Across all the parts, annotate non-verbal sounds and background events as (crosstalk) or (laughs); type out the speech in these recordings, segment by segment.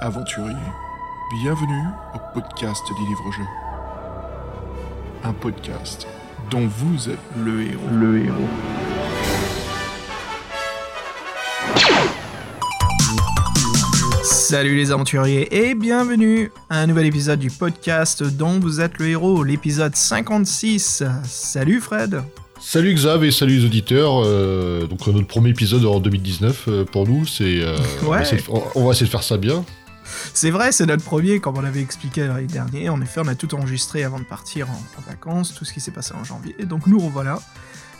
aventuriers, bienvenue au podcast des livres-jeux. Un podcast dont vous êtes le héros. Le héros. Salut les aventuriers et bienvenue à un nouvel épisode du podcast dont vous êtes le héros, l'épisode 56. Salut Fred Salut Xav et salut les auditeurs. Euh, donc notre premier épisode en 2019 euh, pour nous, c'est euh, on, de, on va essayer de faire ça bien. C'est vrai, c'est notre premier, comme on l'avait expliqué l'année dernière. En effet, on a tout enregistré avant de partir en, en vacances, tout ce qui s'est passé en janvier. Donc nous revoilà.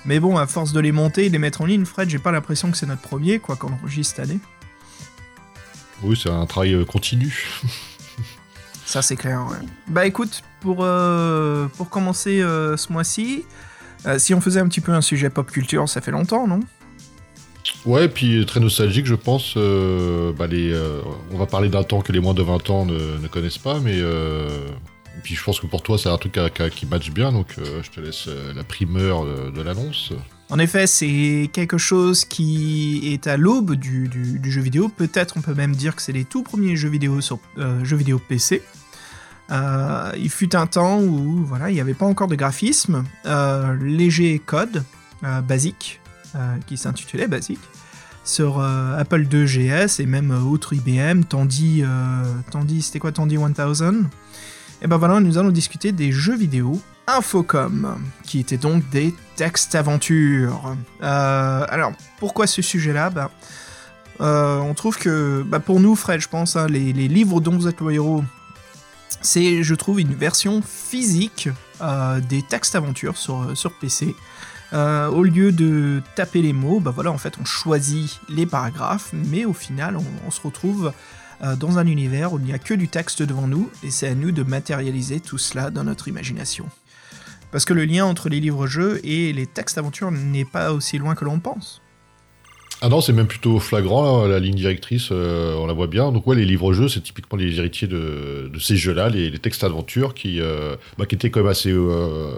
Mais bon, à force de les monter et de les mettre en ligne, Fred, j'ai pas l'impression que c'est notre premier, quoi qu'on enregistre cette année. Oui, c'est un travail euh, continu. Ça, c'est clair, ouais. Bah écoute, pour, euh, pour commencer euh, ce mois-ci, euh, si on faisait un petit peu un sujet pop culture, ça fait longtemps, non? Ouais, puis très nostalgique, je pense. euh, bah, euh, on va parler d'un temps que les moins de 20 ans ne, connaissent pas, mais euh, et puis je pense que pour toi, c'est un truc qui, match bien, donc euh, je te laisse euh, la primeur de, l'annonce. En effet, c'est quelque chose qui est à l'aube du, jeu vidéo. Peut-être on peut même dire que c'est les tout premiers jeux vidéo sur euh, jeux vidéo PC. Euh, il fut un temps où voilà, il n'y avait pas encore de graphisme, euh, léger code euh, basique euh, qui s'intitulait basique sur euh, Apple II GS et même euh, autres IBM, Tandy, euh, c'était quoi Tandy 1000 Et ben voilà, nous allons discuter des jeux vidéo Infocom, qui étaient donc des textes aventures. Euh, alors, pourquoi ce sujet-là? Euh, On trouve que, bah, pour nous, Fred, je pense, hein, les, livres dont vous êtes le héros, c'est, je trouve, une version physique euh, des textes aventures sur, sur PC. Euh, au lieu de taper les mots, bah voilà, en fait, on choisit les paragraphes, mais au final, on, se retrouve euh, dans un univers où il n'y a que du texte devant nous, et c'est à nous de matérialiser tout cela dans notre imagination. Parce que le lien entre les livres-jeux et les textes aventures n'est pas aussi loin que l'on pense. Ah non, c'est même plutôt flagrant, là, la ligne directrice, euh, on la voit bien. Donc ouais, les livres-jeux, c'est typiquement les héritiers de, ces jeux-là, les, textes d'aventure qui, euh, bah, qui étaient quand même assez... Euh,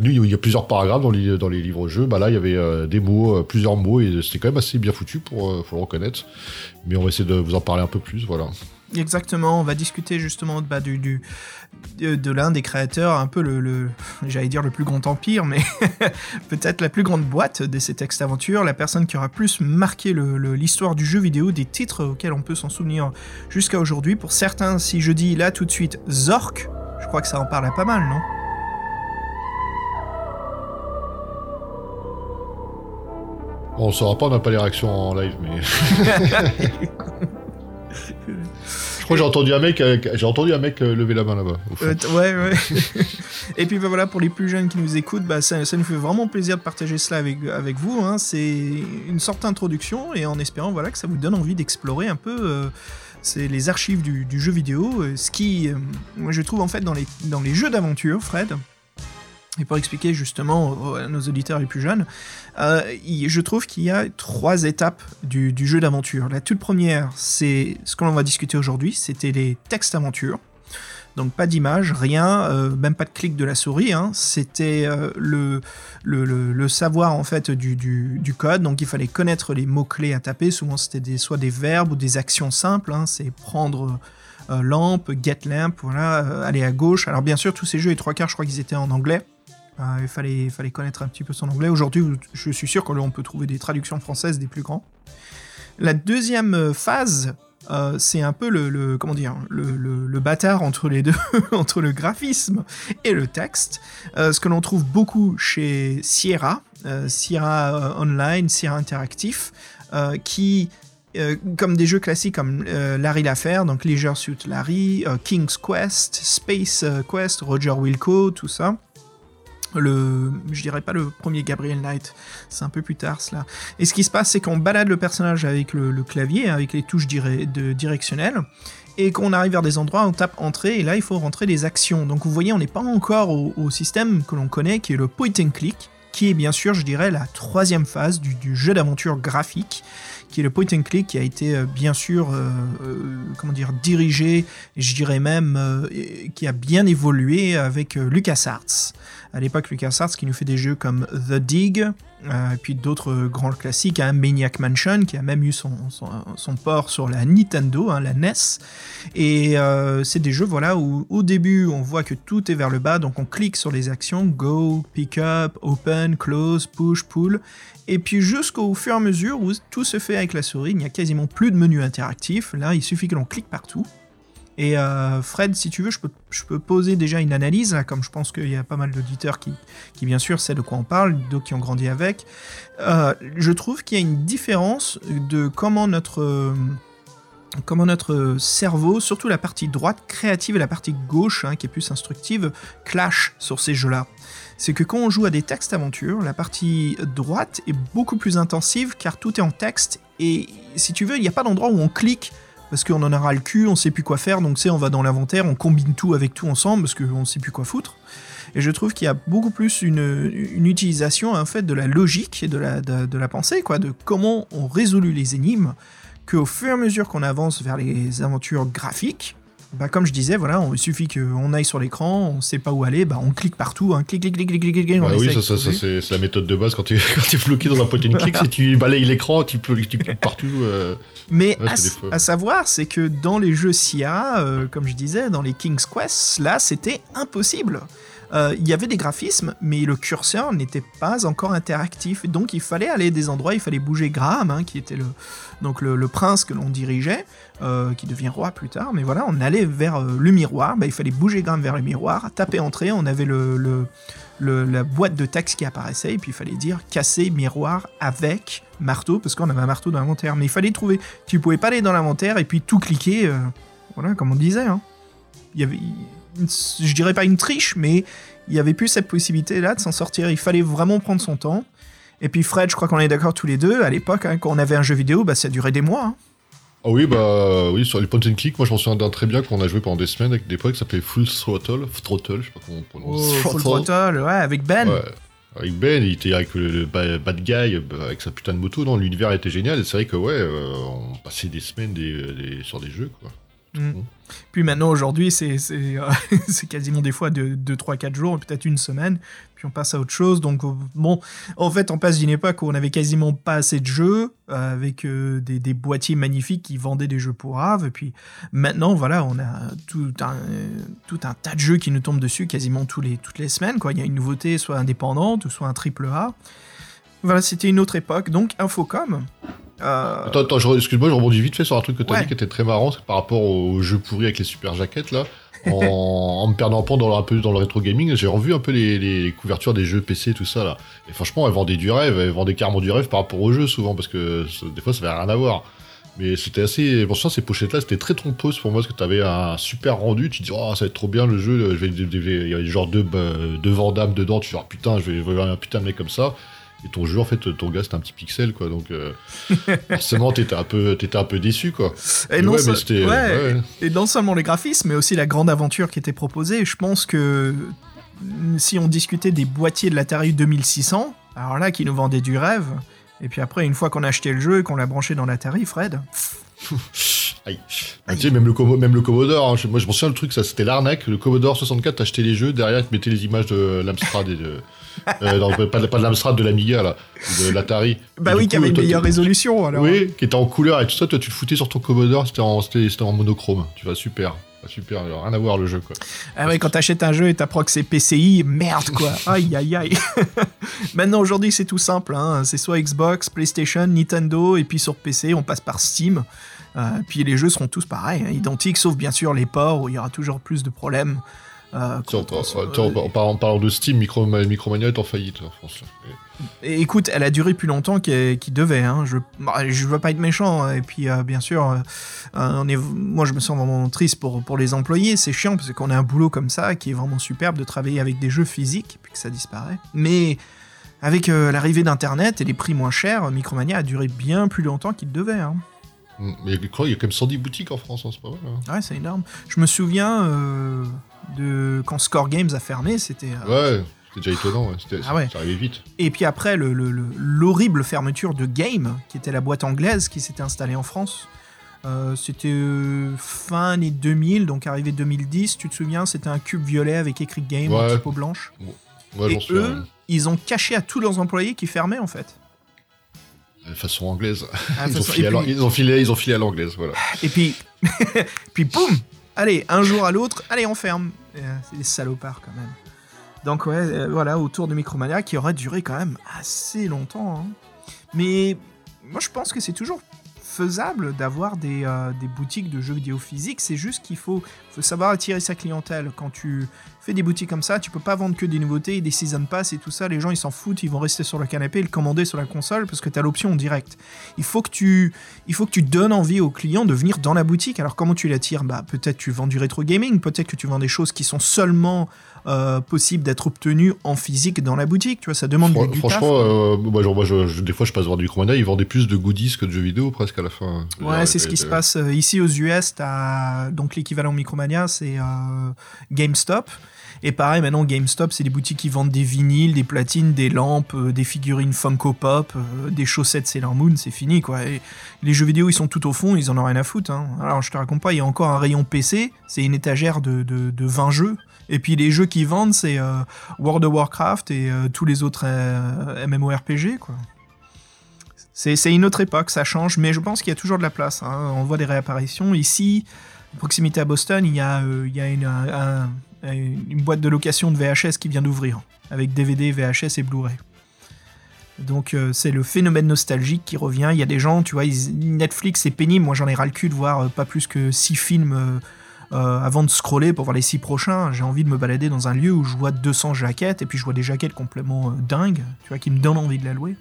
il y a plusieurs paragraphes dans les, dans les livres-jeux. Bah, là, il y avait des mots, plusieurs mots, et c'était quand même assez bien foutu, pour faut le reconnaître. Mais on va essayer de vous en parler un peu plus, voilà. Exactement, on va discuter justement bah, du, du- de, de l'un des créateurs, un peu le, le- j'allais dire le plus grand empire, mais (laughs) peut-être la plus grande boîte de ces textes aventures, la personne qui aura plus marqué le- le- l'histoire du jeu vidéo, des titres auxquels on peut s'en souvenir jusqu'à aujourd'hui. Pour certains, si je dis là tout de suite Zork, je crois que ça en parle à pas mal, non? On saura pas, on n'a pas les réactions en live, mais... (laughs) (laughs) Je crois que j'ai entendu un mec, euh, j'ai entendu un mec euh, lever la main là-bas. Euh, ouais, ouais. (laughs) Et puis bah, voilà, pour les plus jeunes qui nous écoutent, bah, ça, nous fait vraiment plaisir de partager cela avec, avec vous. hein. C'est une sorte d'introduction et en espérant voilà, que ça vous donne envie d'explorer un peu c'est les archives du, du jeu vidéo. ce qui, moi, je trouve en fait dans les, dans les jeux d'aventure, Fred, et pour expliquer justement à nos auditeurs les plus jeunes, euh, je trouve qu'il y a trois étapes du, jeu d'aventure. La toute première, c'est ce que l'on va discuter aujourd'hui, c'était les textes aventures. Donc pas d'image, rien, euh, même pas de clic de la souris. hein. C'était euh, le, savoir en fait du, code. Donc il fallait connaître les mots clés à taper. Souvent c'était soit des verbes ou des actions simples. hein. C'est prendre lampe, get lamp, voilà, aller à gauche. Alors bien sûr tous ces jeux, les trois quarts, je crois qu'ils étaient en anglais. Euh, il fallait, connaître un petit peu son anglais. Aujourd'hui, je suis sûr qu'on peut trouver des traductions françaises des plus grands. La deuxième phase, euh, c'est un peu le, comment dire le, bâtard entre les deux, (laughs) entre le graphisme et le texte. Euh, ce que l'on trouve beaucoup chez Sierra, Sierra Online, Sierra Interactif, qui comme des jeux classiques comme Larry l'affaire, donc Leisure Suit Larry, King's Quest, Space Quest, Roger Wilco, tout ça. Le, je dirais pas le premier Gabriel Knight, c'est un peu plus tard cela. Et ce qui se passe, c'est qu'on balade le personnage avec le, clavier, avec les touches de directionnelles, et qu'on arrive vers des endroits, on tape entrée, et là il faut rentrer des actions. Donc vous voyez, on n'est pas encore au, au système que l'on connaît, qui est le point and click, qui est bien sûr, je dirais, la troisième phase du, jeu d'aventure graphique, qui est le point and click, qui a été euh, bien sûr, euh, euh, comment dire, dirigé, je dirais même, qui a bien évolué avec LucasArts. À l'époque, LucasArts qui nous fait des jeux comme The Dig, et puis d'autres grands classiques, hein, Maniac Mansion, qui a même eu son, son, port sur la Nintendo, hein, la NES. Et euh, c'est des jeux voilà, où au début, on voit que tout est vers le bas, donc on clique sur les actions, Go, Pick Up, Open, Close, Push, Pull. Et puis jusqu'au fur et à mesure où tout se fait avec la souris, il n'y a quasiment plus de menu interactif. Là, il suffit que l'on clique partout. Et euh, Fred, si tu veux, je peux, poser déjà une analyse, comme je pense qu'il y a pas mal d'auditeurs qui, qui, bien sûr, savent de quoi on parle, d'autres qui ont grandi avec. Euh, je trouve qu'il y a une différence de comment notre, comment notre cerveau, surtout la partie droite créative et la partie gauche, hein, qui est plus instructive, clash sur ces jeux-là. C'est que quand on joue à des textes aventures, la partie droite est beaucoup plus intensive car tout est en texte et si tu veux, il n'y a pas d'endroit où on clique parce qu'on en aura le cul, on sait plus quoi faire, donc c'est on va dans l'inventaire, on combine tout avec tout ensemble parce qu'on sait plus quoi foutre. Et je trouve qu'il y a beaucoup plus une, utilisation en fait de la logique et de la, pensée, quoi, de comment on résout les énigmes, qu'au fur et à mesure qu'on avance vers les aventures graphiques, bah, comme je disais, voilà, il suffit qu'on aille sur l'écran, on sait pas où aller, bah, on clique partout, hein, clic, clic, clic, clic, clic, clic. Bah oui, ça, ça, ça c'est la méthode de base quand tu (laughs) es bloqué dans un point and click, si tu balayes l'écran, tu, tu cliques partout. Euh, mais à, savoir, c'est que dans les jeux SIA, euh, comme je disais, dans les King's Quest, là, c'était impossible. Euh, il y avait des graphismes, mais le curseur n'était pas encore interactif. Donc il fallait aller des endroits, il fallait bouger Graham, hein, qui était le, donc le, prince que l'on dirigeait, euh, qui devient roi plus tard. Mais voilà, on allait vers le miroir, bah, il fallait bouger Graham vers le miroir, taper entrée, on avait le, le, la boîte de texte qui apparaissait, et puis il fallait dire casser miroir avec marteau, parce qu'on avait un marteau dans l'inventaire. Mais il fallait trouver. Tu pouvais pas aller dans l'inventaire et puis tout cliquer, euh, voilà, comme on disait. Hein. Il y avait, je dirais pas une triche, mais il y avait plus cette possibilité-là de s'en sortir. Il fallait vraiment prendre son temps. Et puis Fred, je crois qu'on est d'accord tous les deux, à l'époque, hein, quand on avait un jeu vidéo, bah, ça durait des mois. Hein. Ah oui, bah oui, sur les point and click, moi je m'en souviens très bien qu'on a joué pendant des semaines avec des potes qui s'appelaient Full Throttle, Throttle, je sais pas comment on prononce. Oh, Full Throttle, ouais, avec Ben. Ouais. Avec Ben, il était avec le, bad guy, bah, avec sa putain de moto, non, l'univers était génial, et c'est vrai que ouais, euh, on passait des semaines sur des jeux, quoi. Mm. Puis maintenant, aujourd'hui, c'est euh, (laughs) quasiment des fois 2, 3, 4 jours, peut-être une semaine, puis on passe à autre chose. Donc, euh, bon, en fait, on passe d'une époque où on avait quasiment pas assez de jeux, euh, avec des, des, boîtiers magnifiques qui vendaient des jeux pour Rave. Et puis maintenant, voilà, on a tout un, tout un tas de jeux qui nous tombent dessus quasiment tous les, toutes les semaines. Quoi. Il y a une nouveauté, soit indépendante, ou soit un triple A. Voilà, c'était une autre époque. Donc, Infocom. Euh... Attends, attends excuse-moi, je rebondis vite fait sur un truc que tu as dit qui était très marrant, c'est par rapport au jeu pourri avec les super jaquettes là. En, (laughs) me perdant dans un peu dans le rétro gaming, j'ai revu un peu les, couvertures des jeux PC, tout ça là. Et franchement, elles vendaient du rêve, elles vendaient carrément du rêve par rapport au jeu souvent, parce que des fois ça avait rien à voir. Mais c'était assez. Bon, ça, ces pochettes-là, c'était très trompeuses pour moi, parce que tu avais un super rendu. Tu te dis, oh, ça va être trop bien le jeu. Je vais, il y avait genre deux, deux Vandamme dedans. Tu te dis, oh, putain, je vais voir un putain de mec comme ça. Et ton jeu, en fait, ton gars, c'était un petit pixel, quoi. Donc, euh, (laughs) forcément, t'étais un, peu, étais un peu déçu, quoi. Et, non, et non seulement les graphismes, mais aussi la grande aventure qui était proposée. Je pense que si on discutait des boîtiers de l'Atari 2600, alors là, qui nous vendait du rêve, et puis après, une fois qu'on a acheté le jeu et qu'on l'a branché dans l'Atari, Fred. (laughs) Aïe. Tu sais, même le, même le Commodore, hein, moi je m'en souviens le truc, ça c'était l'arnaque. Le Commodore 64, t'achetais les jeux, derrière, tu mettais les images de l'Amstrad et de. (laughs) Euh, pas, de l'Amstrad, de l'Amiga, là, de l'Atari. Bah oui, qui avait une meilleure résolution, alors. Oui, qui était en couleur et tout ça, toi tu le foutais sur ton Commodore, c'était en, en monochrome. Tu vois, super. Super, rien à voir le jeu quoi. Ah ouais, quand t'achètes un jeu et t'apprends que c'est PCI, merde quoi. (laughs) aïe aïe aïe. (laughs) Maintenant aujourd'hui c'est tout simple, hein. c'est soit Xbox, PlayStation, Nintendo et puis sur PC on passe par Steam. Euh, puis les jeux seront tous pareils, hein, identiques, sauf bien sûr les ports où il y aura toujours plus de problèmes. Euh, en, parlant de Steam, Micromania est en faillite en France. Et écoute, elle a duré plus longtemps qu'il devait. Hein. Je bah, je veux pas être méchant. Hein. Et puis, euh, bien sûr, on est, moi, je me sens vraiment triste pour, pour les employés. C'est chiant parce qu'on a un boulot comme ça qui est vraiment superbe de travailler avec des jeux physiques puis que ça disparaît. Mais avec l'arrivée d'Internet et les prix moins chers, Micromania a duré bien plus longtemps qu'il devait. Hein. Mm. Mais il y a quand même 110 boutiques en France, c'est pas. Hein. Ouais, c'est énorme. Je me souviens euh, de quand Score Games a fermé, c'était. Euh, ouais. C'était déjà étonnant, ah ouais. ça arrivait vite. Et puis après, l'horrible le, fermeture de Game, qui était la boîte anglaise qui s'était installée en France. Euh, c'était fin année 2000, donc arrivé 2010, tu te souviens, c'était un cube violet avec écrit Game en typo blanche. Ouais, et eux, ils ont caché à tous leurs employés qu'ils fermaient en fait. De façon anglaise. Ah, ils, ont façon- puis- ils ont filé, ils ont filé à l'anglaise, voilà. Et puis, (laughs) puis boum Allez, un jour à l'autre, allez, on ferme. Euh, C'est des salopards quand même. Donc ouais, euh, voilà, autour de Micromania qui aurait duré quand même assez longtemps. hein. Mais moi je pense que c'est toujours faisable d'avoir des, euh, des boutiques de jeux vidéo physiques. C'est juste qu'il faut, savoir attirer sa clientèle. Quand tu fais des boutiques comme ça, tu peux pas vendre que des nouveautés, des season pass et tout ça. Les gens ils s'en foutent, ils vont rester sur le canapé et le commander sur la console parce que tu as l'option en direct. Il faut que tu il faut que tu donnes envie aux clients de venir dans la boutique. Alors comment tu l'attires? Bah peut-être tu vends du rétro gaming, peut-être que tu vends des choses qui sont seulement euh, possibles d'être obtenues en physique dans la boutique. Tu vois, ça demande Fran- du, du taf. franchement, euh, moi, genre, moi, je- je- des fois, je passe voir du Micromania, ils vendaient plus de goodies que de jeux vidéo presque à la fin. Ouais, c'est ce qui se passe euh, ici aux US. Donc l'équivalent Micromania, c'est GameStop. Et pareil, maintenant GameStop, c'est des boutiques qui vendent des vinyles, des platines, des lampes, euh, des figurines Funko Pop, euh, des chaussettes Sailor Moon, c'est fini quoi. Et les jeux vidéo, ils sont tout au fond, ils en ont rien à foutre. hein. Alors je te raconte pas, il y a encore un rayon PC, c'est une étagère de, de, de 20 jeux. Et puis les jeux qu'ils vendent, c'est euh, World of Warcraft et euh, tous les autres euh, MMORPG. C'est une autre époque, ça change, mais je pense qu'il y a toujours de la place. hein. On voit des réapparitions. Ici, à proximité à Boston, il y a, une, un- un- une boîte de location de VHS qui vient d'ouvrir, avec DVD, VHS et Blu-ray. Donc c'est le phénomène nostalgique qui revient. Il y a des gens, tu vois, Netflix c'est pénible. Moi j'en ai ras le cul de voir pas plus que 6 films euh, avant de scroller pour voir les 6 prochains. J'ai envie de me balader dans un lieu où je vois 200 jaquettes et puis je vois des jaquettes complètement euh, dingues, tu vois, qui me donnent envie de la louer.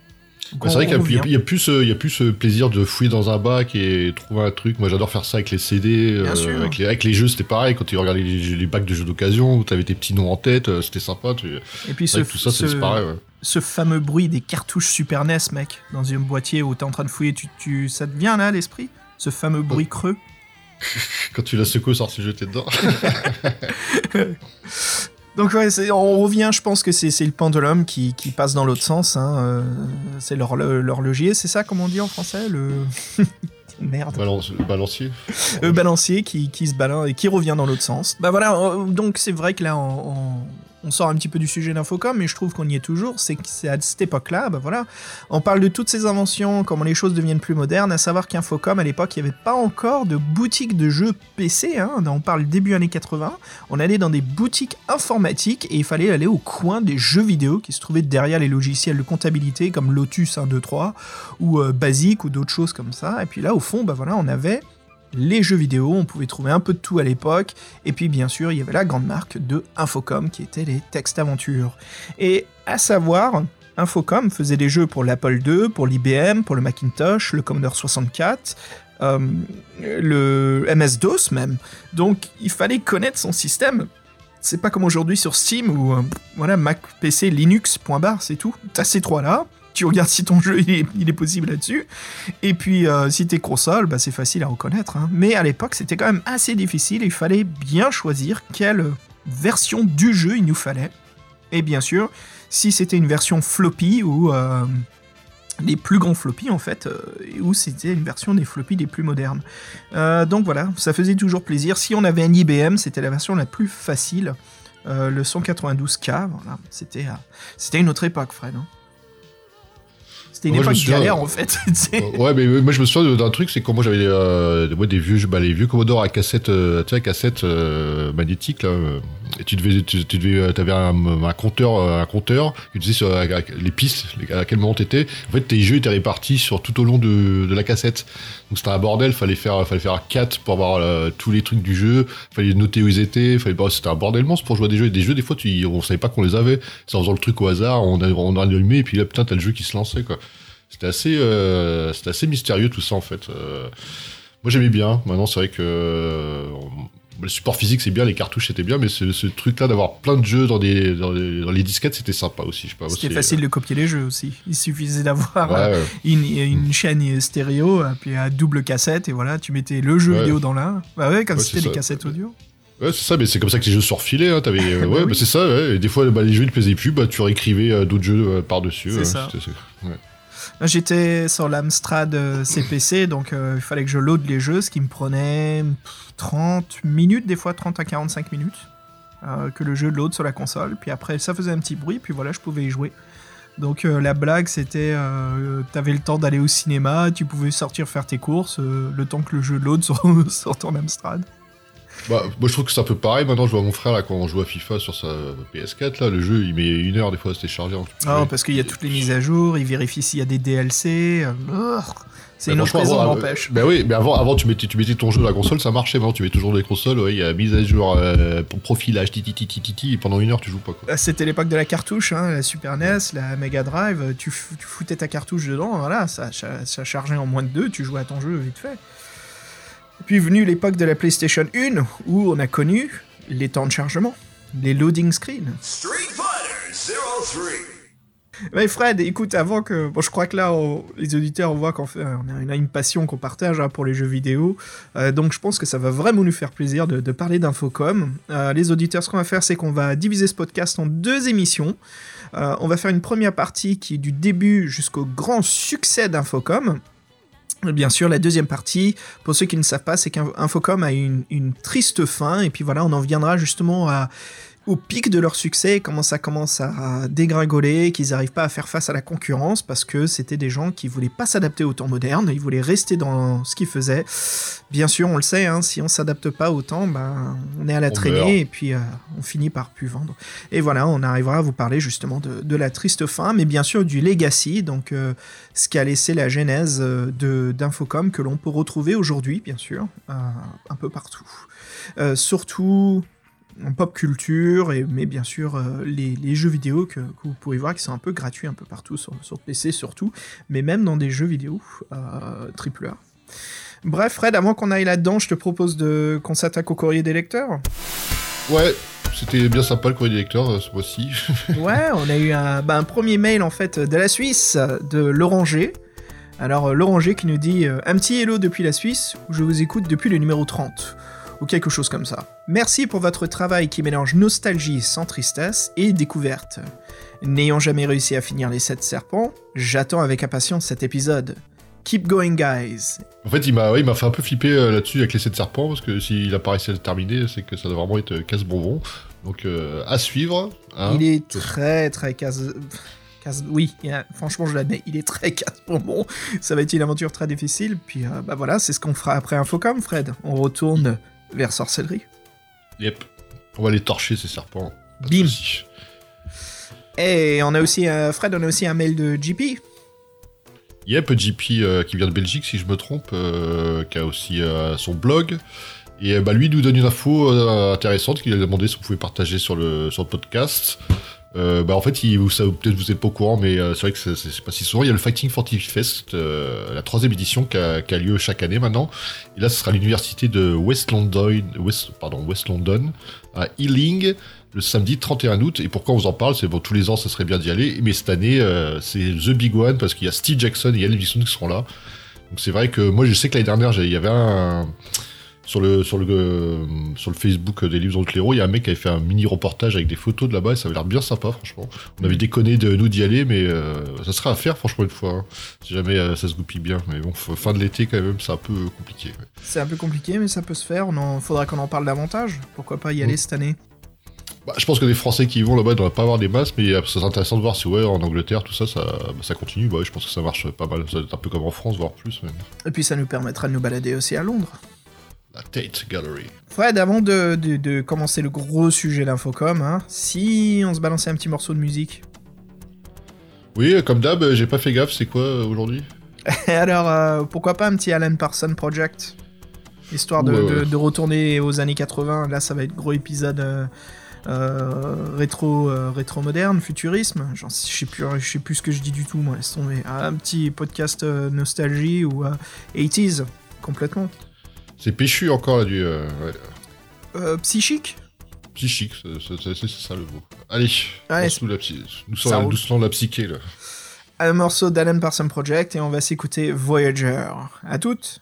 Bah, c'est vrai qu'il y a- y, plus, ce- il y a plus ce plaisir de fouiller dans un bac et trouver un truc. Moi, j'adore faire ça avec les CD, euh, avec, les, avec les jeux, c'était pareil. Quand tu regardais les, les bacs de jeux d'occasion, où t'avais tes petits noms en tête, euh, c'était sympa. Tu... Et puis ce, tout ça, c'est ce- pareil. ouais. ce fameux bruit des cartouches Super NES, mec, dans un boîtier où t'es en train de fouiller, tu, tu, ça te vient là à l'esprit? Ce fameux bruit creux? (laughs) Quand tu la secoues, sans se jeter dedans. (laughs) Donc ouais, on revient, je pense que c'est le pendulum qui, qui passe dans l'autre sens. hein, euh, c'est l'horlo- l'horloger, c'est ça comme on dit en français Le... (laughs) Merde. Balance- balancier. Le balancier qui, qui se balance et qui revient dans l'autre sens. Bah voilà, euh, donc c'est vrai que là, on, on- on sort un petit peu du sujet d'Infocom, mais je trouve qu'on y est toujours. C'est à cette époque-là, bah voilà, on parle de toutes ces inventions, comment les choses deviennent plus modernes, à savoir qu'Infocom, à l'époque, il n'y avait pas encore de boutique de jeux PC, hein, on parle début années 80, on allait dans des boutiques informatiques et il fallait aller au coin des jeux vidéo qui se trouvaient derrière les logiciels de comptabilité comme Lotus 1, 2, 3 ou euh, Basic ou d'autres choses comme ça. Et puis là, au fond, bah voilà, on avait les jeux vidéo, on pouvait trouver un peu de tout à l'époque, et puis bien sûr, il y avait la grande marque de Infocom qui était les textes aventures. Et à savoir, Infocom faisait des jeux pour l'Apple II, pour l'IBM, pour le Macintosh, le Commodore 64, euh, le MS-DOS même. Donc il fallait connaître son système. C'est pas comme aujourd'hui sur Steam où euh, voilà Mac PC Linux point barre c'est tout. T'as ces trois là. Tu regardes si ton jeu il est, possible là-dessus. Et puis euh, si t'es console, bah, c'est facile à reconnaître. hein. Mais à l'époque c'était quand même assez difficile. Il fallait bien choisir quelle version du jeu il nous fallait. Et bien sûr, si c'était une version floppy ou euh, les plus grands floppies en fait, euh, ou c'était une version des floppies les plus modernes. Euh, donc voilà, ça faisait toujours plaisir. Si on avait un IBM, c'était la version la plus facile. Le 192K, voilà, c'était c'était une autre époque, Fred. hein. C'était une Moi, époque souviens, galère en fait. (laughs) sais. Ouais, mais moi je me souviens d'un truc, c'est quand moi j'avais euh, des vieux, bah, les vieux Commodore à cassette, euh, tu sais, à cassette euh, magnétique là, et tu devais, tu, devais, euh, t'avais un, compteur, euh, un compteur, que tu disais sur euh, les pistes, à quel moment t'étais. En fait, tes jeux étaient répartis sur tout au long de, de la cassette. Donc c'était un bordel, fallait faire, fallait faire 4 pour avoir tous les trucs du jeu, fallait noter où ils étaient, fallait, bah, c'était un bordel monstre pour jouer à des jeux. Et des jeux, des fois, tu, on savait pas qu'on les avait. C'est en faisant le truc au hasard, on a, on a allumé et puis là, putain, t'as le jeu qui se lançait quoi. C'était assez, c'était assez mystérieux tout ça en fait. Moi j'aimais bien. Maintenant c'est vrai que le support physique c'est bien, les cartouches c'était bien, mais ce, ce truc-là d'avoir plein de jeux dans, des, dans, les, dans les disquettes c'était sympa aussi. Je sais pas. C'était facile de copier les jeux aussi. Il suffisait d'avoir euh, euh, Ouais, une, une chaîne stéréo, euh, puis à double cassette, et voilà, tu mettais le jeu Ouais. vidéo dans l'un. Bah ouais, comme c'était ça. cassettes audio. Ouais, c'est ça, mais c'est comme ça que les jeux se refilaient. Hein. T'avais, (laughs) euh, Bah ouais, oui. bah, c'est ça. Ouais. Et des fois, bah, les jeux te plaisaient plus, bah, tu réécrivais euh, d'autres jeux euh, par-dessus. C'est ouais. ça. J'étais sur l'Amstrad euh, CPC, donc euh, il fallait que je load les jeux, ce qui me prenait pff, 30 minutes, des fois 30 à 45 minutes. euh, que le jeu load sur la console. Puis après, ça faisait un petit bruit, puis voilà, je pouvais y jouer. Donc euh, la blague, c'était, euh, t'avais le temps d'aller au cinéma, tu pouvais sortir faire tes courses, euh, le temps que le jeu load (laughs) sur ton Amstrad. Bah, moi je trouve que c'est un peu pareil. Maintenant, je vois mon frère là quand on joue à FIFA sur sa PS4. Là, le jeu il met une heure des fois à se télécharger. hein. Ah, parce qu'il y a toutes les mises à jour, il vérifie s'il y a des DLC. euh, c'est Bah, une autre raison avant, m'empêche. euh, Bah oui, mais avant, avant tu, mettais, tu mettais ton jeu à la console, ça marchait. Maintenant, tu mets toujours les consoles, ouais, il y a mise à jour euh, pour profilage, titi, titi, titi, et pendant une heure, tu joues pas. Quoi. Ah, C'était l'époque de la cartouche, hein, la Super NES, la Mega Drive. Tu, foutais ta cartouche dedans, voilà, ça, ça, ça chargeait en moins de deux, tu jouais à ton jeu vite fait. Puis venu l'époque de la PlayStation 1, où on a connu les temps de chargement, les loading screens. Street Fighter 03. Mais Fred, écoute, avant que. Bon, je crois que là, on- les auditeurs, on voit qu'on fait, on a, on a une passion qu'on partage hein, pour les jeux vidéo. Euh, donc, je pense que ça va vraiment nous faire plaisir de, de parler d'Infocom. Euh, les auditeurs, ce qu'on va faire, c'est qu'on va diviser ce podcast en deux émissions. Euh, on va faire une première partie qui est du début jusqu'au grand succès d'Infocom. Bien sûr, la deuxième partie, pour ceux qui ne savent pas, c'est qu'Infocom a une triste fin, et puis voilà, on en viendra justement à, au pic de leur succès, comment ça commence à dégringoler, qu'ils n'arrivent pas à faire face à la concurrence, parce que c'était des gens qui voulaient pas s'adapter au temps moderne, ils voulaient rester dans ce qu'ils faisaient. Bien sûr, on le sait, hein, si on s'adapte pas au temps, ben, on est à la On traînée, meurt. et puis euh, on finit par plus vendre. Et voilà, on arrivera à vous parler justement de, de la triste fin, mais bien sûr du legacy, donc euh, ce qui a laissé la genèse euh, de d'Infocom que l'on peut retrouver aujourd'hui, bien sûr, euh, un peu partout. Surtout pop culture, et, mais bien sûr euh, les, les jeux vidéo que, que vous pouvez voir qui sont un peu gratuits un peu partout, sur, sur PC surtout, mais même dans des jeux vidéo euh, AAA. Bref, Fred, avant qu'on aille là-dedans, je te propose de qu'on s'attaque au courrier des lecteurs. Ouais, c'était bien sympa le courrier des lecteurs euh, ce mois-ci. (laughs) Ouais, on a eu un, bah, un premier mail en fait de la Suisse, de Lauranger. Alors Lauranger qui nous dit un petit hello depuis la Suisse où je vous écoute depuis le numéro 30 ou quelque chose comme ça. Merci pour votre travail qui mélange nostalgie sans tristesse et découverte. N'ayant jamais réussi à finir les 7 serpents, j'attends avec impatience cet épisode. Keep going guys. En fait, il m'a ouais, fait un peu flipper euh, là-dessus avec les 7 serpents, parce que s'il a pas réussi à le terminer, c'est que ça doit vraiment être euh, casse-bonbon. Donc, euh, à suivre. hein. Il est très très casse. casse- Oui, franchement, je l'admets, il est très casse-bonbon. Ça va être une aventure très difficile. Puis, euh, bah voilà, c'est ce qu'on fera après Infocom, Fred. On retourne vers sorcellerie. Yep. On va les torcher, ces serpents. Pas Bim. Et on a aussi, euh, Fred, on a aussi un mail de JP. Yep, JP euh, qui vient de Belgique, si je me trompe, euh, qui a aussi euh, son blog. Et bah, lui nous donne une info intéressante qu'il a demandé si on pouvait partager sur le, sur le podcast. Euh, bah, en fait, ça- peut-être vous êtes pas au courant, mais euh, c'est vrai que c'est- pas si souvent. Il y a le Fighting Forty Fest, euh, la troisième édition qui a, qui a lieu chaque année maintenant. Et là, ce sera à l'université de West London, West, pardon, West London, à Ealing, le samedi 31 août. Et pourquoi on vous en parle? C'est bon, tous les ans, ça serait bien d'y aller. Mais cette année, euh, c'est The Big One parce qu'il y a Steve Jackson et Elvis qui seront là. Donc c'est vrai que moi, je sais que l'année dernière, il y avait un sur le sur le sur le Facebook des livres de l'héros, il y a un mec qui avait fait un mini reportage avec des photos de là-bas et ça avait l'air bien sympa franchement. On avait déconné de nous d'y aller mais euh, ça serait à faire franchement une fois hein, si jamais euh, ça se goupille bien mais bon fin de l'été quand même c'est un peu compliqué. ouais. C'est un peu compliqué, mais ça peut se faire. On en... faudra qu'on en parle davantage. Pourquoi pas y aller Mm. cette année? Bah, je pense que les Français qui y vont là-bas ne devraient pas avoir des masses mais euh, c'est intéressant de voir si ouais en Angleterre tout ça ça, bah, ça continue. Bah, ouais, je pense que ça marche pas mal. Ça doit être un peu comme en France voire plus même. Et puis ça nous permettra de nous balader aussi à Londres. La Tate Gallery. Fred, avant de, de- de commencer le gros sujet d'Infocom, hein, si on se balançait un petit morceau de musique. Oui comme d'hab euh, j'ai pas fait gaffe c'est quoi euh, aujourd'hui? (laughs) Alors, euh, pourquoi pas un petit Alan Parsons Project? Histoire de, Ouais, ouais. de- retourner aux années 80. Là, ça va être gros épisode euh, euh, rétro, euh, rétro moderne, futurisme. Je sais plus, je sais plus ce que je dis du tout, moi. Laisse tomber. Un petit podcast euh, nostalgie ou euh, 80s, complètement. C'est péchu encore là du euh, ouais. Euh, psychique Psychique, c'est- ça le mot. Allez, Allez, lance-nous la psy- nous roule. doucement la psyché là. Un morceau d'Alan Parsons Project et on va s'écouter Voyager. À toutes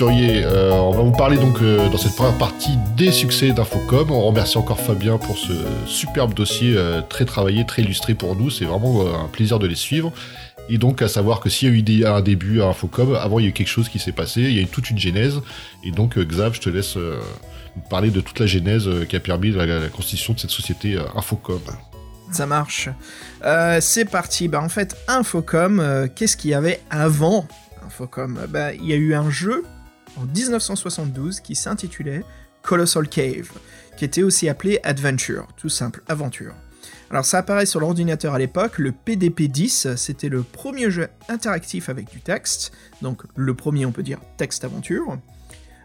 euh, on va vous parler donc euh, dans cette première partie des succès d'Infocom. On remercie encore Fabien pour ce superbe dossier euh, très travaillé, très illustré pour nous. C'est vraiment un plaisir de les suivre. Et donc à savoir que s'il y a eu des- un début à Infocom, avant il y a eu quelque chose qui s'est passé, il y a eu toute une genèse. Et donc Xav, je te laisse parler de toute la genèse qui a permis la, constitution de cette société Infocom. Ça marche. C'est parti. Bah, en fait, Infocom, qu'est-ce qu'il y avait avant Infocom? Bah, Il y a eu un jeu en 1972 qui s'intitulait Colossal Cave, qui était aussi appelé Adventure, tout simple, aventure. Alors ça apparaît sur l'ordinateur à l'époque, le PDP-10, c'était le premier jeu interactif avec du texte, donc le premier on peut dire texte-aventure.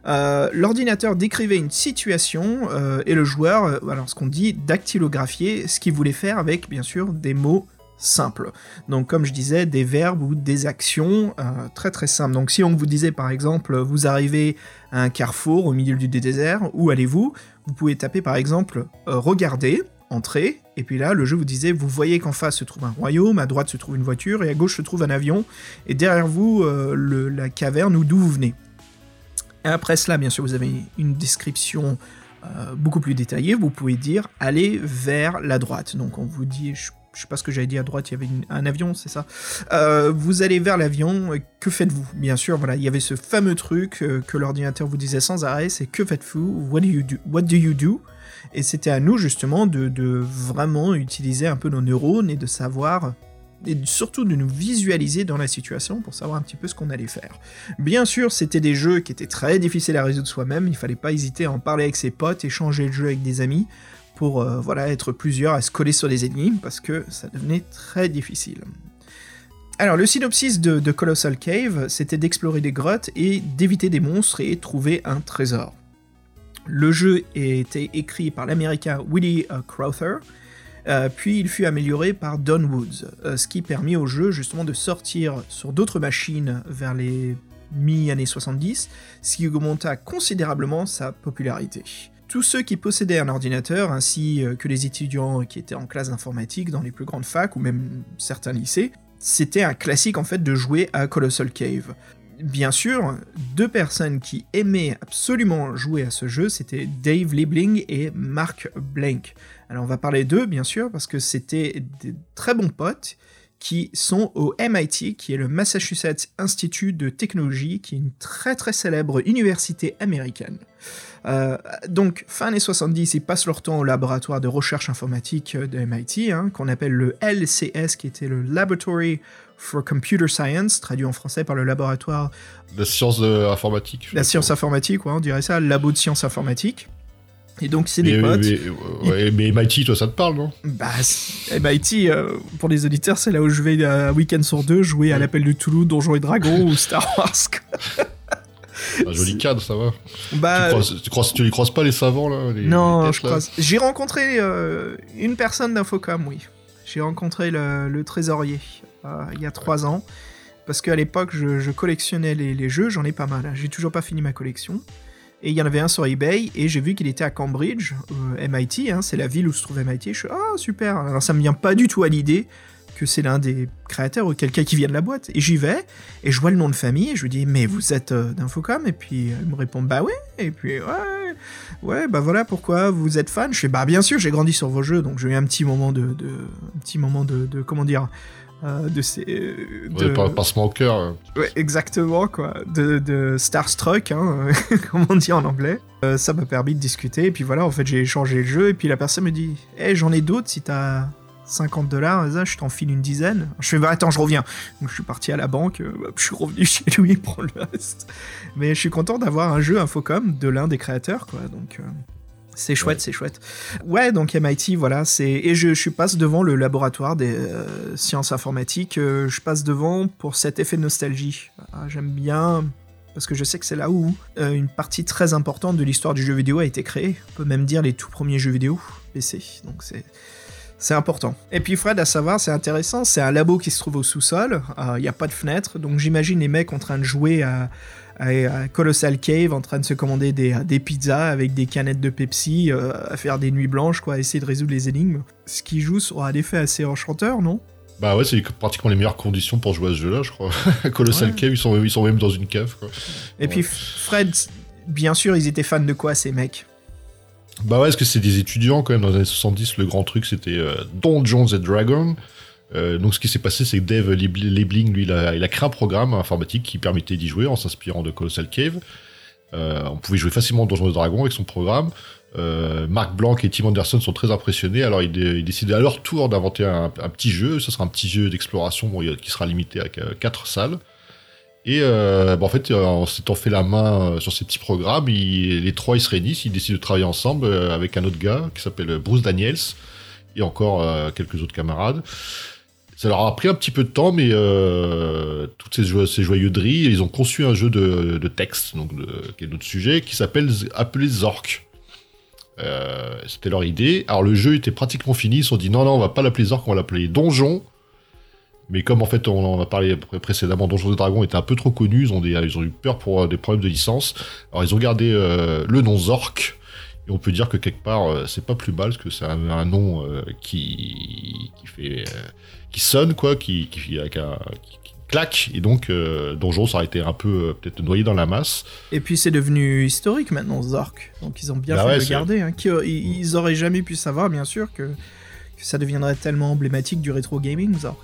Euh, L'ordinateur décrivait une situation euh, et le joueur, euh, alors ce qu'on dit, dactylographier ce qu'il voulait faire avec bien sûr des mots simples. Donc comme je disais, des verbes ou des actions euh, très très simples. Donc si on vous disait par exemple, vous arrivez à un carrefour au milieu du désert, où allez-vous? Vous pouvez taper par exemple euh, regarder, entrer, et puis là le jeu vous disait, vous voyez qu'en face se trouve un royaume, à droite se trouve une voiture, et à gauche se trouve un avion, et derrière vous euh, le- la caverne ou d'où vous venez. Et après cela, bien sûr, vous avez une description euh, beaucoup plus détaillée. Vous pouvez dire allez vers la droite. Donc on vous dit, je, je sais pas ce que j'avais dit à droite, il y avait un avion, c'est ça. Euh, vous allez vers l'avion. Que faites-vous? Bien sûr, voilà, il y avait ce fameux truc euh, que l'ordinateur vous disait sans arrêt, c'est que faites-vous? What do you do What do you do? Et c'était à nous justement de, de vraiment utiliser un peu nos neurones et de savoir et surtout de nous visualiser dans la situation pour savoir un petit peu ce qu'on allait faire. Bien sûr, c'était des jeux qui étaient très difficiles à résoudre soi-même, il fallait pas hésiter à en parler avec ses potes, échanger le jeu avec des amis, pour euh, voilà, être plusieurs à se coller sur les énigmes, parce que ça devenait très difficile. Alors, le synopsis de, de Colossal Cave, c'était d'explorer des grottes et d'éviter des monstres et trouver un trésor. Le jeu été écrit par l'américain Willie euh, Crowther, euh, puis il fut amélioré par Don Woods, ce qui permit au jeu justement de sortir sur d'autres machines vers les mi-années 70, ce qui augmenta considérablement sa popularité. Tous ceux qui possédaient un ordinateur, ainsi euh, que les étudiants qui étaient en classe d'informatique dans les plus grandes facs ou même certains lycées, c'était un classique en fait de jouer à Colossal Cave. Bien sûr, deux personnes qui aimaient absolument jouer à ce jeu, c'était Dave Liebling et Mark Blank. Alors on va parler d'eux, bien sûr, parce que c'était des très bons potes qui sont au MIT, qui est le Massachusetts Institute de Technologie, qui est une très très célèbre université américaine. Euh, donc, fin années 70, ils passent leur temps au laboratoire de recherche informatique de MIT, hein, qu'on appelle le LCS, qui était le Laboratory for Computer Science, traduit en français par le laboratoire La science euh, informatique. la science informatique, ouais, on dirait ça, le labo de sciences informatiques. Et donc, c'est des mais, potes. mais, euh, MIT, toi, ça te parle, non? Bah, MIT, euh, pour les auditeurs, c'est là où je vais euh, un week-end sur deux jouer à l'appel du Toulouse, Donjons et Dragons ou Star Wars. (laughs) Un joli cadre, ça va. Bah, tu, croises, tu, croises- tu les croises pas, les savants, là les- non, les je têtes, croise. J'ai rencontré euh, une personne d'Infocom, oui. J'ai rencontré le, le trésorier euh, il y a trois ans. Parce qu'à l'époque, je, je collectionnais les, les jeux, j'en ai pas mal. hein. J'ai toujours pas fini ma collection. Et il y en avait un sur eBay, et j'ai vu qu'il était à Cambridge, euh, MIT, hein, c'est la ville où se trouve MIT. Je suis ah super. Alors ça me vient pas du tout à l'idée que c'est l'un des créateurs ou quelqu'un qui vient de la boîte. Et j'y vais, et je vois le nom de famille, et je lui dis mais vous êtes euh, d'Infocom? Et puis elle me répond bah ouais. Et puis ouais, ouais bah voilà pourquoi vous êtes fan. Je fais bah bien sûr j'ai grandi sur vos jeux, donc j'ai eu un petit moment de, de un petit moment de, de comment dire. euh, de ces euh, Ouais, de- par- cœur. hein. Ouais, exactement, quoi. De, de Starstruck, hein, (laughs) comme on dit en anglais. Euh, ça m'a permis de discuter, et puis voilà, en fait, j'ai échangé le jeu, et puis la personne me dit Hé, j'en ai d'autres, si t'as 50 dollars, je t'en file une dizaine. Je fais Bah, attends, je reviens. Donc, je suis parti à la banque, euh, hop, je suis revenu (laughs) chez lui pour le reste. Mais je suis content d'avoir un jeu Infocom de l'un des créateurs, quoi. Donc. euh, c'est chouette, Ouais. c'est chouette. Ouais, donc MIT, voilà, c'est et je, je passe devant le laboratoire des euh, sciences informatiques. je passe devant pour cet effet de nostalgie. Ah, J'aime bien parce que je sais que c'est là où euh, une partie très importante de l'histoire du jeu vidéo a été créée. On peut même dire les tout premiers jeux vidéo PC. Donc c'est c'est important. Et puis Fred, à savoir, c'est intéressant, c'est un labo qui se trouve au sous-sol, il n'y a pas de fenêtre, donc j'imagine les mecs en train de jouer à, à- à Colossal Cave, en train de se commander des, des pizzas avec des canettes de Pepsi, euh, à faire des nuits blanches, quoi, à essayer de résoudre les énigmes. Ce qui joue sur un effet assez enchanteur, non? Bah ouais, c'est pratiquement les meilleures conditions pour jouer à ce jeu-là, je crois. (laughs) Colossal Ouais. Cave, ils sont, ils sont même dans une cave, quoi. Et puis Fred, bien sûr, ils étaient fans de quoi ces mecs? Bah ouais, parce que c'est des étudiants quand même dans les années 70. Le grand truc c'était euh, Dungeons Dragons. Euh, donc ce qui s'est passé, c'est que Dave Liebling, lui, il a, créé un programme informatique qui permettait d'y jouer en s'inspirant de Colossal Cave. Euh, on pouvait jouer facilement Donjons et Dragons avec son programme. Euh, Mark Blanc et Tim Anderson sont très impressionnés. Alors ils, dé- ils décident à leur tour d'inventer un, petit jeu. Ce sera un petit jeu d'exploration bon, qui sera limité à 4 salles. Et euh, bon, en fait, euh, en s'étant fait la main euh, sur ces petits programmes, les trois ils se réunissent, ils décident de travailler ensemble euh, avec un autre gars qui s'appelle Bruce Daniels et encore quelques autres camarades. Ça leur a pris un petit peu de temps, mais euh, toutes ces, jo- ces ils ont conçu un jeu de, texte, donc qui est notre sujet, qui s'appelle appelé Zork. C'était leur idée. Alors le jeu était pratiquement fini. Ils se sont dit non, non, on va pas l'appeler Zork, on va l'appeler Donjon. Mais comme en fait on en a parlé pré- précédemment, Donjons et Dragons était un peu trop connu, ils ont, des, ils ont eu peur pour euh, des problèmes de licence. Alors ils ont gardé euh, le nom Zork. Et on peut dire que quelque part euh, c'est pas plus mal parce que c'est un, un nom euh, qui, qui fait qui sonne quoi, qui, qui, avec un- qui- qui claque. Et donc Donjon ça aurait été un peu peut-être noyé dans la masse. Et puis c'est devenu historique maintenant, Zork. Donc ils ont bien Bah fait ouais, de garder. hein. Qui- ils, ils auraient jamais pu savoir, bien sûr, que, que ça deviendrait tellement emblématique du rétro gaming, Zork.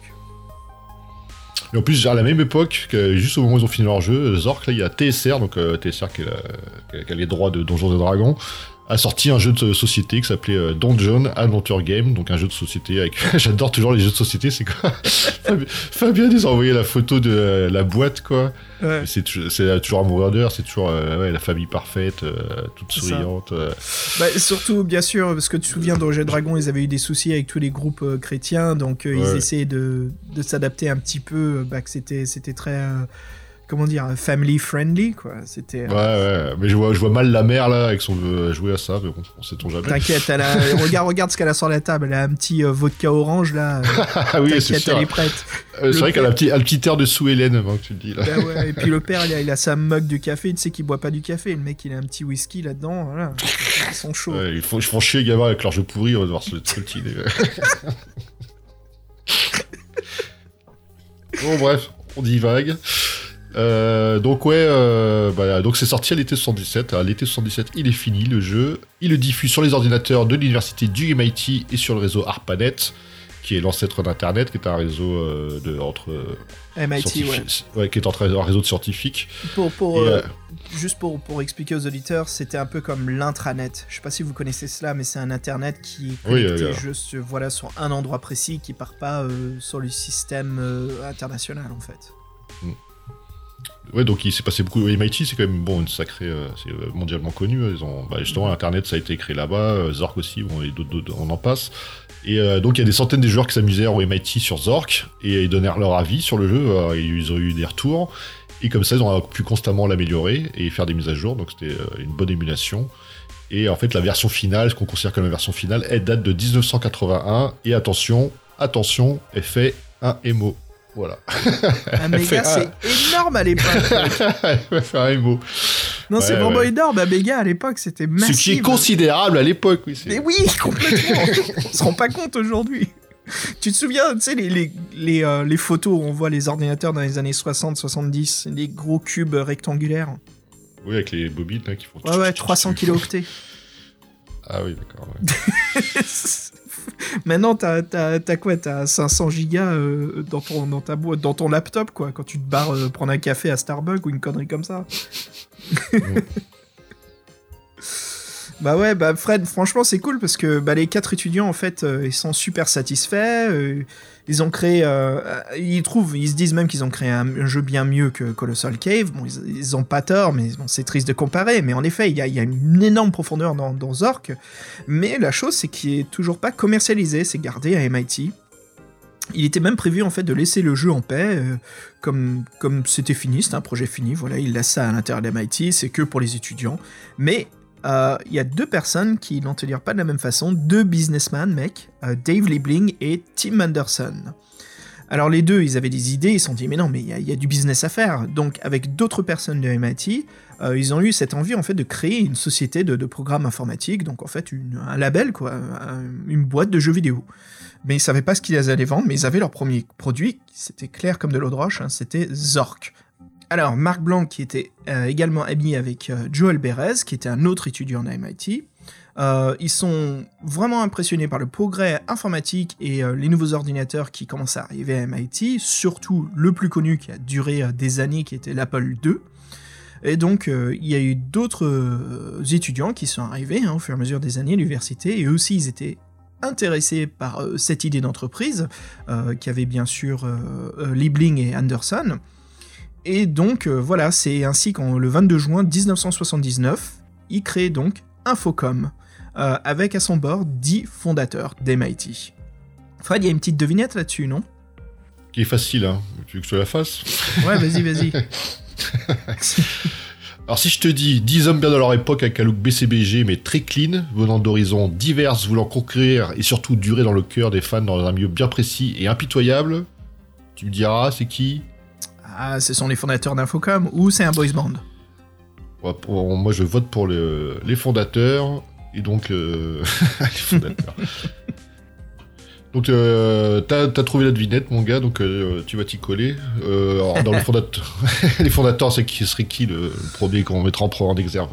Et en plus, à la même époque, que juste au moment où ils ont fini leur jeu, Zork, là, il y a TSR, donc euh, TSR qui, est qui a les droits de Donjons et Dragons, a sorti un jeu de société qui s'appelait euh, Dungeon Adventure Game, donc un jeu de société avec. (laughs) J'adore toujours les jeux de société, c'est quoi (laughs) Fabien- nous a envoyé la photo de euh, la boîte, quoi. Ouais. C'est toujours, un mourir c'est toujours euh, ouais, la famille parfaite, euh, toute souriante. euh. Bah, surtout, bien sûr, parce que tu te souviens d'Oger Dragon, ils avaient eu des soucis avec tous les groupes euh, chrétiens, donc euh, ils essayaient de, de s'adapter un petit peu, euh, bah, que c'était, c'était très, euh, comment dire, family friendly, quoi. C'était... Ouais, euh, ouais, mais je vois, je vois mal la mère là, avec son euh, jouer à ça, mais bon, on sait-on jamais. T'inquiète, elle a... (laughs) regarde, regarde ce qu'elle a sur la table. Elle a un petit euh, vodka orange là. euh, (laughs) Ah oui, c'est sûr. elle est prête. Euh, C'est vrai qu'elle a un petit, un petit air de sous Hélène, avant que tu le dis là. Bah ouais, Et puis le (laughs) père, il a, il a sa mug de café. Tu sais qu'il boit pas du café. Le mec, il a un petit whisky là-dedans. Voilà. Ils sont chauds. Ouais, ils, font, ils font chier les gamins avec leur jeu pourri, on va devoir se le trottiner. bon, bref, on divague. Euh, donc ouais, euh, bah, donc c'est sorti à l'été 77. À l'été 77, il est fini le jeu. Il le diffuse sur les ordinateurs de l'université du MIT et sur le réseau ARPANET, qui est l'ancêtre d'Internet, qui est un réseau euh, de entre MIT, ouais. ouais, qui est entre un réseau de scientifiques. Pour, pour, Et, juste pour, pour expliquer aux auditeurs, c'était un peu comme l'intranet. Je sais pas si vous connaissez cela, mais c'est un internet qui est connecté juste voilà, sur un endroit précis qui part pas sur le système international en fait. Ouais, donc il s'est passé beaucoup. MIT, c'est quand même bon, une sacrée, euh, c'est euh, mondialement connu. Ils ont, bah, justement, Internet, ça a été créé là-bas. euh, Zork aussi, bon, et d'autres, d'autres, on en passe. Et euh, donc il y a des centaines de joueurs qui s'amusaient au MIT sur Zork et ils donnèrent leur avis sur le jeu. ils ont eu des retours. Et comme ça, ils ont pu constamment l'améliorer et faire des mises à jour. Donc c'était une bonne émulation. Et en fait, la version finale, ce qu'on considère comme la version finale, elle date de 1981. Et attention, attention, elle fait un MO. Voilà. Un méga, (laughs) c'est énorme à l'époque. (laughs) fait un MO. non, c'est vraiment ouais. énorme. Un méga à l'époque, c'était massif. Ce qui est considérable à l'époque, oui. Mais oui, complètement. on se rend pas compte aujourd'hui. Tu te souviens, tu sais, les, les, les, euh, les photos où on voit les ordinateurs dans les années 60-70, les gros cubes rectangulaires? Oui, avec les bobines là, qui font. Ouais, ouais, 300 kilooctets. Ah oui, d'accord. ouais. (laughs) (laughs) Maintenant, t'as, t'as, t'as quoi? T'as 500 gigas euh, dans, ton, dans, ta boîte, dans ton laptop, quoi, quand tu te barres euh, prendre un café à Starbucks ou une connerie comme ça. (laughs) bah ouais, bah Fred, franchement, c'est cool parce que bah, les quatre étudiants, en fait, euh, ils sont super satisfaits. Ils ont créé. euh, euh, ils trouvent, ils se disent même qu'ils ont créé un, jeu bien mieux que Colossal Cave. Bon, ils, ils ont pas tort, mais c'est triste de comparer. Mais en effet, il y a, une énorme profondeur dans, dans Zork. Mais la chose, c'est qu'il est toujours pas commercialisé, c'est gardé à MIT. Il était même prévu en fait de laisser le jeu en paix, euh, comme c'était fini, c'était un projet fini. Voilà, il laisse ça à l'intérieur de MIT, c'est que pour les étudiants. Mais euh, il y a deux personnes qui n'en dire pas de la même façon, deux businessmen, mec, euh, Dave Liebling et Tim Anderson. Alors les deux, ils avaient des idées, ils se sont dit mais non, mais il y, a- du business à faire. Donc avec d'autres personnes de MIT, euh, ils ont eu cette envie en fait de créer une société de, programmes informatiques, donc en fait une- un label quoi, un- une boîte de jeux vidéo. Mais ils savaient pas ce qu'ils allaient vendre, mais ils avaient leur premier produit, c'était clair comme de l'eau de roche, hein, c'était Zork. Alors Marc Blanc qui était euh, également ami avec euh, Joel Berez, qui était un autre étudiant à MIT. Euh, ils sont vraiment impressionnés par le progrès informatique et les nouveaux ordinateurs qui commencent à arriver à MIT, surtout le plus connu qui a duré des années, qui était l'Apple II. Et donc, il y a eu d'autres étudiants qui sont arrivés hein, au fur et à mesure des années à l'université, et eux aussi, ils étaient intéressés par cette idée d'entreprise, qui avait bien sûr Liebling et Anderson. Et donc, euh, voilà, c'est ainsi qu'en le 22 juin 1979, ils créent donc Infocom, euh, avec à son bord 10 fondateurs d'MIT. Fred, il y a une petite devinette là-dessus, non? Qui est facile, hein. Tu veux que je te la fasse? Ouais, vas-y, vas-y. (laughs) (laughs) Alors si je te dis 10 hommes bien dans leur époque avec un look BCBG mais très clean, venant d'horizons divers, voulant conquérir et surtout durer dans le cœur des fans dans un milieu bien précis et impitoyable, tu me diras c'est qui? Ah, ce sont les fondateurs d'Infocom, ou c'est un boys band Ouais, pour- Moi je vote pour le- les fondateurs et donc euh, (laughs) les fondateurs. (laughs) Donc euh, t'as as trouvé la devinette mon gars donc euh, tu vas t'y coller. Euh, alors, dans les (laughs) fondateurs, les fondateurs c'est qui serait qui le, le premier qu'on mettra en, en exergue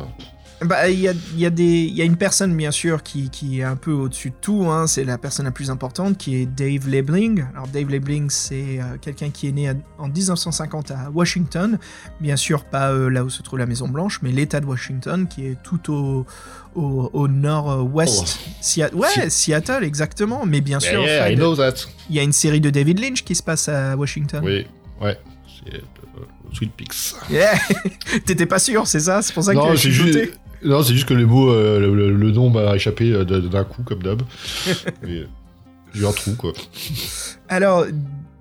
Bah, il y a, y, a y a une personne, bien sûr, qui, qui est un peu au-dessus de tout. hein. C'est la personne la plus importante, qui est Dave Lebling. Alors, Dave Lebling, c'est euh, quelqu'un qui est né à- en 1950 à Washington. Bien sûr, pas euh, là où se trouve la Maison-Blanche, mais l'État de Washington, qui est tout au, au, au nord-ouest. Sia- ouais, Seattle, exactement. Mais bien sûr, Yeah, I Fred, know that. il y a une série de David Lynch qui se passe à Washington. Oui, ouais. C'est euh, Sweet Peaks. Yeah. (laughs) T'étais pas sûr, c'est ça? C'est pour ça que Non, chuchoté? juste, non, c'est juste que les mots, euh, le, le- le nom m'a échappé euh, d'un coup, comme d'hab. (laughs) J'ai un trou, quoi. Alors,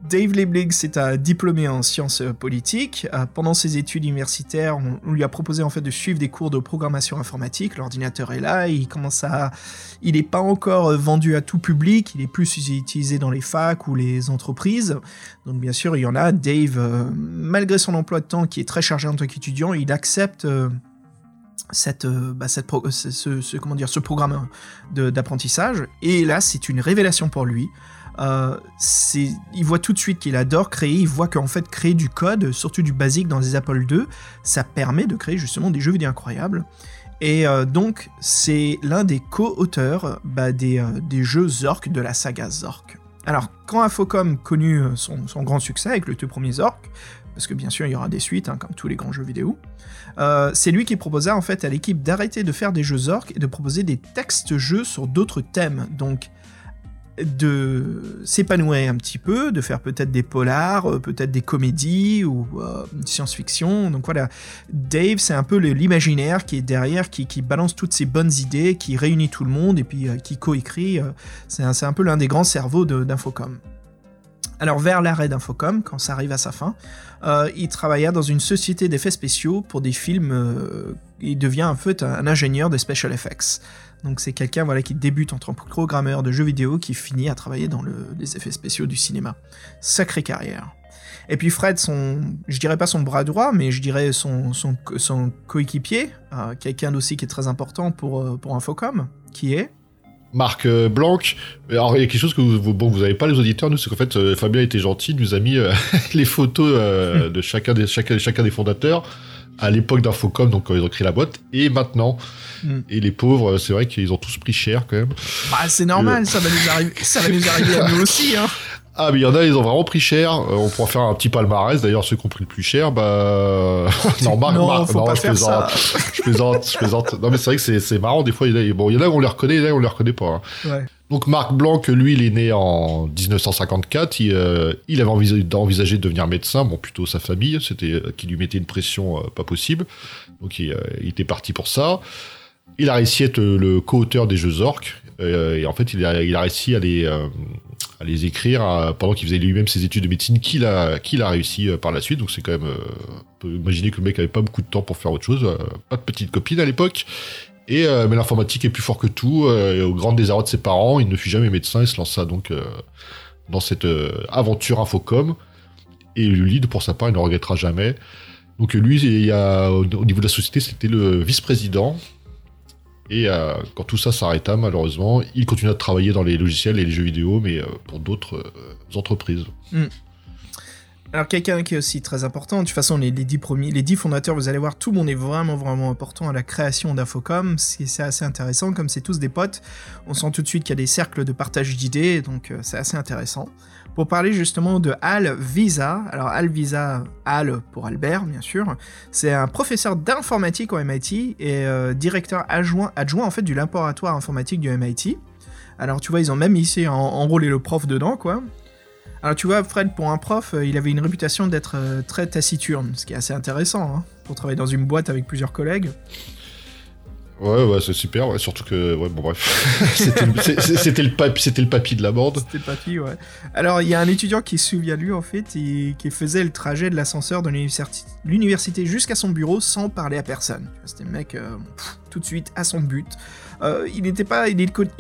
Dave Lebling, c'est un diplômé en sciences euh, politiques. Pendant ses études universitaires, on, lui a proposé en fait de suivre des cours de programmation informatique. L'ordinateur est là, il commence à, il n'est pas encore vendu à tout public, il est plus utilisé dans les facs ou les entreprises. Donc bien sûr, il y en a. Dave, malgré son emploi de temps qui est très chargé en tant qu'étudiant, il accepte. Euh, cette, euh, bah, pro- ce, comment dire, ce programme de- d'apprentissage. Et là, c'est une révélation pour lui. Euh, il voit tout de suite qu'il adore créer, il voit qu'en fait créer du code, surtout du basique dans les Apple II, ça permet de créer justement des jeux vidéo incroyables. Et euh, donc c'est l'un des co-auteurs bah, des, euh, des jeux Zork de la saga Zork. Alors quand Infocom connut euh, son, son grand succès avec le deux premiers Zork, parce que bien sûr il y aura des suites hein, comme tous les grands jeux vidéo, euh, c'est lui qui proposa en fait à l'équipe d'arrêter de faire des jeux Zork et de proposer des textes jeux sur d'autres thèmes. Donc de s'épanouir un petit peu, de faire peut-être des polars, euh, peut-être des comédies ou euh, science-fiction. Donc voilà, Dave, c'est un peu l'imaginaire qui est derrière, qui, balance toutes ces bonnes idées, qui réunit tout le monde et puis euh, qui coécrit. euh, c'est un, peu l'un des grands cerveaux d'Infocom. Alors vers l'arrêt d'Infocom, quand ça arrive à sa fin, euh, il travailla dans une société d'effets spéciaux pour des films. euh, il devient en fait un, ingénieur de special effects. Donc c'est quelqu'un voilà, qui débute en tant que programmeur de jeux vidéo qui finit à travailler dans le- les effets spéciaux du cinéma. Sacrée carrière. Et puis Fred, son, je dirais pas son bras droit, mais je dirais son, son, co- son coéquipier, euh, quelqu'un aussi qui est très important pour, pour Infocom, qui est... Marc euh, Blanc. Alors, il y a quelque chose que vous, bon, vous avez pas les auditeurs, nous, c'est qu'en fait, euh, Fabien était gentil, il nous a mis euh, (laughs) les photos de chacun des, chacun, chacun des fondateurs à l'époque d'Infocom, donc quand ils ont créé la boîte, et maintenant. Mm. Et les pauvres, c'est vrai qu'ils ont tous pris cher quand même. Bah c'est normal, ça va nous arriver, ça va nous arriver à nous aussi, hein. (laughs) Ah, mais il y en a, ils ont vraiment pris cher. Euh, on pourra faire un petit palmarès. D'ailleurs, ceux qui ont pris le plus cher, bah. (laughs) non, Marc, non, Marc, faut non, pas je faire plaisante. ça. Je plaisante, je plaisante. Non, mais c'est vrai que c'est- marrant. Des fois, il y en a, bon, il y en a, on les reconnaît, il y en a, on les reconnaît pas. hein. Ouais. Donc Marc Blanc, lui, il est né en 1954. Il, euh, il avait envisagé, envisagé de devenir médecin, bon plutôt sa famille, c'était euh, qui lui mettait une pression euh, pas possible. Donc il, euh, il était parti pour ça. Il a réussi à être le co-auteur des jeux euh, et en fait, il a, il a réussi à les, euh, à les écrire pendant qu'il faisait lui-même ses études de médecine, qu'il a, qu'il a réussi euh, par la suite. Donc c'est quand même, euh, on peut imaginer que le mec avait pas beaucoup de temps pour faire autre chose. euh, pas de petite copine à l'époque. Et mais l'informatique est plus fort que tout. et au grand désarroi de ses parents, il ne fut jamais médecin et se lança donc dans cette aventure Infocom. Et le lead, pour sa part, il ne regrettera jamais. Donc lui, il y a, au niveau de la société, c'était le vice-président. Et euh, quand tout ça s'arrêta, malheureusement, il continua de travailler dans les logiciels et les jeux vidéo, mais euh, pour d'autres euh, entreprises. Alors quelqu'un qui est aussi très important, de toute façon les, les, dix premiers, les dix fondateurs, vous allez voir, tout le monde est vraiment vraiment important à la création d'Infocom, c'est assez intéressant, comme c'est tous des potes, on sent tout de suite qu'il y a des cercles de partage d'idées, donc c'est assez intéressant. Pour parler justement de Al Visa, alors Al Visa, Al pour Albert bien sûr, c'est un professeur d'informatique au MIT et euh, directeur adjoint, en fait du laboratoire informatique du MIT. Alors tu vois, ils ont même ici en, enrôlé le prof dedans quoi. Alors tu vois, Fred, pour un prof, euh, il avait une réputation d'être euh, très taciturne, ce qui est assez intéressant, hein, pour travailler dans une boîte avec plusieurs collègues. Ouais, ouais, c'est super, surtout que, ouais, bon bref, (laughs) c'était le, papi, le papy de la bande. C'était le papy, ouais. Alors, il y a un étudiant qui se souvient lui, en fait, et qui faisait le trajet de l'ascenseur de l'université jusqu'à son bureau sans parler à personne. C'était le mec, euh, tout de suite, à son but. Euh, il, était pas, il,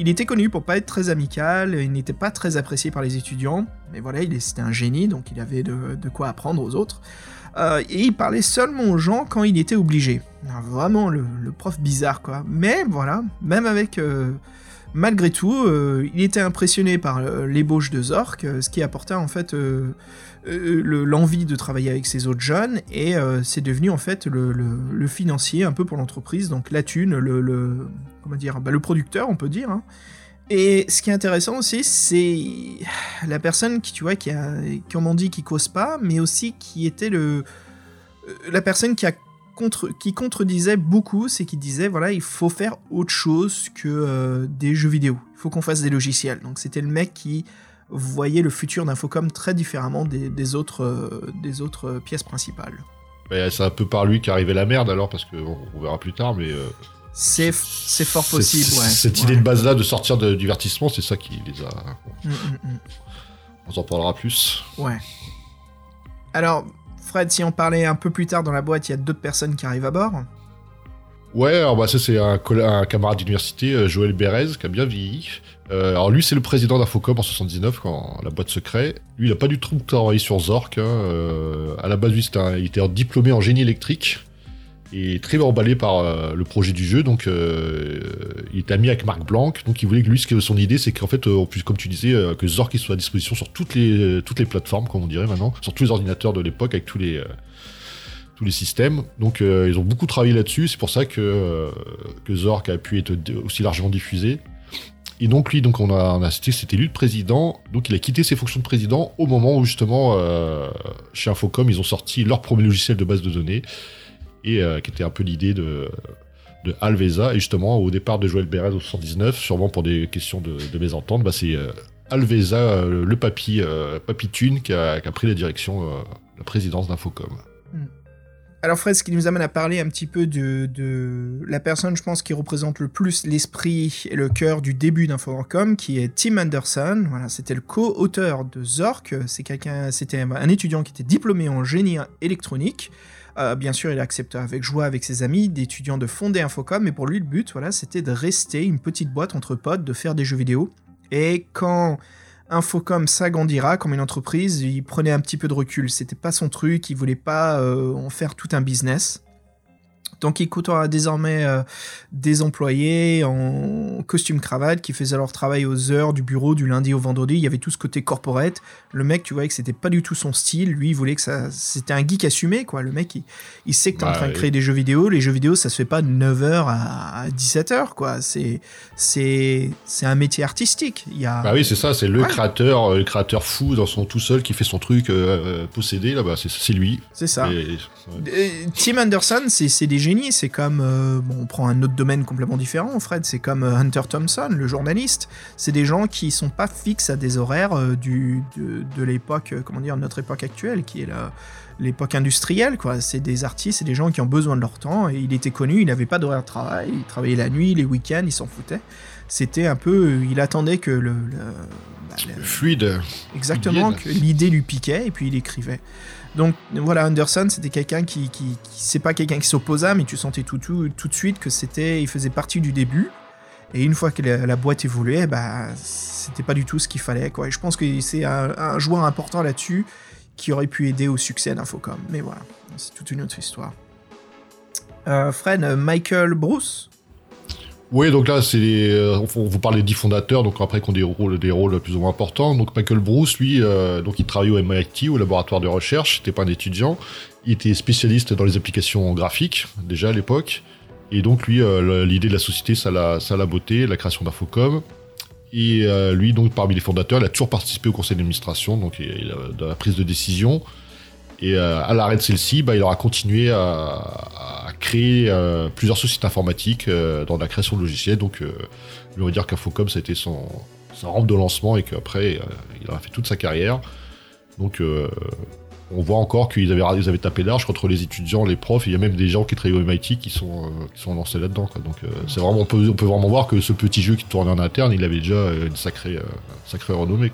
était connu pour pas être très amical, il n'était pas très apprécié par les étudiants, mais voilà, c'était un génie, donc il avait de quoi apprendre aux autres. Euh, et il parlait seulement aux gens quand il était obligé. Vraiment le, prof bizarre quoi. Mais voilà, même avec... Euh, malgré tout, euh, il était impressionné par l'ébauche de Zork, ce qui apportait en fait l'envie de travailler avec ces autres jeunes, et c'est devenu en fait le, financier un peu pour l'entreprise, donc la thune, le, le comment dire, bah, le producteur on peut dire. Hein. Et ce qui est intéressant aussi, c'est la personne qui, tu vois, qui a, comme on dit, qui cause pas, mais aussi qui était le, la personne qui a contre, qui contredisait beaucoup, c'est qu'il disait voilà, il faut faire autre chose que euh, des jeux vidéo. Il faut qu'on fasse des logiciels. Donc c'était le mec qui voyait le futur d'Infocom très différemment des, autres, euh, des autres pièces principales. c'est un peu par lui qu'arrivait la merde alors, parce qu'on on verra plus tard, mais. Euh, c'est fort possible, ouais. Cette ouais. idée de base-là de sortir de divertissement, c'est ça qui les a. Mm, mm, mm. On s'en parlera plus. Ouais. Alors, Fred, si on parlait un peu plus tard dans la boîte, il y a d'autres personnes qui arrivent à bord. Ouais, alors bah ça c'est un, un, camarade d'université, euh, Joël Bérez, qui a bien vieilli. Euh, alors lui c'est le président d'Infocom en 79 quand la boîte se crée. Lui il a pas du tout travaillé sur Zork. Hein. Euh, à la base lui un, il était diplômé en génie électrique et très emballé par euh, le projet du jeu. Donc, euh, il était ami avec Marc Blanc. Donc, il voulait que lui, son idée, c'est qu'en fait, euh, plus, comme tu disais, que Zork soit à disposition sur toutes les plateformes, comme on dirait maintenant, sur tous les ordinateurs de l'époque, avec tous les systèmes. Donc, ils ont beaucoup travaillé là-dessus. C'est pour ça que Zork a pu être aussi largement diffusé. Et donc lui, donc on a, on a c'était lui le président. Donc il a quitté ses fonctions de président au moment où justement chez Infocom, ils ont sorti leur premier logiciel de base de données et euh, qui était un peu l'idée de, Alveza. Et justement, au départ de Joël Bérez au 79, sûrement pour des questions de, de mésentente, bah, c'est euh, Alveza, euh, le papy, papy Thune, qui a, pris la direction, la présidence d'Infocom. Mm. Alors Fred, ce qui nous amène à parler un petit peu de, de la personne, je pense, qui représente le plus l'esprit et le cœur du début d'Infocom, qui est Tim Anderson. Voilà, c'était le co-auteur de Zork. C'est quelqu'un, c'était un étudiant qui était diplômé en génie électronique. Euh, bien sûr, il accepte avec joie avec ses amis d'étudiants de fonder Infocom, mais pour lui, le but, voilà, c'était de rester une petite boîte entre potes, de faire des jeux vidéo. Et quand Infocom s'agrandira comme une entreprise, il prenait un petit peu de recul. C'était pas son truc, il voulait pas euh, en faire tout un business. Donc il côtoie désormais euh, des employés en costume cravate qui faisaient leur travail aux heures du bureau du lundi au vendredi. Il y avait tout ce côté corporate. Le mec, tu voyais que c'était pas du tout son style. Lui, il voulait que ça. C'était un geek assumé, quoi. Le mec, il, il sait que t'es bah, en train de créer des jeux vidéo. Les jeux vidéo, ça se fait pas de 9h à, 17h, quoi. C'est, c'est, c'est un métier artistique. Il y a... Bah oui, c'est ça. C'est le ouais. créateur, le créateur fou dans son tout seul qui fait son truc euh, possédé. Là, bah, c'est, lui. C'est ça. Et, ouais. Tim Anderson, c'est, c'est des génie, c'est comme, euh, bon, on prend un autre domaine complètement différent, Fred, c'est comme euh, Hunter Thompson, le journaliste. C'est des gens qui sont pas fixes à des horaires euh, du, de, de l'époque, comment dire, notre époque actuelle, qui est la, l'époque industrielle, quoi. C'est des artistes, c'est des gens qui ont besoin de leur temps, et il était connu, il n'avait pas d'horaire de travail, il travaillait la nuit, les week-ends, il s'en foutait. C'était un peu, il attendait que le, le, bah, le fluide. Exactement, que l'idée lui piquait, et puis il écrivait. Donc voilà, Anderson, c'était quelqu'un qui, qui, c'est pas quelqu'un qui s'opposa, mais tu sentais tout, tout, tout de suite que c'était, il faisait partie du début. Et une fois que la, boîte évoluait, bah, c'était pas du tout ce qu'il fallait. Je pense que c'est un, un joueur important là-dessus qui aurait pu aider au succès d'Infocom. Mais voilà, c'est toute une autre histoire. Euh, Fred, Michael Bruce? Oui, donc là, c'est euh, on vous parle des dix fondateurs, donc après des rôles, des rôles plus ou moins importants. Donc Michael Bruce, lui, euh, donc il travaillait au MIT, au laboratoire de recherche, c'était pas un étudiant. Il était spécialiste dans les applications graphiques, déjà à l'époque. Et donc lui, euh, l'idée de la société, ça l'a, ça l'a beauté, la création d'Infocom. Et euh, lui, donc parmi les fondateurs, il a toujours participé au conseil d'administration, donc il a- dans la prise de décision. Et euh, à l'arrêt de celle-ci, bah, il aura continué à, à créer euh, plusieurs sociétés informatiques euh, dans la création de logiciels. Donc, euh, je veux dire qu'Infocom, ça a été son, sa rampe de lancement et qu'après, euh, il aura fait toute sa carrière. Donc, euh, on voit encore qu'ils avaient, tapé large contre les étudiants, les profs. Il y a même des gens qui travaillent au MIT qui sont, euh, lancés là-dedans. Donc, euh, c'est vraiment, on peut, vraiment voir que ce petit jeu qui tournait en interne, il avait déjà euh, une sacrée, euh, renommée.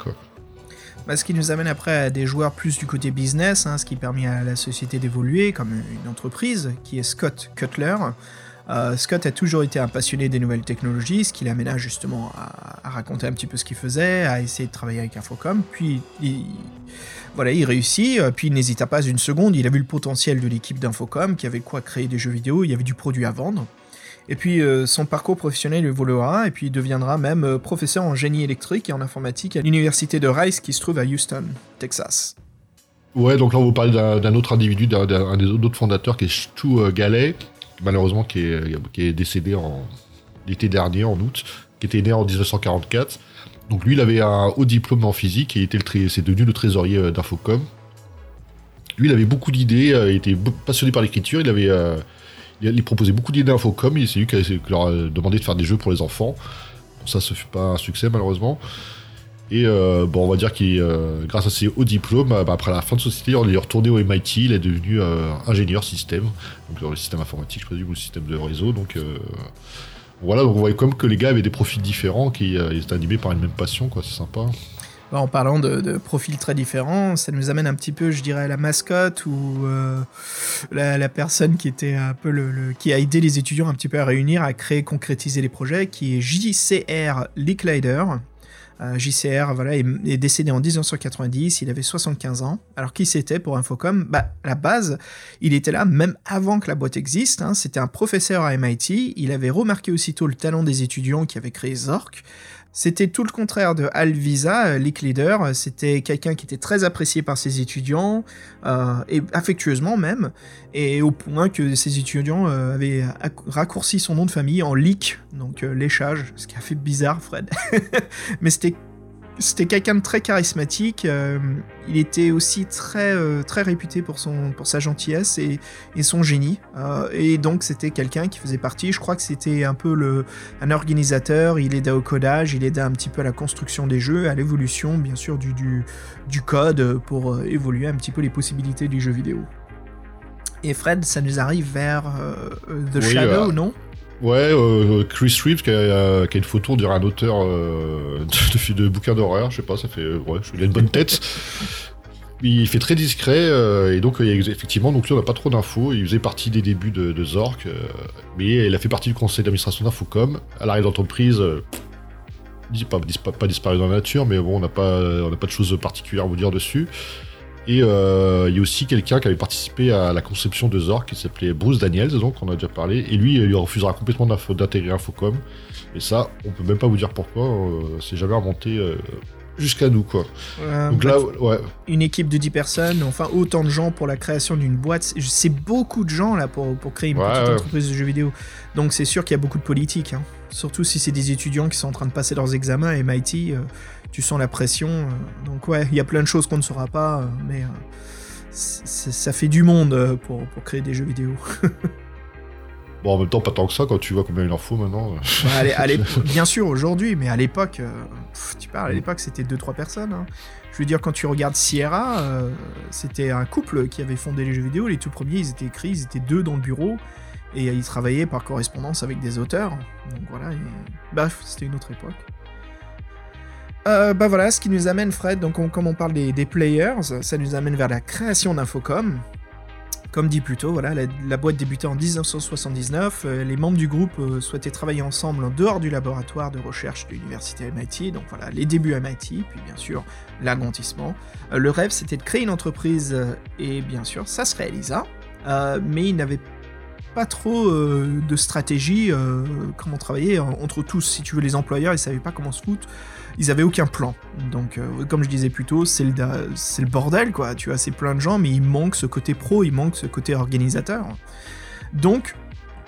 Ce qui nous amène après à des joueurs plus du côté business, hein, ce qui permet à la société d'évoluer comme une entreprise, qui est Scott Cutler. Euh, Scott a toujours été un passionné des nouvelles technologies, ce qui l'amèna justement à, raconter un petit peu ce qu'il faisait, à essayer de travailler avec Infocom. Puis il, il réussit, euh, puis il n'hésita pas une seconde, il a vu le potentiel de l'équipe d'Infocom, qui avait quoi créer des jeux vidéo, il y avait du produit à vendre. Et puis euh, son parcours professionnel évoluera, et puis il deviendra même euh, professeur en génie électrique et en informatique à l'université de Rice qui se trouve à Houston, Texas. Ouais, donc là, on vous parle d'un autre individu, d'un des autres fondateurs qui est Stu euh, Gallet, malheureusement qui est, décédé l'été dernier, en août, qui était né en 1944. Donc lui, il avait un haut diplôme en physique et c'est devenu le trésorier d'Infocom. Lui, il avait beaucoup d'idées, il était passionné par l'écriture, il avait, il, il proposait beaucoup d'idées Infocom, c'est lui qui, a- qui leur a demandé de faire des jeux pour les enfants. Ça, ce fut pas un succès malheureusement. Et euh, bon, on va dire qu'il, euh, grâce à ses hauts diplômes, euh, bah, après la fin de société, on est retourné au MIT, il est devenu euh, ingénieur système, donc dans le système informatique, je présume, ou le système de réseau. Donc euh, voilà, on voyait comme que les gars avaient des profils différents, qui euh, étaient animés par une même passion, quoi. C'est sympa. Bah, en parlant de, profils très différents, ça nous amène un petit peu, je dirais, à la mascotte ou euh, la, personne qui était un peu le, qui a aidé les étudiants un petit peu à réunir, à créer, concrétiser les projets, qui est JCR Licklider. Euh, JCR voilà, est, est décédé en 1990, il avait 75 ans. Alors qui c'était pour Infocom? Bah à la base, il était là même avant que la boîte existe. hein. C'était un professeur à MIT. Il avait remarqué aussitôt le talent des étudiants qui avaient créé Zork. C'était tout le contraire de Al Visa, euh, Leak Leader. Euh, C'était quelqu'un qui était très apprécié par ses étudiants, euh, et affectueusement même, et au point que ses étudiants avaient acc- raccourci son nom de famille en Leak, donc léchage, ce qui a fait bizarre, Fred. (laughs) Mais c'était c'était quelqu'un de très charismatique. euh, il était aussi très euh, très réputé pour son pour sa gentillesse et, et son génie. Euh, et donc c'était quelqu'un qui faisait partie. Je crois que c'était un peu le un organisateur. Il aidait au codage, il aidait un petit peu à la construction des jeux, à l'évolution bien sûr du du, du code pour évoluer un petit peu les possibilités du jeu vidéo. Et Fred, ça nous arrive vers The Oui, Shadow, euh, non? Ouais, euh, Chris Reeves qui a, euh, une photo, on dirait un auteur euh, de, de, de bouquins d'horreur, je sais pas, ça fait. euh, Ouais, il a une bonne tête. Il fait très discret, euh, et donc effectivement, donc lui on n'a pas trop d'infos. Il faisait partie des débuts de, Zork, euh, mais il a fait partie du conseil d'administration d'Infocom. À l'arrêt d'entreprise, euh, pas, pas, pas disparu dans la nature, mais bon, on n'a pas, pas de choses particulières à vous dire dessus. Et euh, il y a aussi quelqu'un qui avait participé à la conception de Zork qui s'appelait Bruce Daniels, donc on a déjà parlé, et lui il refusera complètement d'intégrer Infocom. Et ça, on peut même pas vous dire pourquoi, euh, c'est jamais remonté euh, jusqu'à nous quoi. Donc là, ouais, une équipe de 10 personnes, enfin autant de gens pour la création d'une boîte, c'est- beaucoup de gens là pour, pour créer une Ouais, petite ouais. entreprise de jeux vidéo. Donc c'est sûr qu'il y a beaucoup de politique, hein. surtout si c'est des étudiants qui sont en train de passer leurs examens à MIT, tu sens la pression. euh. donc ouais, il y a plein de choses qu'on ne saura pas, euh, mais euh, ça fait du monde pour, pour créer des jeux vidéo. (laughs) bon en même temps pas tant que ça quand tu vois combien il en faut maintenant. Bah, l'ép- (laughs) bien sûr aujourd'hui, mais à l'époque, euh, tu parles, à l'époque c'était 2-3 personnes. hein. Je veux dire, quand tu regardes Sierra, euh, c'était un couple qui avait fondé les jeux vidéo. Les tout premiers, ils étaient écrits, ils étaient deux dans le bureau et ils travaillaient par correspondance avec des auteurs. Donc voilà, et- bref, c'était une autre époque. Euh, bah voilà, ce qui nous amène, Fred, donc on- comme on parle des, players, ça nous amène vers la création d'Infocom. Comme dit plus tôt, voilà, la, boîte débutait en 1979. euh, les membres du groupe euh, souhaitaient travailler ensemble en dehors du laboratoire de recherche de l'université MIT. Donc voilà, les débuts MIT, puis bien sûr l'agrandissement. Euh, le rêve, c'était de créer une entreprise et bien sûr, ça se réalisa. Mais ils n'avaient pas trop de stratégie, comment travailler en- entre tous. Si tu veux, les employeurs, ils savaient pas comment se foutre. Ils avaient aucun plan. Donc, euh, comme je disais plus tôt, c'est le, bordel, quoi. Tu vois, c'est plein de gens, mais il manque ce côté pro, il manque ce côté organisateur. Donc,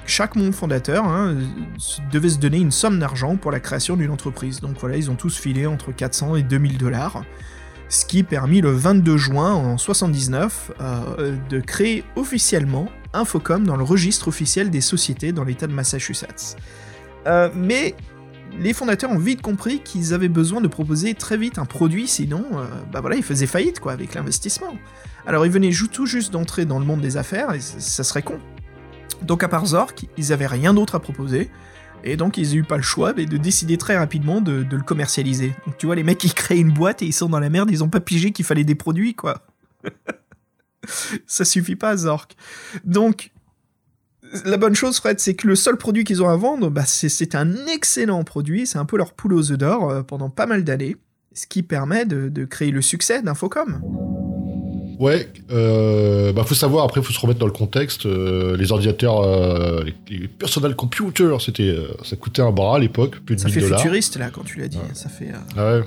chaque monde fondateur hein, devait se donner une somme d'argent pour la création d'une entreprise. Donc voilà, ils ont tous filé entre 400 et 2000 dollars. Ce qui permit le 22 juin en 79 euh, de créer officiellement Infocom dans le registre officiel des sociétés dans l'État de Massachusetts. Euh, mais les fondateurs ont vite compris qu'ils avaient besoin de proposer très vite un produit, sinon, euh, bah voilà, ils faisaient faillite quoi avec l'investissement. Alors ils venaient tout juste d'entrer dans le monde des affaires et ça serait con. Donc à part Zork, ils avaient rien d'autre à proposer. Et donc ils n'ont pas le choix mais de décider très rapidement de, de le commercialiser. Donc tu vois, les mecs ils créent une boîte et ils sont dans la merde, ils ont pas pigé qu'il fallait des produits quoi. (laughs) Ça suffit pas, Zork. Donc, la bonne chose, Fred, c'est que le seul produit qu'ils ont à vendre, bah, c'est- un excellent produit, c'est un peu leur poule aux œufs d'or euh, pendant pas mal d'années, ce qui permet de, de créer le succès d'Infocom. Ouais, euh, bah faut savoir, après, faut se remettre dans le contexte. euh, les ordinateurs, euh, les, les personal computers, c'était, ça coûtait un bras à l'époque, plus de Ça 1000 fait dollars. futuriste, là, quand tu l'as dit. Ça fait... Ah ouais,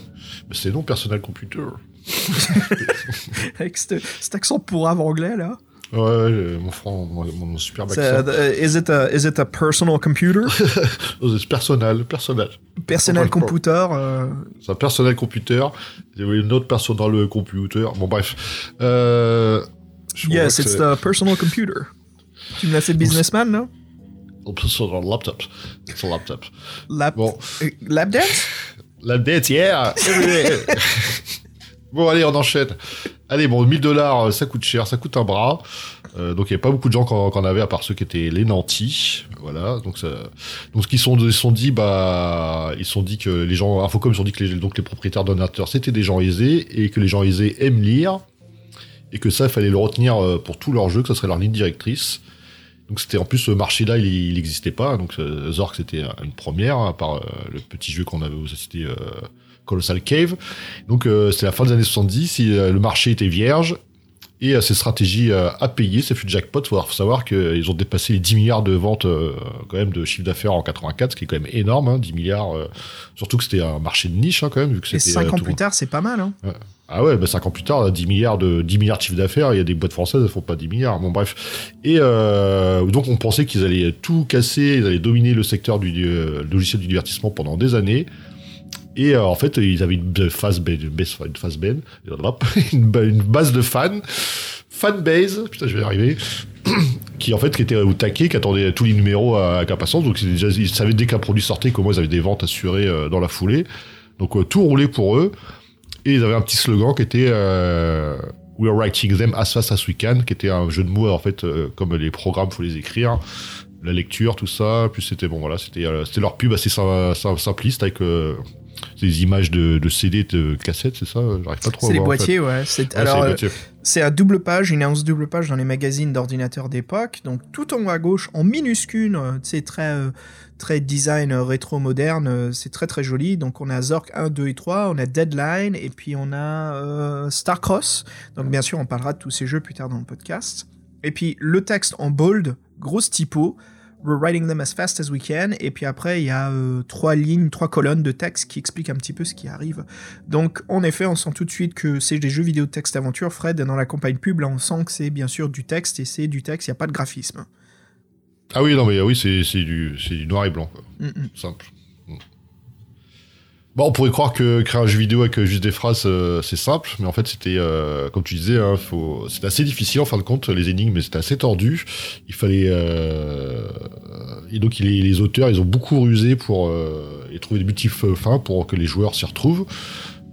mais c'est non personal computer. (laughs) avec cet cet accent pourrave anglais, là. Ouais, euh, mon, franc, mon, mon C'est, accent. euh, is, it a, is it a personal computer? (laughs) Oh, c'est personnel, personnel. Ouais, computer euh, C'est un personnel computer. Il y avait une autre personnel computer. Bon, bref. Euh, Yes, it's the personal computer. Tu me l'as fait businessman, un personal laptop. C'est un laptop. Lap, Bon. lap dance? (laughs) La dette, yeah! (laughs) bon, allez, on enchaîne. Allez, bon, 1000 dollars, ça coûte cher, ça coûte un bras. Euh, donc, il n'y avait pas beaucoup de gens en avaient, à part ceux qui étaient les nantis. Voilà. Donc, ça... donc ce qu'ils sont, ils sont dit, bah, ils sont dit que les gens, Infocom, ils sont dit que les, donc, les propriétaires d'ordinateurs, c'était des gens aisés, et que les gens aisés aiment lire, et que ça, il fallait le retenir euh, pour tous leurs jeux, que ça serait leur ligne directrice. Donc c'était en plus ce marché-là, il n'existait pas. Donc euh, Zork c'était une première, à part euh, le petit jeu qu'on avait c'était euh, Colossal Cave. Donc euh, c'est la fin des années 70, et, euh, le marché était vierge. Et euh, ces stratégies euh, à payer, ça fut le jackpot. Il faut savoir qu'ils ont dépassé les 10 milliards de ventes euh, quand même de chiffre d'affaires en 84, ce qui est quand même énorme, hein, 10 milliards. euh, surtout que c'était un marché de niche hein, quand même. Vu que Et c'était 5 euh, ans plus tard, c'est pas mal, hein ah ouais, bah 5 ans plus tard, 10 milliards de 10 milliards de chiffre d'affaires, il y a des boîtes françaises, elles font pas 10 milliards. Bon bref. Et euh, donc on pensait qu'ils allaient tout casser, ils allaient dominer le secteur du euh, logiciel du divertissement pendant des années. Et euh, en fait, ils avaient une phase ben, une base, une phase (laughs) une, ba- une base de fans, fanbase, putain, je vais y arriver, (clears throat) qui en fait qui était au taquet, qui attendait tous les numéros à, avec impatience. Donc ils savaient dès qu'un produit sortait comment ils avaient des ventes assurées euh, dans la foulée. Donc euh, tout roulait pour eux. Et ils avaient un petit slogan qui était euh, We are writing them as fast as we can, qui était un jeu de mots en fait, comme les programmes, faut les écrire, la lecture, tout ça. Puis c'était bon, voilà, c'était euh, c'était leur pub assez sim- sim- simpliste avec euh, des images de, de CD, de cassettes, c'est ça J'arrive pas trop à C'est les en fait. boîtiers, ouais. C'est- Ouais, alors, euh, c'est à double page, une annonce double page dans les magazines d'ordinateurs d'époque. Donc tout en haut à gauche, en minuscule, euh, c'est très, euh, très design euh, rétro-moderne, euh, c'est très très joli. Donc on a Zork 1, 2 et 3, on a Deadline, et puis on a euh, Starcross. Donc bien sûr, on parlera de tous ces jeux plus tard dans le podcast. Et puis le texte en bold, grosse typo. We're writing them as fast as we can. Et puis après, il y a euh, trois lignes, trois colonnes de texte qui expliquent un petit peu ce qui arrive. Donc, en effet, on sent tout de suite que c'est des jeux vidéo de texte aventure. Fred, dans la campagne pub, là, on sent que c'est bien sûr du texte et c'est du texte, il n'y a pas de graphisme. Ah oui, non, mais ah oui, c'est du, du noir et blanc, quoi. Mm, mm. simple. Bon, on pourrait croire que créer un jeu vidéo avec euh, juste des phrases, euh, c'est simple, mais en fait, c'était, euh, comme tu disais, hein, c'était assez difficile en fin de compte, les énigmes, c'était assez tordu. Il fallait. euh, Et donc, les, auteurs, ils ont beaucoup rusé pour et trouver des euh, fins pour que les joueurs s'y retrouvent.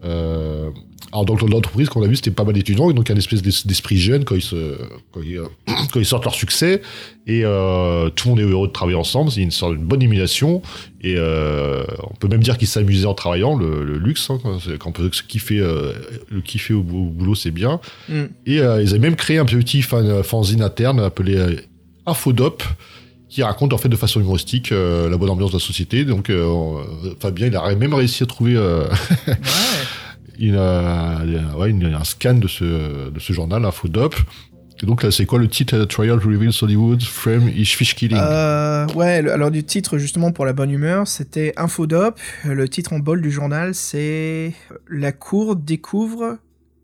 Euh, alors dans l'entreprise qu'on a vu c'était pas mal d'étudiants et donc une espèce d'es- d'esprit jeune quand ils se quand ils, euh, (clears throat) quand ils sortent leur succès et euh, tout le monde est heureux de travailler ensemble c'est une sorte de bonne émulation et euh, on peut même dire qu'ils s'amusaient en travaillant le, le luxe hein, quand on peut se kiffer le kiffer au, au boulot c'est bien Mm. et ils avaient même créé un petit fan, fanzine interne appelé Infodop qui raconte en fait de façon humoristique euh, la bonne ambiance de la société donc euh, euh, Fabien il a même réussi à trouver euh, Ouais. (laughs) une, ouais, une- un scan de ce, de ce journal, Infodop. Et donc là, c'est quoi le titre Trial Reveals Hollywood, Frame is Fish Killing? Ouais, le- alors du titre justement pour la bonne humeur, c'était Infodop. Le titre en bol du journal, c'est La Cour découvre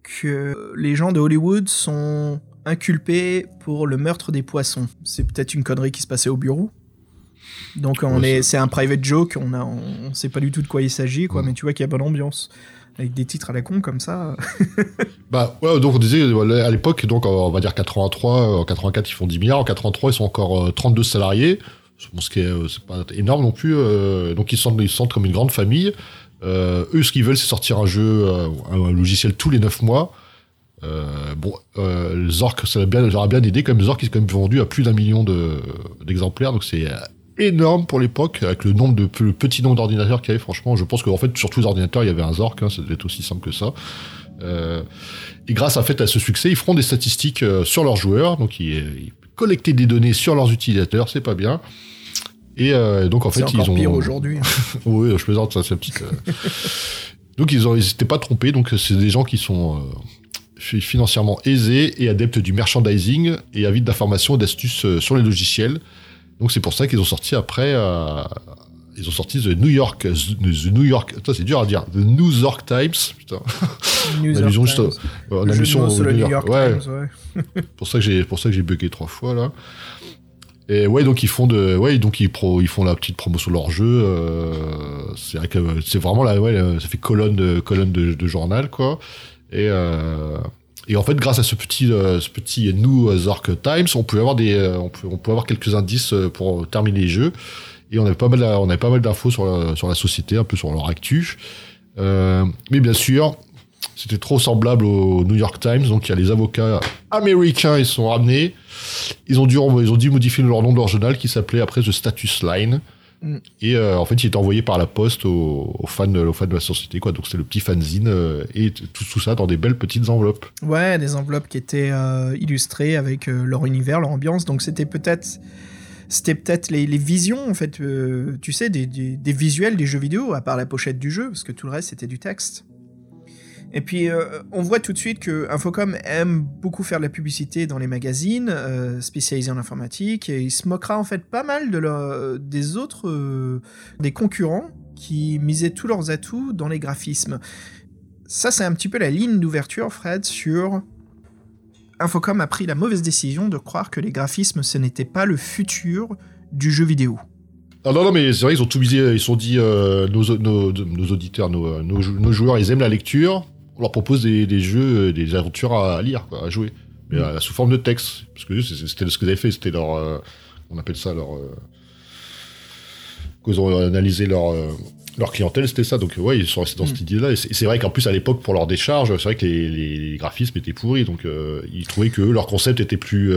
que les gens de Hollywood sont inculpés pour le meurtre des poissons. C'est peut-être une connerie qui se passait au bureau. Donc on est, c'est un private joke, on a, on, on sait pas du tout de quoi il s'agit, quoi. Mais tu vois qu'il y a bonne ambiance avec des titres à la con comme ça. (laughs) Bah, ouais, donc on disait, à l'époque, donc on va dire 83, en 84, ils font 10 milliards, en 83, ils sont encore euh, 32 salariés, bon, ce qui est, euh, c'est pas énorme non plus, euh, donc ils se sentent, ils se sentent comme une grande famille. Euh, eux, ce qu'ils veulent, c'est sortir un jeu, euh, un, un logiciel tous les 9 mois. Euh, bon, euh, Zork, ça a bien, j'aurais bien aidé, quand même, Zork, il s'est quand même vendu à plus d'un million de- d'exemplaires, donc c'est énorme pour l'époque, avec le nombre de, le petit nombre d'ordinateurs qu'il y avait, franchement, je pense qu'en fait, sur tous les ordinateurs, il y avait un Zork, hein, ça devait être aussi simple que ça. Euh, et grâce en fait, à ce succès, ils feront des statistiques euh, sur leurs joueurs, donc ils, ils collectaient des données sur leurs utilisateurs, c'est pas bien. Et euh, donc en C'est fait, ils ont. pire aujourd'hui. (laughs) Oui, je plaisante, ça c'est une petite. euh. (laughs) donc ils s'étaient pas trompés, donc c'est des gens qui sont euh, financièrement aisés et adeptes du merchandising et avides d'informations et d'astuces euh, sur les logiciels. Donc c'est pour ça qu'ils ont sorti après. euh, ils ont sorti The New York, The New York, c'est dur à dire, The New York Times, putain. (laughs) News On a York vision juste, euh, on Le a jeu de mission sur New New York. York Ouais, Times, ouais. (laughs) pour ça que j'ai pour ça que j'ai bugué trois fois là. Et ouais, donc ils font de ouais, donc ils pro, ils font la petite promotion de leur jeu. euh, c'est vrai que c'est vraiment là, ouais, ça fait colonne de colonne de, de journal quoi. Et euh, et en fait, grâce à ce petit euh, ce petit New Zork Times, on pouvait avoir des euh, on peut avoir quelques indices pour terminer les jeux. Et on avait pas mal on avait pas mal d'infos sur la, sur la société, un peu sur leur actu. Mais bien sûr, c'était trop semblable au New York Times, donc il y a les avocats américains, ils sont ramenés. Ils ont dû, ils ont dû modifier leur nom de leur journal qui s'appelait après The Status Line. Mm. Et euh, en fait, il est envoyé par la poste aux, aux fans, aux fans de la société, quoi. Donc c'était le petit fanzine euh, et tout, tout ça dans des belles petites enveloppes. Ouais, des enveloppes qui étaient euh, illustrées avec leur univers, leur ambiance. Donc c'était peut-être, c'était peut-être les, les visions en fait, tu sais, des, des- des visuels des jeux vidéo, à part la pochette du jeu, parce que tout le reste c'était du texte. Et puis euh, on voit tout de suite que Infocom aime beaucoup faire de la publicité dans les magazines euh, spécialisés en informatique et il se moquera en fait pas mal des autres, euh, des concurrents qui misaient tous leurs atouts dans les graphismes. Ça, c'est un petit peu la ligne d'ouverture, Fred, sur. Infocom a pris la mauvaise décision de croire que les graphismes, ce n'était pas le futur du jeu vidéo. Ah non, non, mais c'est vrai, ils ont tout misé, ils sont dit, nos, nos, nos auditeurs, nos, nos joueurs, ils aiment la lecture, on leur propose des, des jeux, euh, des aventures à lire, quoi, à jouer. Mais Mm. euh, sous forme de texte. Parce que c'était ce qu'ils avaient fait, c'était leur. euh, on appelle ça leur. Euh, qu'ils ont analysé leur. euh, leur clientèle, c'était ça. Donc, ouais, ils sont restés dans Mm. cette idée-là. Et c'est vrai qu'en plus, à l'époque, pour leur décharge, c'est vrai que les, graphismes étaient pourris. Donc, ils trouvaient que eux, leur concept était plus,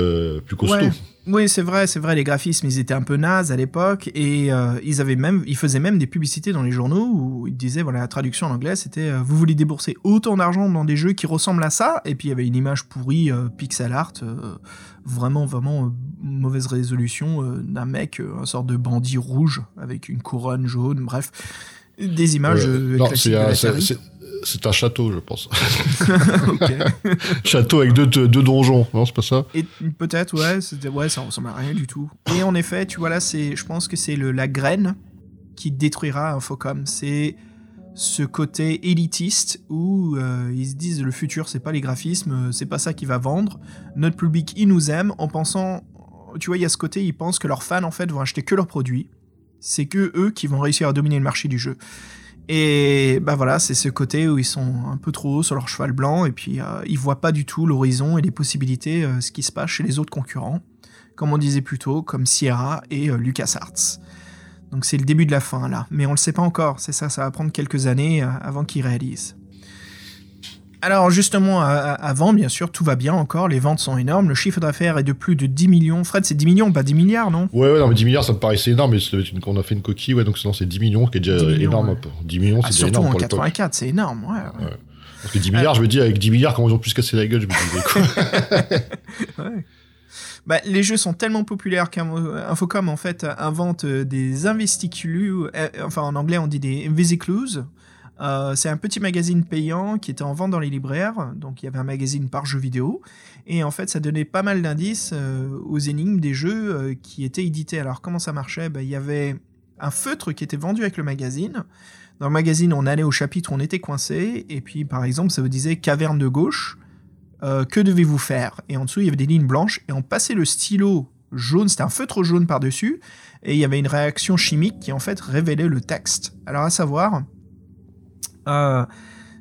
plus costaud. Ouais. Oui, c'est vrai, c'est vrai, les graphismes, ils étaient un peu nazes à l'époque, et euh, ils, avaient même, ils faisaient même des publicités dans les journaux où ils disaient, voilà, la traduction en anglais, c'était euh, Vous voulez débourser autant d'argent dans des jeux qui ressemblent à ça? Et puis il y avait une image pourrie, euh, pixel art, vraiment, vraiment mauvaise résolution d'un mec, un sorte de bandit rouge avec une couronne jaune, bref. Des images Ouais. non, classiques de la série. C'est- un château, je pense. (laughs) (laughs) Château avec deux, deux donjons, non, c'est pas ça? Et peut-être, ouais, ouais, ça ressemble à rien du tout. Et en effet, tu vois là, c'est, je pense que c'est le, la graine qui détruira Infocom. C'est ce côté élitiste où euh, ils se disent le futur, c'est pas les graphismes, c'est pas ça qui va vendre. Notre public, il nous aime en pensant, tu vois, il y a ce côté, ils pensent que leurs fans en fait vont acheter que leurs produits. C'est que eux qui vont réussir à dominer le marché du jeu. Et bah voilà, c'est ce côté où ils sont un peu trop hauts sur leur cheval blanc et puis euh, ils voient pas du tout l'horizon et les possibilités, euh, ce qui se passe chez les autres concurrents, comme on disait plus tôt, comme Sierra et euh, LucasArts. Donc c'est le début de la fin là, mais on le sait pas encore, c'est ça, ça va prendre quelques années avant qu'ils réalisent. Alors justement, avant, bien sûr, tout va bien encore, les ventes sont énormes, le chiffre d'affaires est de plus de 10 millions. Fred, c'est 10 millions, pas 10 milliards, non? Ouais, ouais, non, mais 10 milliards, ça me paraissait énorme, mais on a fait une coquille, ouais, donc sinon c'est 10 millions, qui est déjà 10 millions, énorme. ouais. un peu. 10 millions, Ah, c'est déjà Surtout énorme en pour l'époque. 84, c'est énorme, ouais. ouais. Parce que 10 milliards, je me dis, avec 10 milliards, comment ils ont pu se casser la gueule, je me disais, quoi. (laughs) Ouais. Bah, les jeux sont tellement populaires qu'Infocom en fait invente euh, des investiculu, euh, enfin en anglais on dit des vesicles. Euh, c'est un petit magazine payant qui était en vente dans les libraires, donc il y avait un magazine par jeu vidéo, et en fait ça donnait pas mal d'indices euh, aux énigmes des jeux euh, qui étaient édités. Alors comment ça marchait? Bah, Il y avait un feutre qui était vendu avec le magazine. Dans le magazine, on allait au chapitre, on était coincé, et puis par exemple ça vous disait caverne de gauche. Que devez-vous faire? Et en dessous, il y avait des lignes blanches, et on passait le stylo jaune, c'était un feutre jaune par-dessus, et il y avait une réaction chimique qui en fait révélait le texte. Alors à savoir, euh,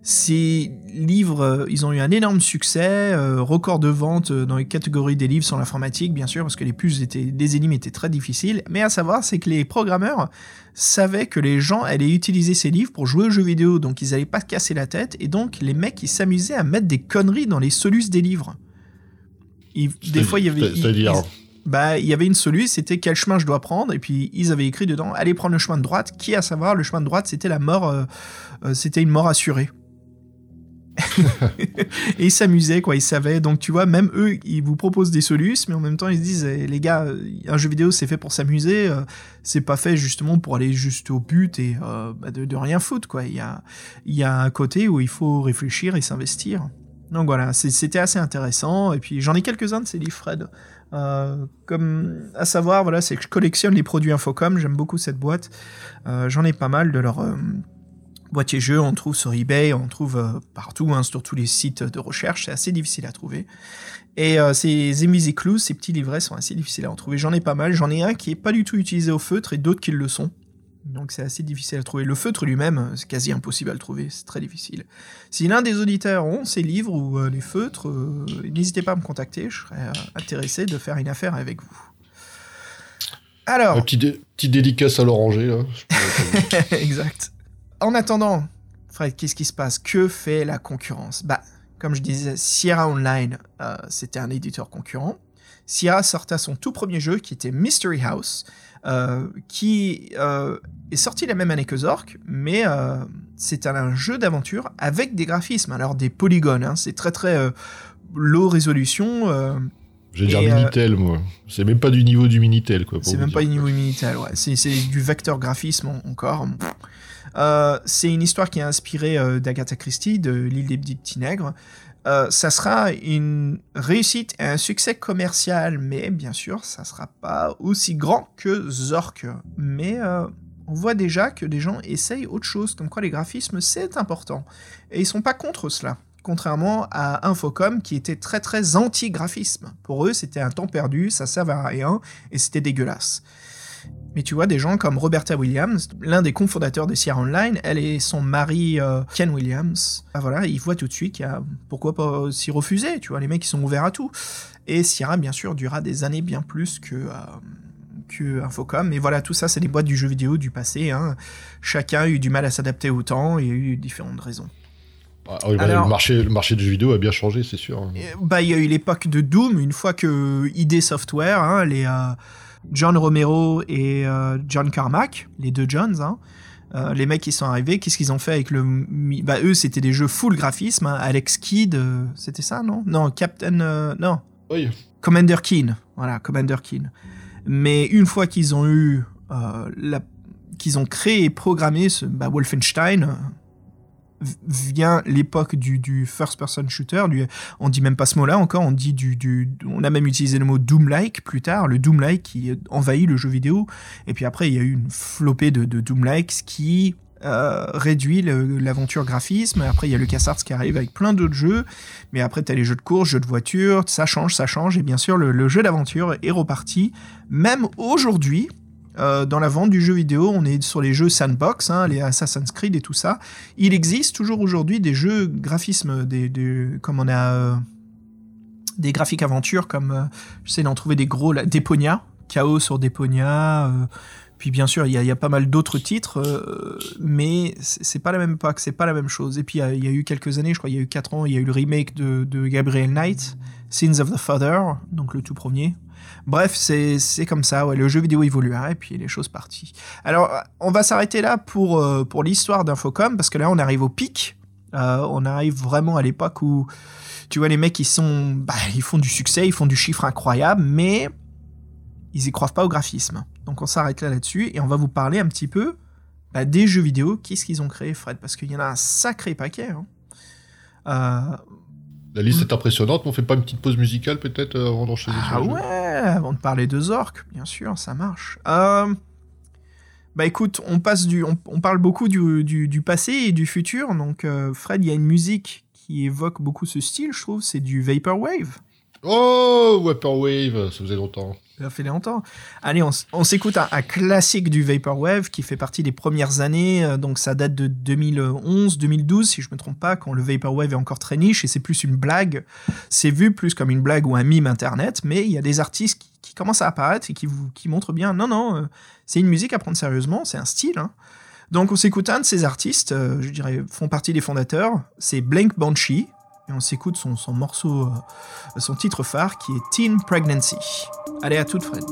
ces livres, euh, ils ont eu un énorme succès, euh, record de vente euh, dans les catégories des livres sur l'informatique, bien sûr, parce que les puces étaient, les énigmes étaient très difficiles. Mais à savoir, c'est que les programmeurs savaient que les gens allaient utiliser ces livres pour jouer aux jeux vidéo, donc ils allaient pas se casser la tête, et donc les mecs, ils s'amusaient à mettre des conneries dans les solus des livres. Ils- des fois, il y avait... ils- bah, il y avait une solution, c'était quel chemin je dois prendre, et puis ils avaient écrit dedans, allez prendre le chemin de droite, qui à savoir, le chemin de droite, c'était la mort, euh, euh, c'était une mort assurée. (laughs) et ils s'amusaient, quoi, ils savaient, donc tu vois, même eux, ils vous proposent des solutions, mais en même temps, ils se disent, eh, les gars, euh, un jeu vidéo, c'est fait pour s'amuser, euh, c'est pas fait justement pour aller juste au but et euh, bah, de, de rien foutre, quoi. Il y a, il y a un côté où il faut réfléchir et s'investir. Donc voilà, c'était assez intéressant, et puis j'en ai quelques-uns de ces livres, Fred. Euh, comme à savoir, voilà, c'est que je collectionne les produits Infocom, j'aime beaucoup cette boîte. Euh, J'en ai pas mal de leurs euh, boîtiers jeux, on trouve sur eBay, on trouve euh, partout, hein, sur tous les sites de recherche, c'est assez difficile à trouver. Et ces Emisi Clues, ces petits livrets sont assez difficiles à en trouver. J'en ai pas mal, j'en ai un qui est pas du tout utilisé au feutre et d'autres qui le sont. Donc c'est assez difficile à trouver. Le feutre lui-même, c'est quasi impossible à le trouver, c'est très difficile. Si l'un des auditeurs ont ces livres ou euh, les feutres, euh, n'hésitez pas à me contacter, je serais euh, intéressé de faire une affaire avec vous. Alors, un petit, dé- petit dédicace à l'oranger, là. (laughs) exact. En attendant, Fred, qu'est-ce qui se passe? Que fait la concurrence? Bah, comme je disais, Sierra Online, c'était un éditeur concurrent. Sierra sortait son tout premier jeu qui était Mystery House, euh, qui euh, est sorti la même année que Zork, mais euh, c'est un jeu d'aventure avec des graphismes, alors des polygones, hein, c'est très très euh, low résolution, Je vais dire Minitel, moi. C'est même pas du niveau du Minitel, quoi. C'est même dire. pas du niveau Minitel, ouais. C'est, du vecteur graphisme en- encore. Euh, c'est une histoire qui est inspirée euh, d'Agatha Christie, de L'île des petits nègres. Euh, ça sera une réussite et un succès commercial, mais bien sûr, ça sera pas aussi grand que Zork. Mais euh, on voit déjà que des gens essayent autre chose, comme quoi les graphismes, c'est important. Et ils sont pas contre cela. Contrairement à Infocom qui était très très anti-graphisme. Pour eux, c'était un temps perdu, ça servait à rien et c'était dégueulasse. Mais tu vois, des gens comme Roberta Williams, l'un des cofondateurs de Sierra Online, elle et son mari euh, Ken Williams, ah voilà, ils voient tout de suite qu'il y a pourquoi pas s'y refuser, tu vois, les mecs ils sont ouverts à tout. Et Sierra, bien sûr, durera des années bien plus que, euh, que Infocom. Mais voilà, tout ça, c'est des boîtes du jeu vidéo du passé. hein. Chacun a eu du mal à s'adapter au temps et il y a eu différentes raisons. Ah oui, bah, Alors- le, marché, le marché du jeu vidéo a bien changé, c'est sûr. Bah, il y a eu l'époque de Doom, une fois que ID Software, hein, les euh, John Romero et euh, John Carmack, les deux Johns, hein, euh, les mecs qui sont arrivés, qu'est-ce qu'ils ont fait avec le. Bah, eux, c'était des jeux full graphisme. hein, Alex Kidd, euh, c'était ça, non? Non, Captain. euh, non. Oui. Commander Keen. Voilà, Commander Keen. Mais une fois qu'ils ont eu. la... qu'ils ont créé et programmé ce bah, Wolfenstein. Vient l'époque du, first-person shooter. Du, on dit même pas ce mot-là encore, on dit du, on a même utilisé le mot Doom-like plus tard, le Doom-like qui envahit le jeu vidéo. Et puis après, il y a eu une flopée de, Doom-likes qui euh, réduit l'aventure graphisme. Après, il y a le LucasArts qui arrive avec plein d'autres jeux. Mais après, tu as les jeux de course, jeux de voiture, ça change, ça change. Et bien sûr, le, le jeu d'aventure est reparti. Même aujourd'hui, euh, dans la vente du jeu vidéo, on est sur les jeux sandbox, hein, les Assassin's Creed et tout ça. Il existe toujours aujourd'hui des jeux graphismes, des, comme on a euh, des graphiques aventures, comme euh, j'essaie d'en trouver des gros, là, Deponia, Chaos sur Deponia, euh, puis bien sûr, il y, a- pas mal d'autres titres, euh, mais c'est pas la même époque, c'est pas la même chose. Et puis il y, a- eu quelques années, je crois, il y a eu 4 ans, il y a eu le remake de, Gabriel Knight, Sins of the Father, donc le tout premier. Bref, c'est comme ça, ouais, le jeu vidéo évoluera et puis les choses parties. Alors, on va s'arrêter là pour, euh, l'histoire d'Infocom, parce que là, on arrive au pic. Euh, on arrive vraiment à l'époque où, tu vois, les mecs, ils sont, bah, ils font du succès, ils font du chiffre incroyable, mais ils y croient pas au graphisme. Donc on s'arrête là là-dessus et on va vous parler un petit peu bah, des jeux vidéo. Qu'est-ce qu'ils ont créé, Fred? Parce qu'il y en a un sacré paquet. hein. Euh, La liste est impressionnante, mais on fait pas une petite pause musicale peut-être euh, avant d'enchaîner sur ah ouais, avant de parler de Zork, bien sûr, ça marche. Euh, bah écoute, on passe du, on, on parle beaucoup du, du, du passé et du futur. Donc euh, Fred, il y a une musique qui évoque beaucoup ce style, je trouve. C'est du vaporwave. Oh, Vaporwave, ça faisait longtemps. Ça fait longtemps. Allez, on, s'écoute un, un classique du Vaporwave qui fait partie des premières années. euh, Donc, ça date de 2011, 2012, si je me trompe pas, quand le Vaporwave est encore très niche et c'est plus une blague. C'est vu plus comme une blague ou un mime internet, mais il y a des artistes qui, commencent à apparaître et qui montrent bien, non, non, euh, c'est une musique à prendre sérieusement, c'est un style. hein. Donc, on s'écoute un de ces artistes, euh, je dirais, font partie des fondateurs, c'est Blank Banshee. Et on s'écoute son, morceau, euh, son titre phare qui est Teen Pregnancy. Allez, à toute Fred.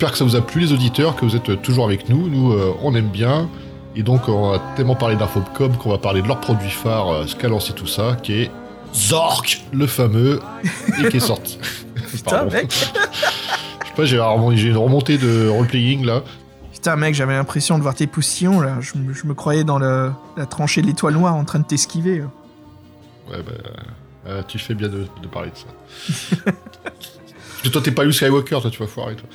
J'espère que ça vous a plu les auditeurs, que vous êtes toujours avec nous. Nous, euh, on aime bien. Et donc, on a tellement parlé d'Infocom qu'on va parler de leur produit phare, euh, ce qu'a lancé tout ça, qui est Zork, le fameux, et qui est sorti. (laughs) Putain, mec. (laughs) Je sais pas, j'ai une remontée de roleplaying là. Putain, mec, j'avais l'impression de voir tes poussillons, là. Je, me- je me croyais dans le- la tranchée de l'étoile noire en train de t'esquiver. Ouais, bah, euh, tu fais bien de, de parler de ça. (laughs) Parce que toi, t'es pas eu Skywalker, toi, tu vas foirer, toi.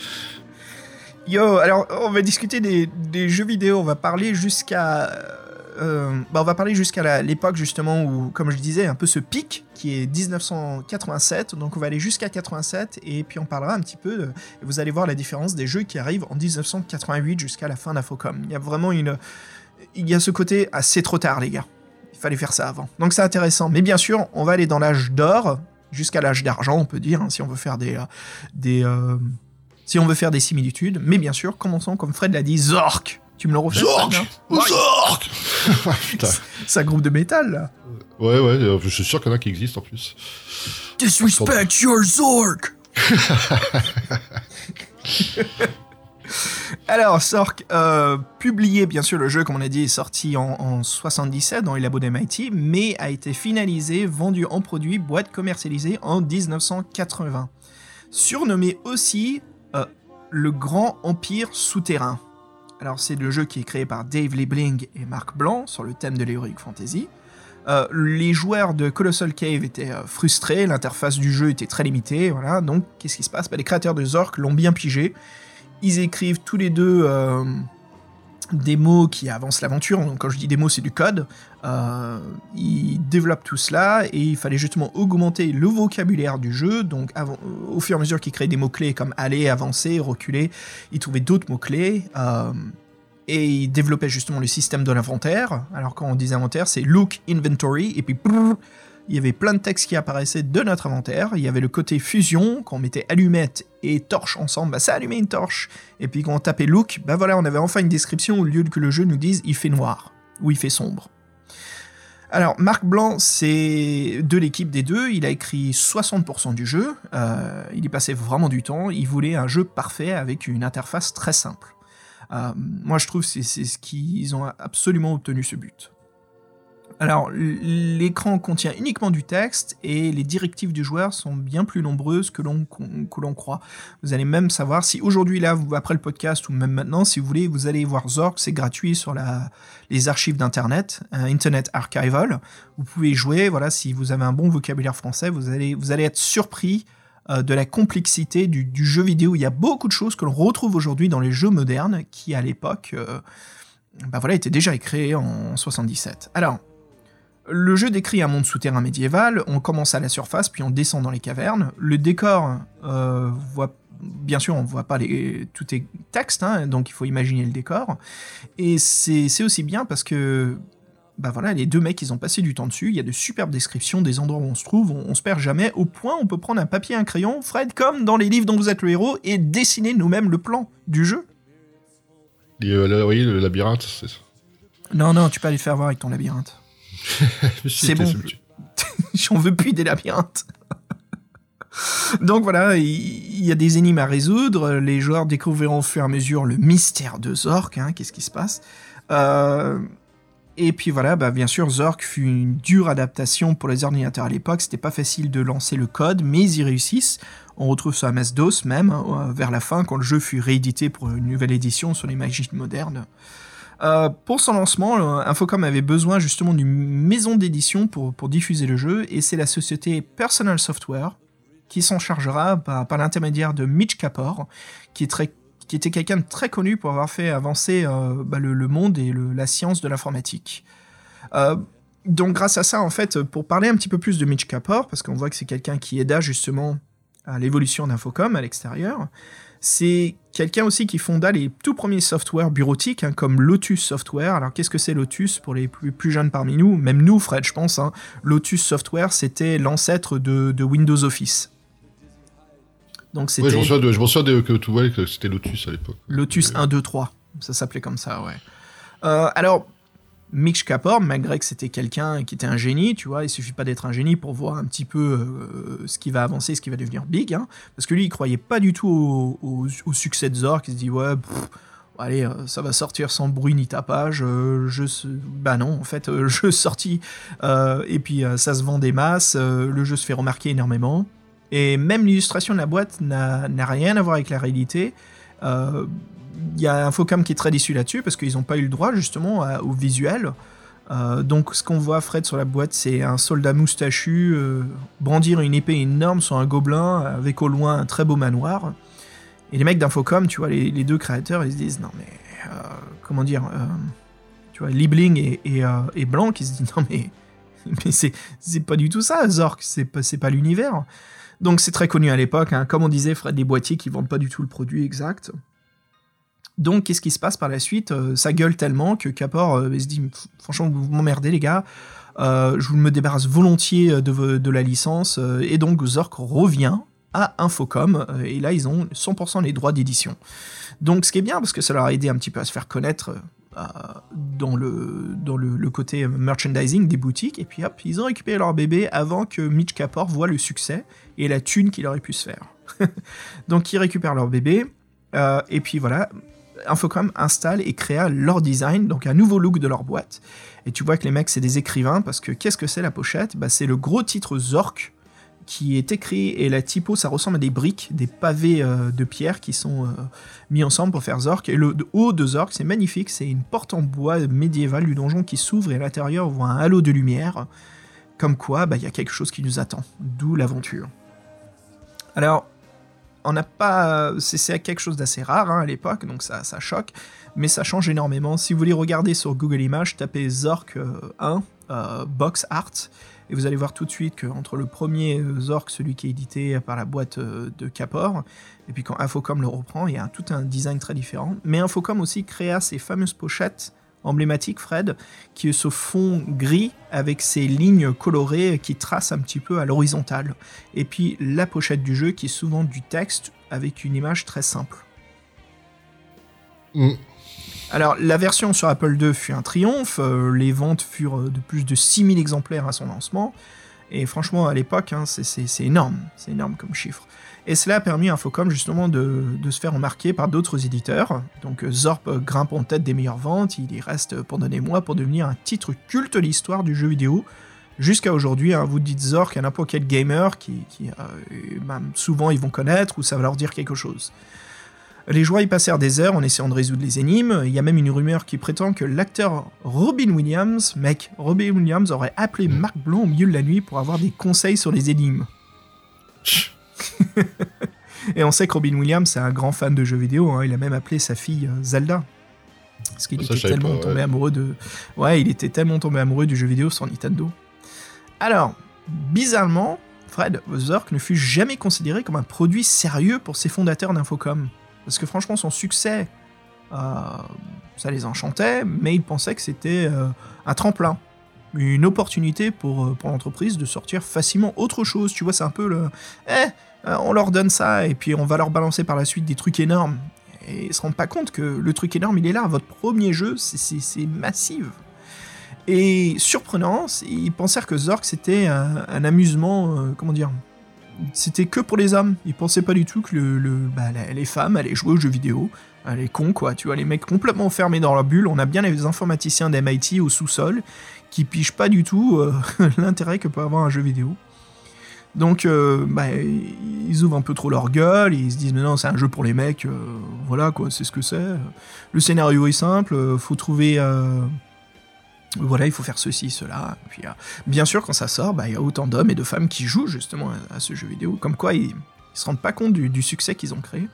Yo, alors, on va discuter des, jeux vidéo. On va parler jusqu'à... euh, euh, bah, on va parler jusqu'à l'époque justement où, comme je disais, un peu ce pic qui est 1987. Donc on va aller jusqu'à 87 et puis on parlera un petit peu. vous allez voir la différence des jeux qui arrivent en 1988 jusqu'à la fin d'Infocom. Il y a vraiment une, il y a ce côté assez trop tard les gars. Il fallait faire ça avant. Donc c'est intéressant. Mais bien sûr, on va aller dans l'âge d'or jusqu'à l'âge d'argent, on peut dire, hein, si on veut faire des, des, euh, si on veut faire des similitudes. Mais bien sûr, commençons comme Fred l'a dit, Zork. Tu me le refais Zork hein Zork (laughs) Putain. C'est un groupe de métal là. Ouais, ouais, euh, je suis sûr qu'il y en a qui existent en plus. Disrespect your Zork (laughs) Alors, Zork, euh, publié, bien sûr, le jeu, comme on a dit, est sorti en, en 77 dans les labos d'MIT, mais a été finalisé, vendu en produit, boîte commercialisée en 1980. Surnommé aussi euh, le Grand Empire Souterrain. Alors, c'est le jeu qui est créé par Dave Liebling et Marc Blanc sur le thème de l'Heroic Fantasy. Euh, les joueurs de Colossal Cave étaient euh, frustrés, l'interface du jeu était très limitée, voilà. Donc, qu'est-ce qui se passe? Bah, Les créateurs de Zork l'ont bien pigé. Ils écrivent tous les deux des mots qui avancent l'aventure. Donc, quand je dis des mots, c'est du code. Euh, ils développent tout cela et il fallait justement augmenter le vocabulaire du jeu. Donc, avant- au fur et à mesure qu'ils créaient des mots-clés comme aller, avancer, reculer, ils trouvaient d'autres mots-clés. euh, et ils développaient justement le système de l'inventaire. Alors quand on dit inventaire, c'est look inventory, et puis il y avait plein de textes qui apparaissaient de notre inventaire. Il y avait le côté fusion, quand on mettait allumette et torche ensemble, bah ça allumait une torche. Et puis quand on tapait look, bah voilà, on avait enfin une description au lieu que le jeu nous dise il fait noir ou il fait sombre. Alors, Marc Blanc, c'est de l'équipe des deux. Il a écrit 60% du jeu. Euh, il y passait vraiment du temps. Il voulait un jeu parfait avec une interface très simple. Euh, moi, je trouve que c'est ce qu'ils ont absolument obtenu ce but. Alors, l'écran contient uniquement du texte et les directives du joueur sont bien plus nombreuses que l'on croit. Vous allez même savoir si aujourd'hui, là, après le podcast ou même maintenant, si vous voulez, vous allez voir Zork, c'est gratuit sur les archives d'Internet, euh, Internet Archival. Vous pouvez jouer, voilà, si vous avez un bon vocabulaire français, vous allez, être surpris euh, de la complexité du, du jeu vidéo. Il y a beaucoup de choses que l'on retrouve aujourd'hui dans les jeux modernes qui, à l'époque, euh, bah voilà, étaient déjà créés en 77. Alors, le jeu décrit un monde souterrain médiéval, on commence à la surface, puis on descend dans les cavernes. Le décor, euh, voit, bien sûr, on voit pas les, tout est texte, hein, donc il faut imaginer le décor. Et c'est aussi bien parce que bah voilà, les deux mecs, ils ont passé du temps dessus. Il y a de superbes descriptions des endroits où on se trouve. On, on se perd jamais. Au point, on peut prendre un papier et un crayon, Fred, comme dans les livres dont vous êtes le héros, et dessiner nous-mêmes le plan du jeu. Et, euh, là, voyez, le labyrinthe, c'est ça. Non, non, tu peux aller le faire voir avec ton labyrinthe. (laughs) C'est bon. (laughs) J'en veux plus des labyrinthes. (laughs) Donc voilà, il y, a des énigmes à résoudre. Les joueurs découvriront au fur et à mesure le mystère de Zork. hein, Qu'est-ce qui se passe Euh, Et puis voilà, bah, bien sûr, Zork fut une dure adaptation pour les ordinateurs à l'époque. C'était pas facile de lancer le code, mais ils y réussissent. On retrouve ça à MS-DOS même, euh, vers la fin, quand le jeu fut réédité pour une nouvelle édition sur les machines modernes. Euh, pour son lancement, euh, Infocom avait besoin justement d'une maison d'édition pour, diffuser le jeu, et c'est la société Personal Software qui s'en chargera par, l'intermédiaire de Mitch Kapor, qui, était quelqu'un de très connu pour avoir fait avancer euh, bah, le, monde et la science de l'informatique. Donc grâce à ça, en fait, pour parler un petit peu plus de Mitch Kapor, parce qu'on voit que c'est quelqu'un qui aida justement à l'évolution d'Infocom à l'extérieur, c'est quelqu'un aussi qui fonda les tout premiers softwares bureautiques, hein, comme Lotus Software. Alors, qu'est-ce que c'est Lotus pour les plus, plus jeunes parmi nous? Même nous, Fred, je pense. hein. Lotus Software, c'était l'ancêtre de, de Windows Office. Donc, c'était Ouais, je m'en souviens, que, tout- ouais, que c'était Lotus à l'époque. Lotus 1, 2, 3. Ça s'appelait comme ça, ouais. Euh, alors, Mitch Kapor, malgré que c'était quelqu'un qui était un génie, tu vois, il suffit pas d'être un génie pour voir un petit peu euh, ce qui va avancer, ce qui va devenir big, hein, parce que lui, il croyait pas du tout au, succès de Zork, il se dit, ouais, allez, euh, ça va sortir sans bruit ni tapage, euh, je. Bah non, en fait, euh, (laughs) jeu sorti, euh, et puis ça se vend des masses, le jeu se fait remarquer énormément, et même l'illustration de la boîte n'a rien à voir avec la réalité, il y a Infocom qui est très déçu là-dessus parce qu'ils n'ont pas eu le droit justement au visuel. Euh, donc ce qu'on voit Fred sur la boîte, c'est un soldat moustachu euh, brandir une épée énorme sur un gobelin avec au loin un très beau manoir. Et les mecs d'Infocom, tu vois, les, les deux créateurs, ils se disent non mais euh, comment dire, tu vois, Liebling et, Blanc qui se disent (laughs) non mais, c'est, pas du tout ça, Zork, c'est pas, l'univers. Donc c'est très connu à l'époque, hein. comme on disait, Fred, des boîtiers qui vendent pas du tout le produit exact. Donc qu'est-ce qui se passe par la suite? Euh, Ça gueule tellement que Capor euh, se dit franchement vous m'emmerdez les gars, euh, je me débarrasse volontiers de, la licence et donc Zork revient à Infocom et là ils ont 100% les droits d'édition. Donc ce qui est bien parce que ça leur a aidé un petit peu à se faire connaître dans, le, côté merchandising des boutiques et puis hop ils ont récupéré leur bébé avant que Mitch Capor voit le succès et la thune qu'il aurait pu se faire. (laughs) donc ils récupèrent leur bébé et puis voilà Infocom installe et créa leur design, donc un nouveau look de leur boîte. Et tu vois que les mecs, c'est des écrivains, parce que qu'est-ce que c'est la pochette? Bah, C'est le gros titre Zork qui est écrit, et la typo, ça ressemble à des briques, des pavés euh, de pierre qui sont euh, mis ensemble pour faire Zork. Et le haut de Zork, c'est magnifique, c'est une porte en bois médiévale du donjon qui s'ouvre, et à l'intérieur, on voit un halo de lumière. Comme quoi, bah, il y a quelque chose qui nous attend, d'où l'aventure. Alors, on n'a pas. C'est quelque chose d'assez rare hein, à l'époque, donc ça, ça choque, mais ça change énormément. Si vous voulez regarder sur Google Images, tapez Zork euh, 1, euh, Box Art, et vous allez voir tout de suite qu'entre le premier euh, Zork, celui qui est édité par la boîte euh, de Capor, et puis quand Infocom le reprend, il y a tout un design très différent. Mais Infocom aussi créa ces fameuses pochettes emblématiques, Fred, qui est ce fond gris avec ces lignes colorées qui tracent un petit peu à l'horizontale. Et puis la pochette du jeu qui est souvent du texte avec une image très simple. Mm. Alors la version sur Apple II fut un triomphe, euh, les ventes furent euh, de plus de 6000 exemplaires à son lancement, et franchement à l'époque hein, c'est énorme, c'est énorme comme chiffre. Et cela a permis à Infocom justement de, de se faire remarquer par d'autres éditeurs. Donc euh, Zorp euh, grimpe en tête des meilleures ventes, il y reste pendant des mois pour devenir un titre culte de l'histoire du jeu vidéo. Jusqu'à aujourd'hui, hein, vous dites Zork à n'importe quel gamer qui, qui, euh, souvent ils vont connaître ou ça va leur dire quelque chose. Les joueurs y passèrent des heures en essayant de résoudre les énigmes. Il y a même une rumeur qui prétend que l'acteur Robin Williams, mec, Robin Williams aurait appelé Marc Blanc au milieu de la nuit pour avoir des conseils sur les énigmes. (laughs) Et on sait que Robin Williams est un grand fan de jeux vidéo. hein. Il a même appelé sa fille euh, Zelda. Parce qu'il Ça, était tellement pas, ouais. tombé amoureux de. Ouais, il était tellement tombé amoureux du jeu vidéo sur Nintendo. Alors, bizarrement, Fred Zork ne fut jamais considéré comme un produit sérieux pour ses fondateurs d'Infocom. Parce que franchement, son succès, euh, ça les enchantait, mais ils pensaient que c'était euh, un tremplin, une opportunité pour, pour l'entreprise de sortir facilement autre chose. Tu vois, c'est un peu le. Eh, on leur donne ça, et puis on va leur balancer par la suite des trucs énormes. Et ils se rendent pas compte que le truc énorme, il est là. Votre premier jeu, c'est- massif. Et surprenant, ils pensèrent que Zork c'était un, amusement, euh, comment dire, c'était que pour les hommes. Ils pensaient pas du tout que le, bah, les femmes allaient jouer aux jeux vidéo. Ah, Les cons, quoi. Tu vois, les mecs complètement enfermés dans leur bulle. On a bien les informaticiens d'MIT au sous-sol qui pigent pas du tout euh, (laughs) l'intérêt que peut avoir un jeu vidéo. Donc, euh, bah, ils ouvrent un peu trop leur gueule, ils se disent, mais non, c'est un jeu pour les mecs, euh, voilà, quoi, c'est ce que c'est. Le scénario est simple, euh, faut trouver. voilà, il faut faire ceci, cela. Puis, bien sûr, quand ça sort, bah, il y a autant d'hommes et de femmes qui jouent justement à, ce jeu vidéo. Comme quoi, ils, ils se rendent pas compte du succès qu'ils ont créé.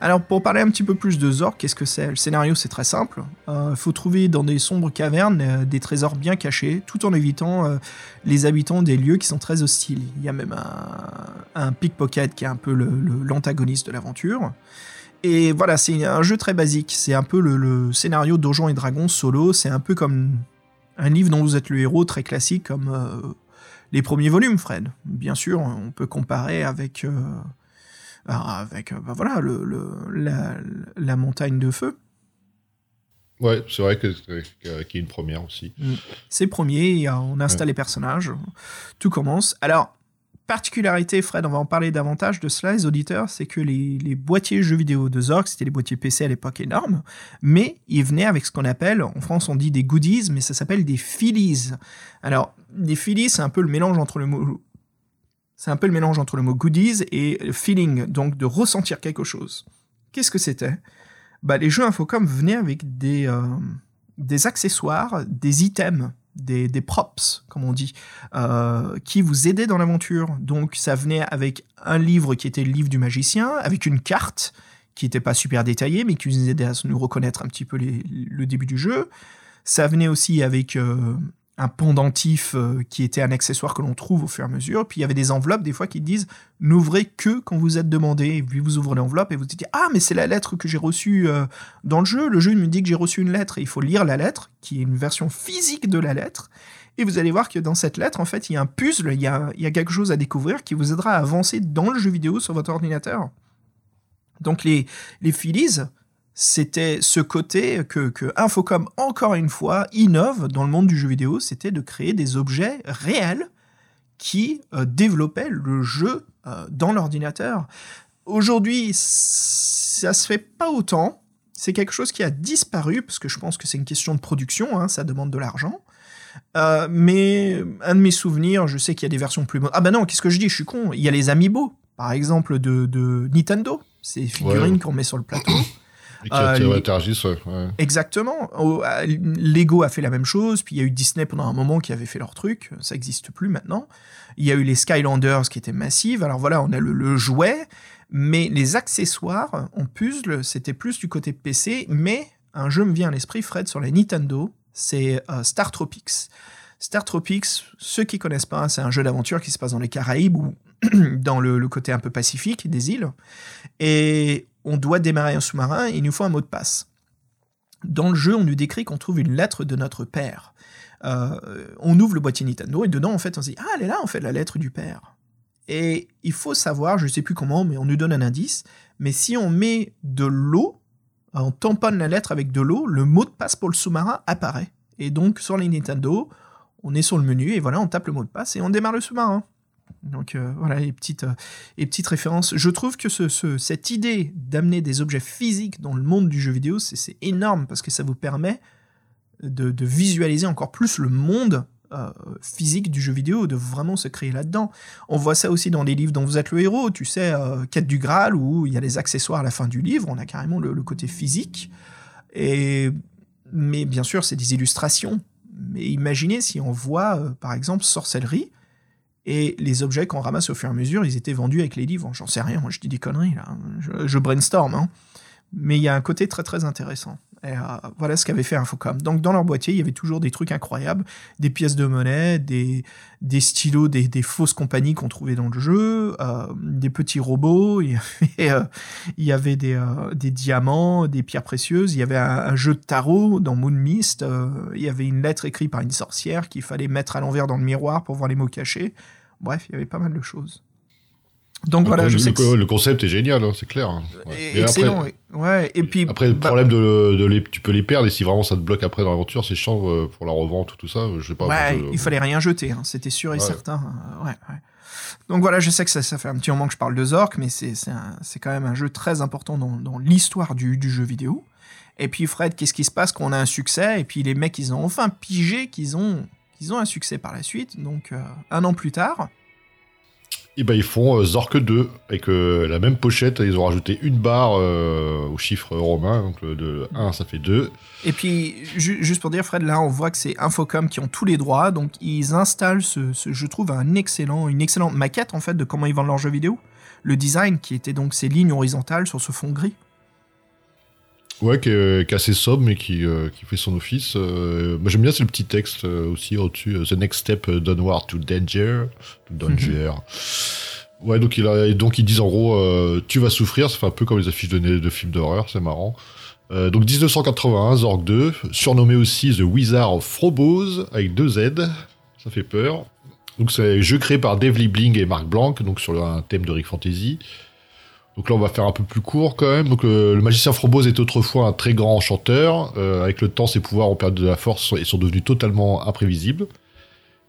Alors, pour parler un petit peu plus de Zork, qu'est-ce que c'est? Le scénario, c'est très simple. Il faut trouver dans des sombres cavernes euh, des trésors bien cachés, tout en évitant euh, les habitants des lieux qui sont très hostiles. Il y a même un, un pickpocket qui est un peu l'antagoniste de l'aventure. Et voilà, c'est un jeu très basique. C'est un peu le, scénario Donjons et Dragons solo. C'est un peu comme un livre dont vous êtes le héros, très classique, comme euh, les premiers volumes, Fred. Bien sûr, on peut comparer avec, euh, avec euh, bah voilà, le, le- la, la montagne de feu. Ouais, c'est vrai que- qu'il y a une première aussi. C'est le premier, on installe les personnages, tout commence. Alors, particularité, Fred, on va en parler davantage de cela, les auditeurs, c'est que les, les boîtiers jeux vidéo de Zork, c'était les boîtiers PC à l'époque énormes, mais ils venaient avec ce qu'on appelle, en France on dit des goodies, mais ça s'appelle des feelies. Alors, des feelies, c'est un peu le mélange entre le mot... C'est un peu le mélange entre le mot goodies et feeling, donc de ressentir quelque chose. Qu'est-ce que c'était? Bah, Les jeux Infocom venaient avec des, euh, des accessoires, des items, des, des props, comme on dit, euh, qui vous aidaient dans l'aventure. Donc ça venait avec un livre qui était le livre du magicien, avec une carte qui n'était pas super détaillée, mais qui nous aidait à nous reconnaître un petit peu le début du jeu. Ça venait aussi avec euh, un pendentif euh, qui était un accessoire que l'on trouve au fur et à mesure. Puis il y avait des enveloppes des fois qui disent n'ouvrez que quand vous êtes demandé. Et puis vous ouvrez l'enveloppe et vous dites ah mais c'est la lettre que j'ai reçue euh, dans le jeu. Le jeu me dit que j'ai reçu une lettre et il faut lire la lettre qui est une version physique de la lettre. Et vous allez voir que dans cette lettre, en fait, il y a un puzzle, il y a, il y a quelque chose à découvrir qui vous aidera à avancer dans le jeu vidéo sur votre ordinateur. Donc les, les Phillies, c'était ce côté que, que Infocom, encore une fois, innove dans le monde du jeu vidéo, c'était de créer des objets réels qui euh, développaient le jeu euh, dans l'ordinateur. Aujourd'hui, ça se fait pas autant. C'est quelque chose qui a disparu, parce que je pense que c'est une question de production, hein, ça demande de l'argent. Euh, mais un de mes souvenirs, je sais qu'il y a des versions plus... Ah bah non, qu'est-ce que je dis? Je suis con. Il y a les Amiibo, par exemple, de, de Nintendo. Ces figurines Ouais. qu'on met sur le plateau. Et qui euh, les- interagissent, ouais, ouais. Exactement. Lego a fait la même chose, puis il y a eu Disney pendant un moment qui avait fait leur truc, ça n'existe plus maintenant. Il y a eu les Skylanders qui étaient massives. Alors voilà, on a le, le jouet, mais les accessoires en puzzle, c'était plus du côté PC, mais un jeu me vient à l'esprit, Fred, sur la Nintendo, c'est euh, Star Tropics. Star Tropics, ceux qui connaissent pas, c'est un jeu d'aventure qui se passe dans les Caraïbes ou (clears throat) dans le, le côté un peu pacifique des îles. Et on doit démarrer un sous-marin et il nous faut un mot de passe. Dans le jeu, on nous décrit qu'on trouve une lettre de notre père. Euh, on ouvre le boîtier Nintendo et dedans, en fait, on se dit Ah, elle est là, en fait, la lettre du père. Et il faut savoir, je ne sais plus comment, mais on nous donne un indice. Mais si on met de l'eau, on tamponne la lettre avec de l'eau, le mot de passe pour le sous-marin apparaît. Et donc, sur les Nintendo, on est sur le menu et voilà, on tape le mot de passe et on démarre le sous-marin. Donc euh, voilà les petites, euh, les petites références. Je trouve que ce, ce- cette idée d'amener des objets physiques dans le monde du jeu vidéo, c'est énorme parce que ça vous permet de, visualiser encore plus le monde euh, physique du jeu vidéo, de vraiment se créer là-dedans. On voit ça aussi dans les livres dont vous êtes le héros, tu sais, euh, Quête du Graal, où il y a les accessoires à la fin du livre, on a carrément le, côté physique. Mais bien sûr, c'est des illustrations. Mais imaginez si on voit, euh, par exemple, sorcellerie, et les objets qu'on ramasse au fur et à mesure, ils étaient vendus avec les livres. J'en sais rien, moi je dis des conneries là. Je, je brainstorm. hein. Mais il y a un côté très très intéressant. Euh, voilà ce qu'avait fait Infocom. Donc dans leur boîtier, il y avait toujours des trucs incroyables, des pièces de monnaie, des, stylos, des, fausses compagnies qu'on trouvait dans le jeu, euh, des petits robots, il y avait, euh, des, diamants, des pierres précieuses, il y avait un, un jeu de tarot dans Moon Mist, il y avait une lettre écrite par une sorcière qu'il fallait mettre à l'envers dans le miroir pour voir les mots cachés. Bref, il y avait pas mal de choses. Donc voilà, le, je sais le- que le concept est génial, hein, c'est clair. hein. Ouais. Et excellent. après, ouais. Et puis après, le bah, problème de, de les, tu peux les perdre et si vraiment ça te bloque après dans l'aventure, c'est chiant euh, pour la revente ou tout ça. Je sais pas. Ouais, je- il fallait rien jeter, hein, c'était sûr et Ouais. certain. euh, ouais, ouais. Donc voilà, je sais que ça, ça fait un petit moment que je parle de Zork, mais c'est quand même un jeu très important dans, dans l'histoire du, du jeu vidéo. Et puis Fred, qu'est-ce qui se passe? Quand on a un succès Et puis les mecs, ils ont enfin pigé qu'ils ont, qu'ils ont un succès par la suite. Donc euh, un an plus tard, Et ben ils font euh, Zork 2 avec euh, la même pochette. Ils ont rajouté une barre au chiffre romain. Donc de 1, ça fait 2. Et puis, ju- juste pour dire, Fred, là, on voit que c'est Infocom qui ont tous les droits, donc ils installent ce, ce- je trouve, un excellent, une excellente maquette, en fait, de comment ils vendent leurs jeux vidéo. Le design, qui était donc ces lignes horizontales sur ce fond gris. Ouais, qui est, qui est assez sobre, mais qui, euh, qui fait son office. Euh, moi, j'aime bien, c'est le petit texte euh, aussi au-dessus. The next step downward to danger. Danger. Ouais, donc, il a, donc ils disent en gros, tu vas souffrir. Ça fait un peu comme les affiches de, de films d'horreur, c'est marrant. Donc 1981, Zorg 2, surnommé aussi The Wizard of Frobose, avec deux Z. Ça fait peur. Donc c'est un jeu créé par Dave Liebling et Marc Blanc, donc sur un thème de Rick Fantasy. Donc là, on va faire un peu plus court quand même. Donc le magicien Frobose était autrefois un très grand chanteur. Euh, avec le temps, ses pouvoirs ont perdu de la force et sont devenus totalement imprévisibles.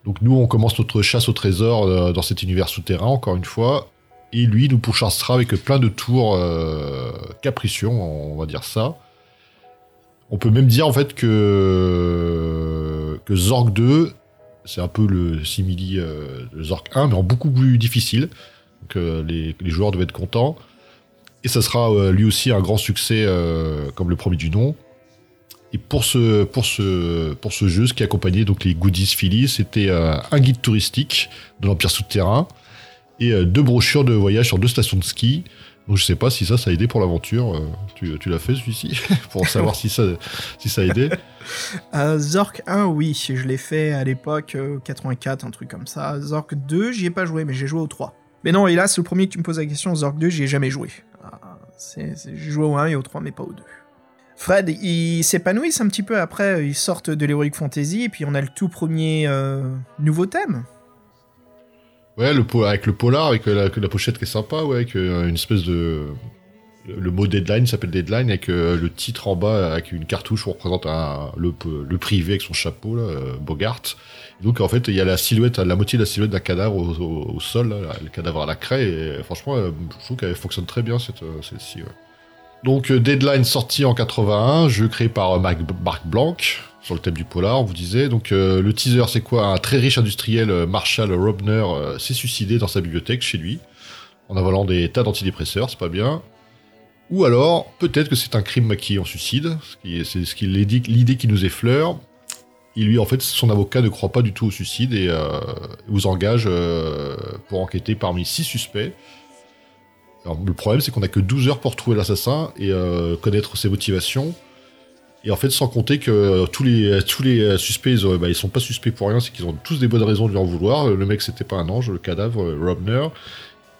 Donc nous, on commence notre chasse au trésor euh, dans cet univers souterrain, encore une fois. Et lui nous pourchassera avec plein de tours euh, capricieux, on va dire ça. On peut même dire en fait que, que Zork 2, c'est un peu le simili euh, de Zork 1, mais en beaucoup plus difficile. Donc les, les joueurs doivent être contents. Et ça sera euh, lui aussi un grand succès euh, comme le premier du nom. Et pour ce, pour ce, pour ce jeu, ce qui accompagnait donc les goodies Philly, c'était euh, un guide touristique de l'Empire souterrain et deux brochures de voyage sur deux stations de ski Donc je sais pas si ça, ça a aidé pour l'aventure. tu tu l'as fait celui-ci (laughs) Pour savoir si ça, si ça a aidé (laughs) Euh, Zork 1, oui, je l'ai fait à l'époque, euh, 84, un truc comme ça. Zork 2, j'y ai pas joué, mais j'ai joué au 3. Mais non, hélas, le premier que tu me poses la question, Zork 2, j'y ai jamais joué. Ah, J'ai joué au 1 et au 3, mais pas au 2. Fred, ils s'épanouissent un petit peu après, ils sortent de l'Heroic Fantasy, et puis on a le tout premier euh, nouveau thème. Ouais, avec le polar, avec la, la pochette qui est sympa, ouais, avec euh, une espèce de. Le mot deadline s'appelle deadline, avec euh, le titre en bas, avec une cartouche où on représente le, privé avec son chapeau, euh, Bogart. Donc en fait, il y a la silhouette, la moitié de la silhouette d'un cadavre au, sol, le cadavre à la craie, et franchement, euh, je trouve qu'elle fonctionne très bien cette, celle-ci. Donc Deadline sorti en 81, jeu créé par euh, Marc, Blanc sur le thème du polar, on vous disait. Donc le teaser, c'est quoi? Un très riche industriel, Marshall Robner, s'est suicidé dans sa bibliothèque chez lui, en avalant des tas d'antidépresseurs, c'est pas bien. Ou alors, peut-être que c'est un crime maquillé en suicide, c'est ce l'idée qui nous effleure. Il lui, en fait, son avocat ne croit pas du tout au suicide et euh, vous engage euh, pour enquêter parmi six suspects. Le problème, c'est qu'on a que 12 heures pour trouver l'assassin et euh, connaître ses motivations. Et en fait, sans compter que euh, tous les, tous les suspects, bah, ils sont pas suspects pour rien, c'est qu'ils ont tous des bonnes raisons de lui en vouloir. Le mec, c'était pas un ange, le cadavre, euh, Robner.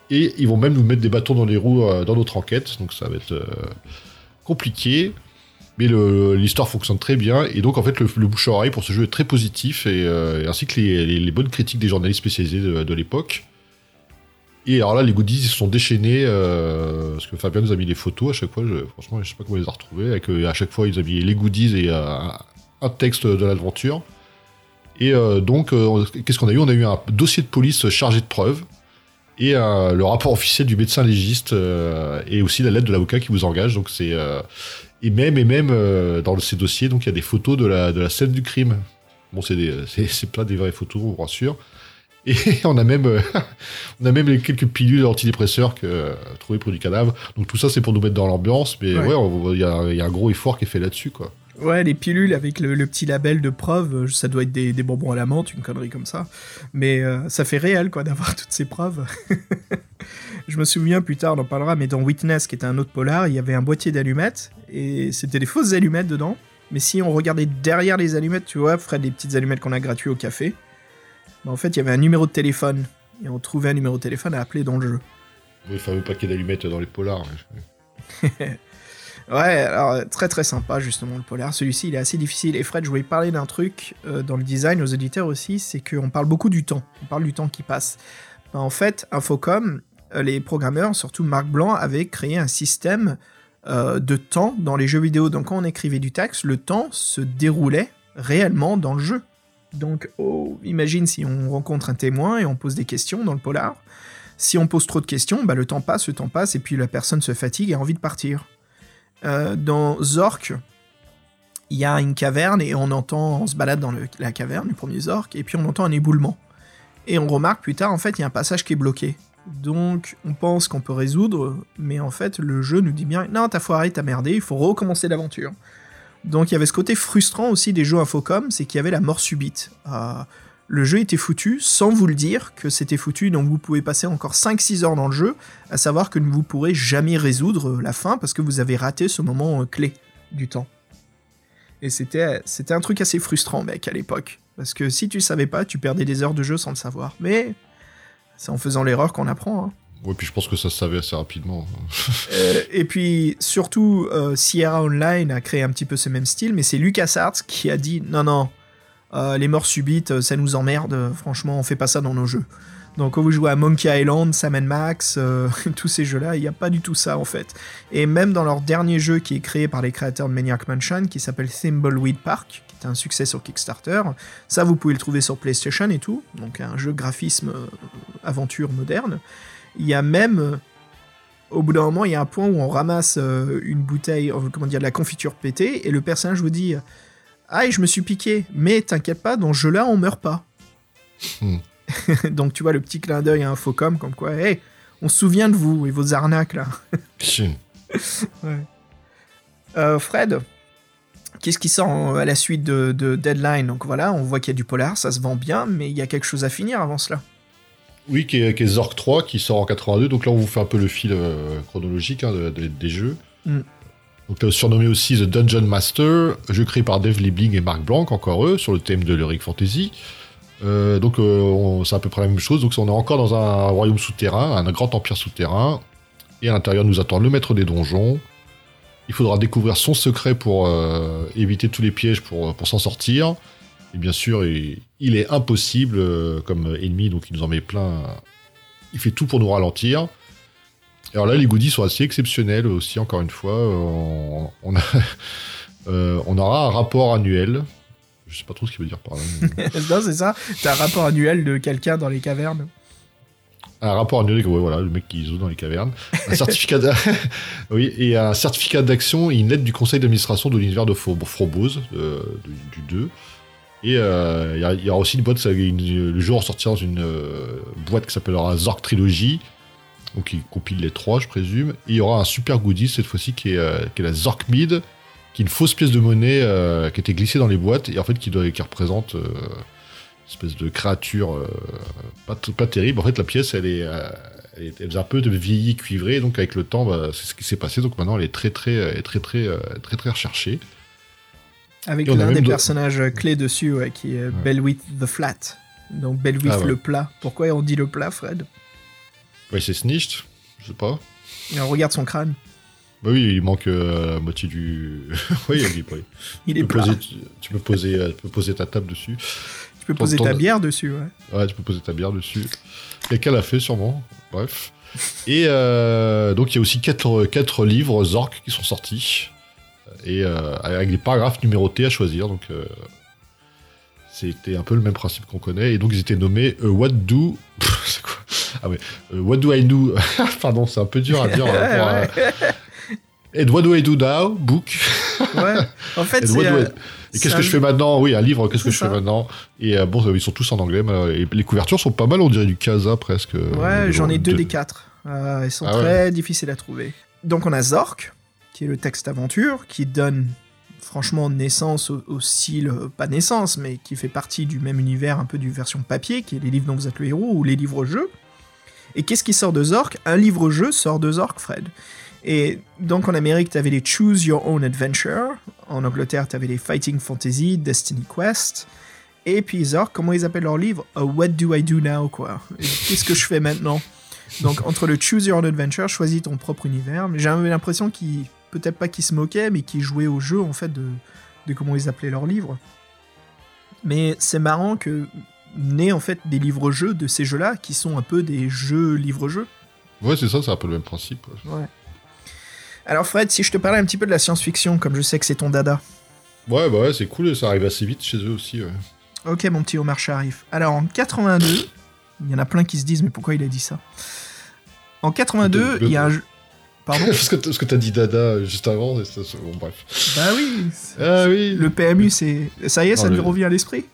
Et ils vont même nous mettre des bâtons dans les roues euh, dans notre enquête, donc ça va être euh, compliqué. Mais l'histoire fonctionne très bien, et donc en fait le, bouche à oreille pour ce jeu est très positif, et, euh, ainsi que les, bonnes critiques des journalistes spécialisés de, l'époque. Et alors là, les goodies ils se sont déchaînés, parce que Fabien nous a mis les photos à chaque fois, franchement je sais pas comment il les a retrouvés, avec euh, à chaque fois ils ont mis les goodies et un- texte de l'aventure. Et donc, qu'est-ce qu'on a eu? On a eu un dossier de police chargé de preuves, et euh, le rapport officiel du médecin légiste euh, et aussi la lettre de l'avocat qui vous engage. Donc c'est euh, et même et même dans ces dossiers, donc il y a des photos de la de la scène du crime. Bon, c'est (laughs) c'est pas des vraies photos, on vous rassure. Et (laughs) on a même (laughs) on a même les quelques pilules antidépresseurs que trouvées près du cadavre. Donc tout ça c'est pour nous mettre dans l'ambiance, mais Ouais. il y, a, y a un gros effort qui est fait là-dessus quoi. Ouais, les pilules avec le, le petit label de preuve, euh, ça doit être des, des bonbons à la menthe, une connerie comme ça. Mais euh, ça fait réel, quoi, (laughs) d'avoir toutes ces preuves. (laughs) Je me souviens plus tard, on en parlera, mais dans Witness, qui était un autre polar, il y avait un boîtier d'allumettes, et c'était des fausses allumettes dedans. Mais si on regardait derrière les allumettes, tu vois, Fred, les petites allumettes qu'on a gratuites au café, bah, en fait, il y avait un numéro de téléphone. Et on trouvait un numéro de téléphone à appeler dans le jeu. Le fameux paquet d'allumettes dans les polars. (laughs) Ouais, alors très très sympa justement le polar. Celui-ci il est assez difficile. Et Fred, je voulais parler d'un truc euh, dans le design aux auditeurs aussi, c'est qu'on parle beaucoup du temps. On parle du temps qui passe. Ben, en fait, Infocom, euh, les programmeurs, surtout Marc Blanc, avaient créé un système euh, de temps dans les jeux vidéo. Donc quand on écrivait du texte, le temps se déroulait réellement dans le jeu. Donc oh, imagine si on rencontre un témoin et on pose des questions dans le polar. Si on pose trop de questions, bah, le temps passe, le temps passe, et puis la personne se fatigue et a envie de partir. Euh, dans Zork, il y a une caverne et on entend, on se balade dans la caverne, le premier Zork, et puis on entend un éboulement. Et on remarque plus tard, en fait, il y a un passage qui est bloqué. Donc on pense qu'on peut résoudre, mais en fait, le jeu nous dit bien, non, t'as foiré, t'as merdé, il faut recommencer l'aventure. Donc il y avait ce côté frustrant aussi des jeux Infocom, c'est qu'il y avait la mort subite. Euh, le jeu était foutu sans vous le dire que c'était foutu, donc vous pouvez passer encore 5-6 heures dans le jeu, à savoir que vous pourrez jamais résoudre la fin parce que vous avez raté ce moment euh, clé du temps. Et c'était, c'était un truc assez frustrant, mec, à l'époque. Parce que si tu savais pas, tu perdais des heures de jeu sans le savoir. Mais c'est en faisant l'erreur qu'on apprend. Hein. Ouais, puis je pense que ça se savait assez rapidement. (laughs) Euh, et puis surtout, euh, Sierra Online a créé un petit peu ce même style, mais c'est LucasArts qui a dit non, non, euh, les morts subites, euh, ça nous emmerde, euh, franchement, on fait pas ça dans nos jeux. Donc quand vous jouez à Monkey Island, Sam Max, (laughs) tous ces jeux-là, il n'y a pas du tout ça en fait. Et même dans leur dernier jeu qui est créé par les créateurs de Maniac Mansion, qui s'appelle Thimbleweed Park, qui est un succès sur Kickstarter, ça vous pouvez le trouver sur PlayStation et tout, donc un jeu graphisme aventure moderne. Il y a même au bout d'un moment, il y a un point où on ramasse une bouteille, comment dire, de la confiture pétée, et le personnage vous dit Aïe, je me suis piqué, mais t'inquiète pas, dans ce jeu-là, on meurt pas. Hmm. (laughs) Donc tu vois le petit clin d'œil à Infocom, comme quoi, hey, on se souvient de vous et vos arnaques là. (laughs) Euh, Fred, qu'est-ce qui sort en- à la suite de, de Deadline? Donc voilà, on voit qu'il y a du polar, ça se vend bien, mais il y a quelque chose à finir avant cela. Oui, qui est, qui est Zork 3, qui sort en 82. Donc là, on vous fait un peu le fil euh, chronologique hein, de- de- des jeux. Mm. Donc là, surnommé aussi The Dungeon Master, jeu créé par Dave Liebling et Mark Blanc, encore eux, sur le thème de l'Heroic Fantasy. Euh, donc euh, c'est à peu près la même chose. Donc on est encore dans un royaume souterrain, un grand empire souterrain. Et à l'intérieur nous attend le maître des donjons. Il faudra découvrir son secret pour euh, éviter tous les pièges pour, pour s'en sortir. Et bien sûr, il, il est impossible euh, comme ennemi, donc il nous en met plein. Il fait tout pour nous ralentir. Alors là, les goodies sont assez exceptionnels aussi, encore une fois. Euh, On, on a- (laughs) euh, on aura un rapport annuel. Je sais pas trop ce qu'il veut dire par là. mais- (laughs) non, c'est ça. T'as un rapport annuel de quelqu'un dans les cavernes. un rapport annuel, ouais, voilà, le mec qui zoue dans les cavernes. Un (laughs) certificat oui, et un certificat d'action et une lettre du conseil d'administration de l'univers de Fro- Frobose, euh, du, du 2. Et euh, il y aura aussi une boîte, ça, une- le jeu ressortira dans une boîte qui s'appellera Zork Trilogy, donc qui compile les trois, je présume. Et il y aura un super goodie cette fois-ci qui est, euh, qui est la Zork Mid, qui est une fausse pièce de monnaie euh, qui était glissée dans les boîtes et en fait qui, doit, qui représente euh, une espèce de créature euh, pas, pas terrible. En fait, la pièce, elle est, elle, est- elle faisait un peu de vieilli cuivré, donc avec le temps, bah, c'est ce qui s'est passé. Donc maintenant, elle est très très très très très très recherchée. Avec l'un des de- personnages clés dessus, ouais, qui est Belwith the Flat. Donc Belwith Ah ouais. le plat. Pourquoi on dit le plat, Fred? Ouais, c'est snitched, je sais pas. Et on regarde son crâne. Bah oui, il manque euh, la moitié du. oui, (laughs) oui, oui. Il est Tu peux, poser, tu, tu peux poser, euh, tu peux poser ta table dessus. Tu peux poser ton- ta bière dessus, ouais. Ouais, tu peux poser ta bière dessus. Quelqu'un l'a fait sûrement. Bref. Et euh, donc il y a aussi quatre, quatre livres Zork qui sont sortis. Et euh, avec des paragraphes numérotés à choisir. Donc c'était un peu le même principe qu'on connaît. Et donc ils étaient nommés What Do. (laughs) C'est quoi Ah ouais. euh, what Do I Do? (laughs) Pardon, c'est un peu dur à dire. par rapport à- Et What Do I Do Now? Book. Ouais. En fait, (laughs) c'est. I- euh, Et c'est qu'est-ce un- que je fais maintenant? Oui, un livre, qu'est-ce que je fais maintenant? Et euh, bon, ils sont tous en anglais. mais, et les couvertures sont pas mal, on dirait du Casa presque. Ouais, j'en ai deux des quatre. Euh, ils sont Ah ouais. très difficiles à trouver. Donc on a Zork, qui est le texte aventure, qui donne franchement naissance au, style, euh, pas naissance, mais qui fait partie du même univers, un peu du version papier, qui est les livres dont vous êtes le héros, ou les livres-jeux. Et qu'est-ce qui sort de Zork? Un livre-jeu sort de Zork, Fred. Et donc en Amérique, tu avais les Choose Your Own Adventure. En Angleterre, tu avais les Fighting Fantasy, Destiny Quest. Et puis Zork, comment ils appellent leur livre What Do I Do Now, quoi. Qu'est-ce que je fais maintenant? Donc entre le Choose Your Own Adventure, choisis ton propre univers. Mais j'avais l'impression qu'ils, peut-être pas qu'ils se moquaient, mais qu'ils jouaient au jeu, en fait, de, de comment ils appelaient leur livre. Mais c'est marrant que naissent en fait des livres-jeux de ces jeux-là, qui sont un peu des jeux livres-jeux. Ouais, c'est ça, c'est un peu le même principe. ouais. Alors Fred, si je te parlais un petit peu de la science-fiction, comme je sais que c'est ton dada. Ouais, bah ouais, c'est cool, ça arrive assez vite chez eux aussi. ouais. Ok, mon petit Omar Sharif. Alors, en 82, il y en a plein qui se disent, mais pourquoi il a dit ça? En 82, Le- il y a un jeu... Pardon (laughs) parce que t- parce que t'as dit Dada juste avant, ça, bon, bref. Bah oui (laughs) Ah oui Le PMU, c'est... Ça y est, ça lui le- revient à l'esprit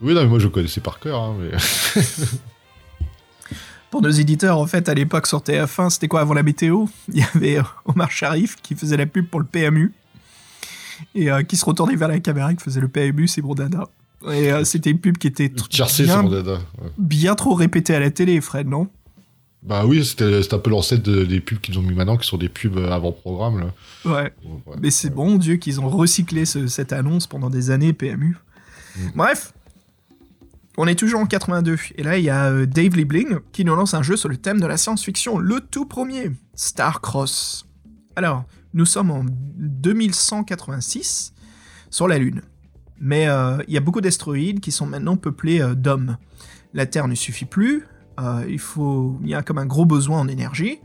Oui, non, mais moi je connaissais par cœur, hein, mais... (laughs) Pour nos éditeurs, en fait, à l'époque, sur TF1, c'était quoi avant la météo? Il y avait euh, Omar Sharif qui faisait la pub pour le PMU et euh, qui se retournait vers la caméra qui faisait le PMU, c'est mon dada. Et euh, c'était une pub qui était bien, mon Dada. ouais. bien trop répétée à la télé, Fred, non? Bah oui, c'était un peu l'ancêtre de- des pubs qu'ils ont mis maintenant, qui sont des pubs euh, avant-programme, là. Ouais. Mais c'est bon Dieu qu'ils ont recyclé ce- cette annonce pendant des années PMU. Mm. Bref, on est toujours en 82. Et là, il y a euh, Dave Liebling qui nous lance un jeu sur le thème de la science-fiction, le tout premier, Starcross. Alors, nous sommes en 2186 sur la Lune. Mais euh, il y a beaucoup d'astéroïdes qui sont maintenant peuplés euh, d'hommes. La Terre ne suffit plus, euh, il, faut, il y a comme un gros besoin en énergie,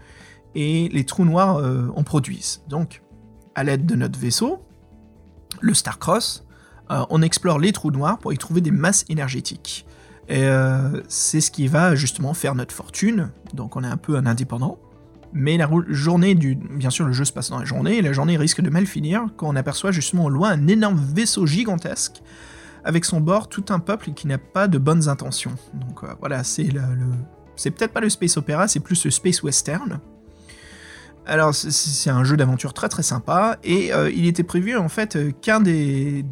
et les trous noirs euh, en produisent. Donc, à l'aide de notre vaisseau, le Starcross, euh, on explore les trous noirs pour y trouver des masses énergétiques. Et euh, c'est ce qui va justement faire notre fortune, donc on est un peu un indépendant. Mais la journée du... Bien sûr, le jeu se passe dans la journée, et la journée risque de mal finir quand on aperçoit justement au loin un énorme vaisseau gigantesque, avec son bord tout un peuple qui n'a pas de bonnes intentions. Donc euh, voilà, c'est le... C'est peut-être pas le space opéra, c'est plus le space western. Alors, c'est- un jeu d'aventure très très sympa et euh, il était prévu en fait euh, qu'un des,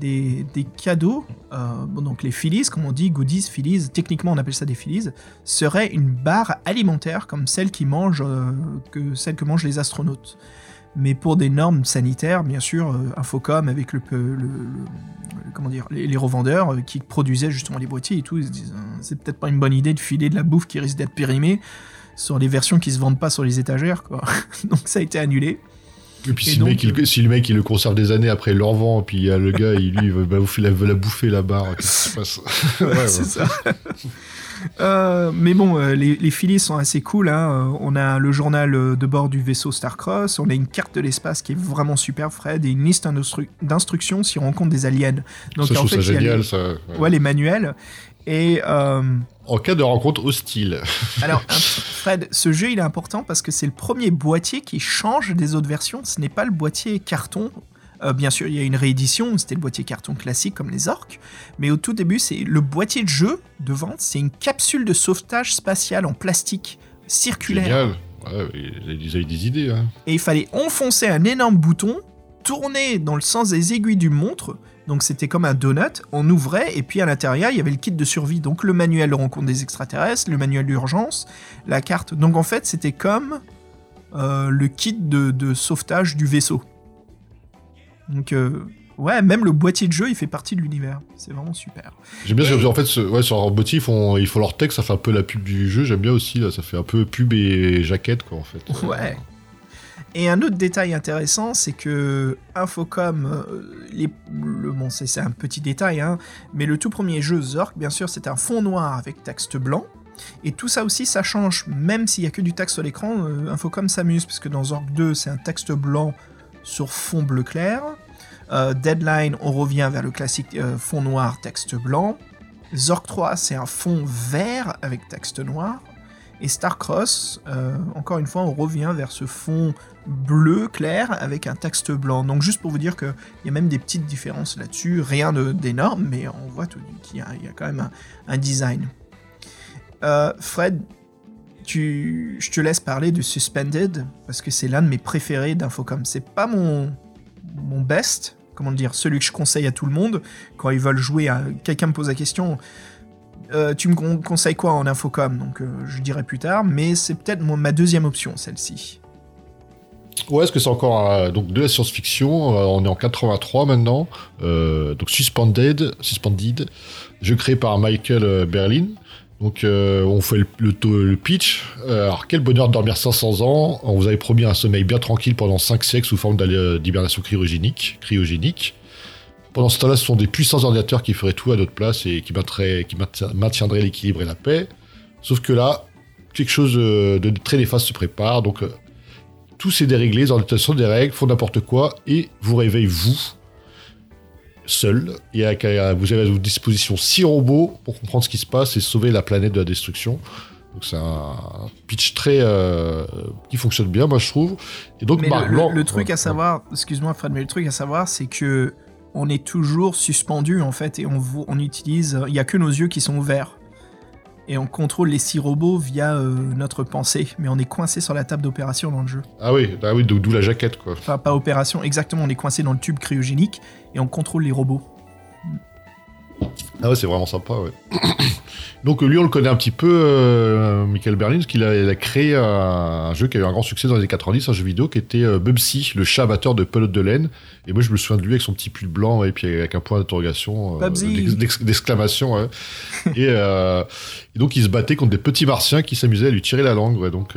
cadeaux, bon, donc les Phillies, comme on dit, goodies, Phillies, techniquement on appelle ça des Phillies, serait une barre alimentaire comme celle qui mange, que celle que mangent les astronautes. Mais pour des normes sanitaires, bien sûr, euh, Infocom avec le, le- le- le- comment dire, les, les revendeurs euh, qui produisaient justement les boîtiers et tout, ils se disent euh, c'est peut-être pas une bonne idée de filer de la bouffe qui risque d'être périmée sur les versions qui se vendent pas sur les étagères, quoi. (laughs) Donc ça a été annulé. Et puis Et si, donc, le mec, il, euh, si le mec il le conserve des années après il le revend, puis il y a le gars, il, lui, il veut, bah, la, veut la bouffer la barre, qu'est-ce qui se passe? Ouais, (laughs) ouais. c'est ça. Euh, mais bon, euh, les, les Phillies sont assez cool. hein. Euh, On a le journal de bord du vaisseau Starcross, on a une carte de l'espace qui est vraiment super, Fred, et une liste d'instru- d'instructions si on rencontre des aliens. Donc ça, je en trouve ça génial, les, ça. ouais. ouais, les manuels. Et euh, En cas de rencontre hostile. (laughs) alors, Fred, ce jeu il est important parce que c'est le premier boîtier qui change des autres versions. Ce n'est pas le boîtier carton. Euh, bien sûr, il y a une réédition, c'était le boîtier carton classique comme les orques, mais au tout début, c'est le boîtier de jeu de vente, c'est une capsule de sauvetage spatial en plastique circulaire. Génial. Ouais, ils avaient des idées. Hein. Et il fallait enfoncer un énorme bouton, tourner dans le sens des aiguilles du montre, donc c'était comme un donut, on ouvrait, et puis à l'intérieur, il y avait le kit de survie, donc le manuel de rencontre des extraterrestres, le manuel d'urgence, la carte. Donc en fait, c'était comme euh, le kit de, de sauvetage du vaisseau. Donc, euh, ouais, même le boîtier de jeu, il fait partie de l'univers. C'est vraiment super. J'aime bien, Et- parce qu'en fait, ce- ouais, sur leur boîtier, ils font, ils font leur texte, ça fait un peu la pub du jeu. J'aime bien aussi, là, ça fait un peu pub et jaquette, quoi, en fait. Ouais. Et un autre détail intéressant, c'est que Infocom, euh, les, le, bon, c'est un petit détail, hein, mais le tout premier jeu Zork, bien sûr, c'est un fond noir avec texte blanc. Et tout ça aussi, ça change. Même s'il y a que du texte sur l'écran, euh, Infocom s'amuse, parce que dans Zork 2, c'est un texte blanc sur fond bleu clair. Euh, Deadline, on revient vers le classique euh, fond noir, texte blanc. Zork 3, c'est un fond vert avec texte noir. Et Starcross, euh, encore une fois, on revient vers ce fond bleu clair avec un texte blanc. Donc juste pour vous dire qu'il y a même des petites différences là-dessus, rien d'énorme, mais on voit tout- qu'il y, a- il y a quand même un, design. Fred, je te laisse parler de Suspended, parce que c'est l'un de mes préférés d'Infocom. C'est pas mon, mon best, comment dire, celui que je conseille à tout le monde quand ils veulent jouer à... Quelqu'un me pose la question, euh, tu me con- conseilles quoi en Infocom? Donc euh, je dirai plus tard, mais c'est peut-être ma deuxième option, celle-ci. Ouais, est-ce que c'est encore euh, donc de la science-fiction On est en 83 maintenant. Donc Suspended, Suspended, jeu créé par Michael Berlin. Donc euh, on fait le, pitch. Euh, alors quel bonheur de dormir 500 ans. On vous avait promis un sommeil bien tranquille pendant 5 siècles sous forme euh, d'hibernation cryogénique. Pendant ce temps-là, ce sont des puissants ordinateurs qui feraient tout à notre place et qui, maintiendraient- qui mainti- maintiendraient l'équilibre et la paix. Sauf que là, quelque chose de très néfaste se prépare. Donc tout s'est déréglé, les ordinateurs des règles, font n'importe quoi, et vous réveillez vous, seul, et avec, euh, vous avez à votre disposition six robots pour comprendre ce qui se passe et sauver la planète de la destruction. Donc c'est un pitch très euh, qui fonctionne bien, moi je trouve. Et donc Mais le, Blanc, le- le truc ouais, à savoir, excuse-moi Fred, mais le truc à savoir, c'est que on est toujours suspendu en fait et on, on utilise, il y a que nos yeux qui sont ouverts et on contrôle les six robots via euh, notre pensée, mais on est coincé sur la table d'opération dans le jeu. Ah oui, ah oui, d'où d'où la jaquette quoi. Enfin pas opération, exactement, on est coincé dans le tube cryogénique et on contrôle les robots. Ah ouais, c'est vraiment sympa, ouais. (coughs) Donc lui, on le connaît un petit peu, euh, Michael Berlin, parce qu'il a, créé un, un jeu qui a eu un grand succès dans les années 90, un jeu vidéo qui était euh, Bubsy, le chat amateur de pelote de laine. Et moi, je me souviens de lui avec son petit pull blanc et puis avec un point d'interrogation, euh, d'exclamation. ouais. (laughs) et, euh, et donc, il se battait contre des petits martiens qui s'amusaient à lui tirer la langue. ouais. donc,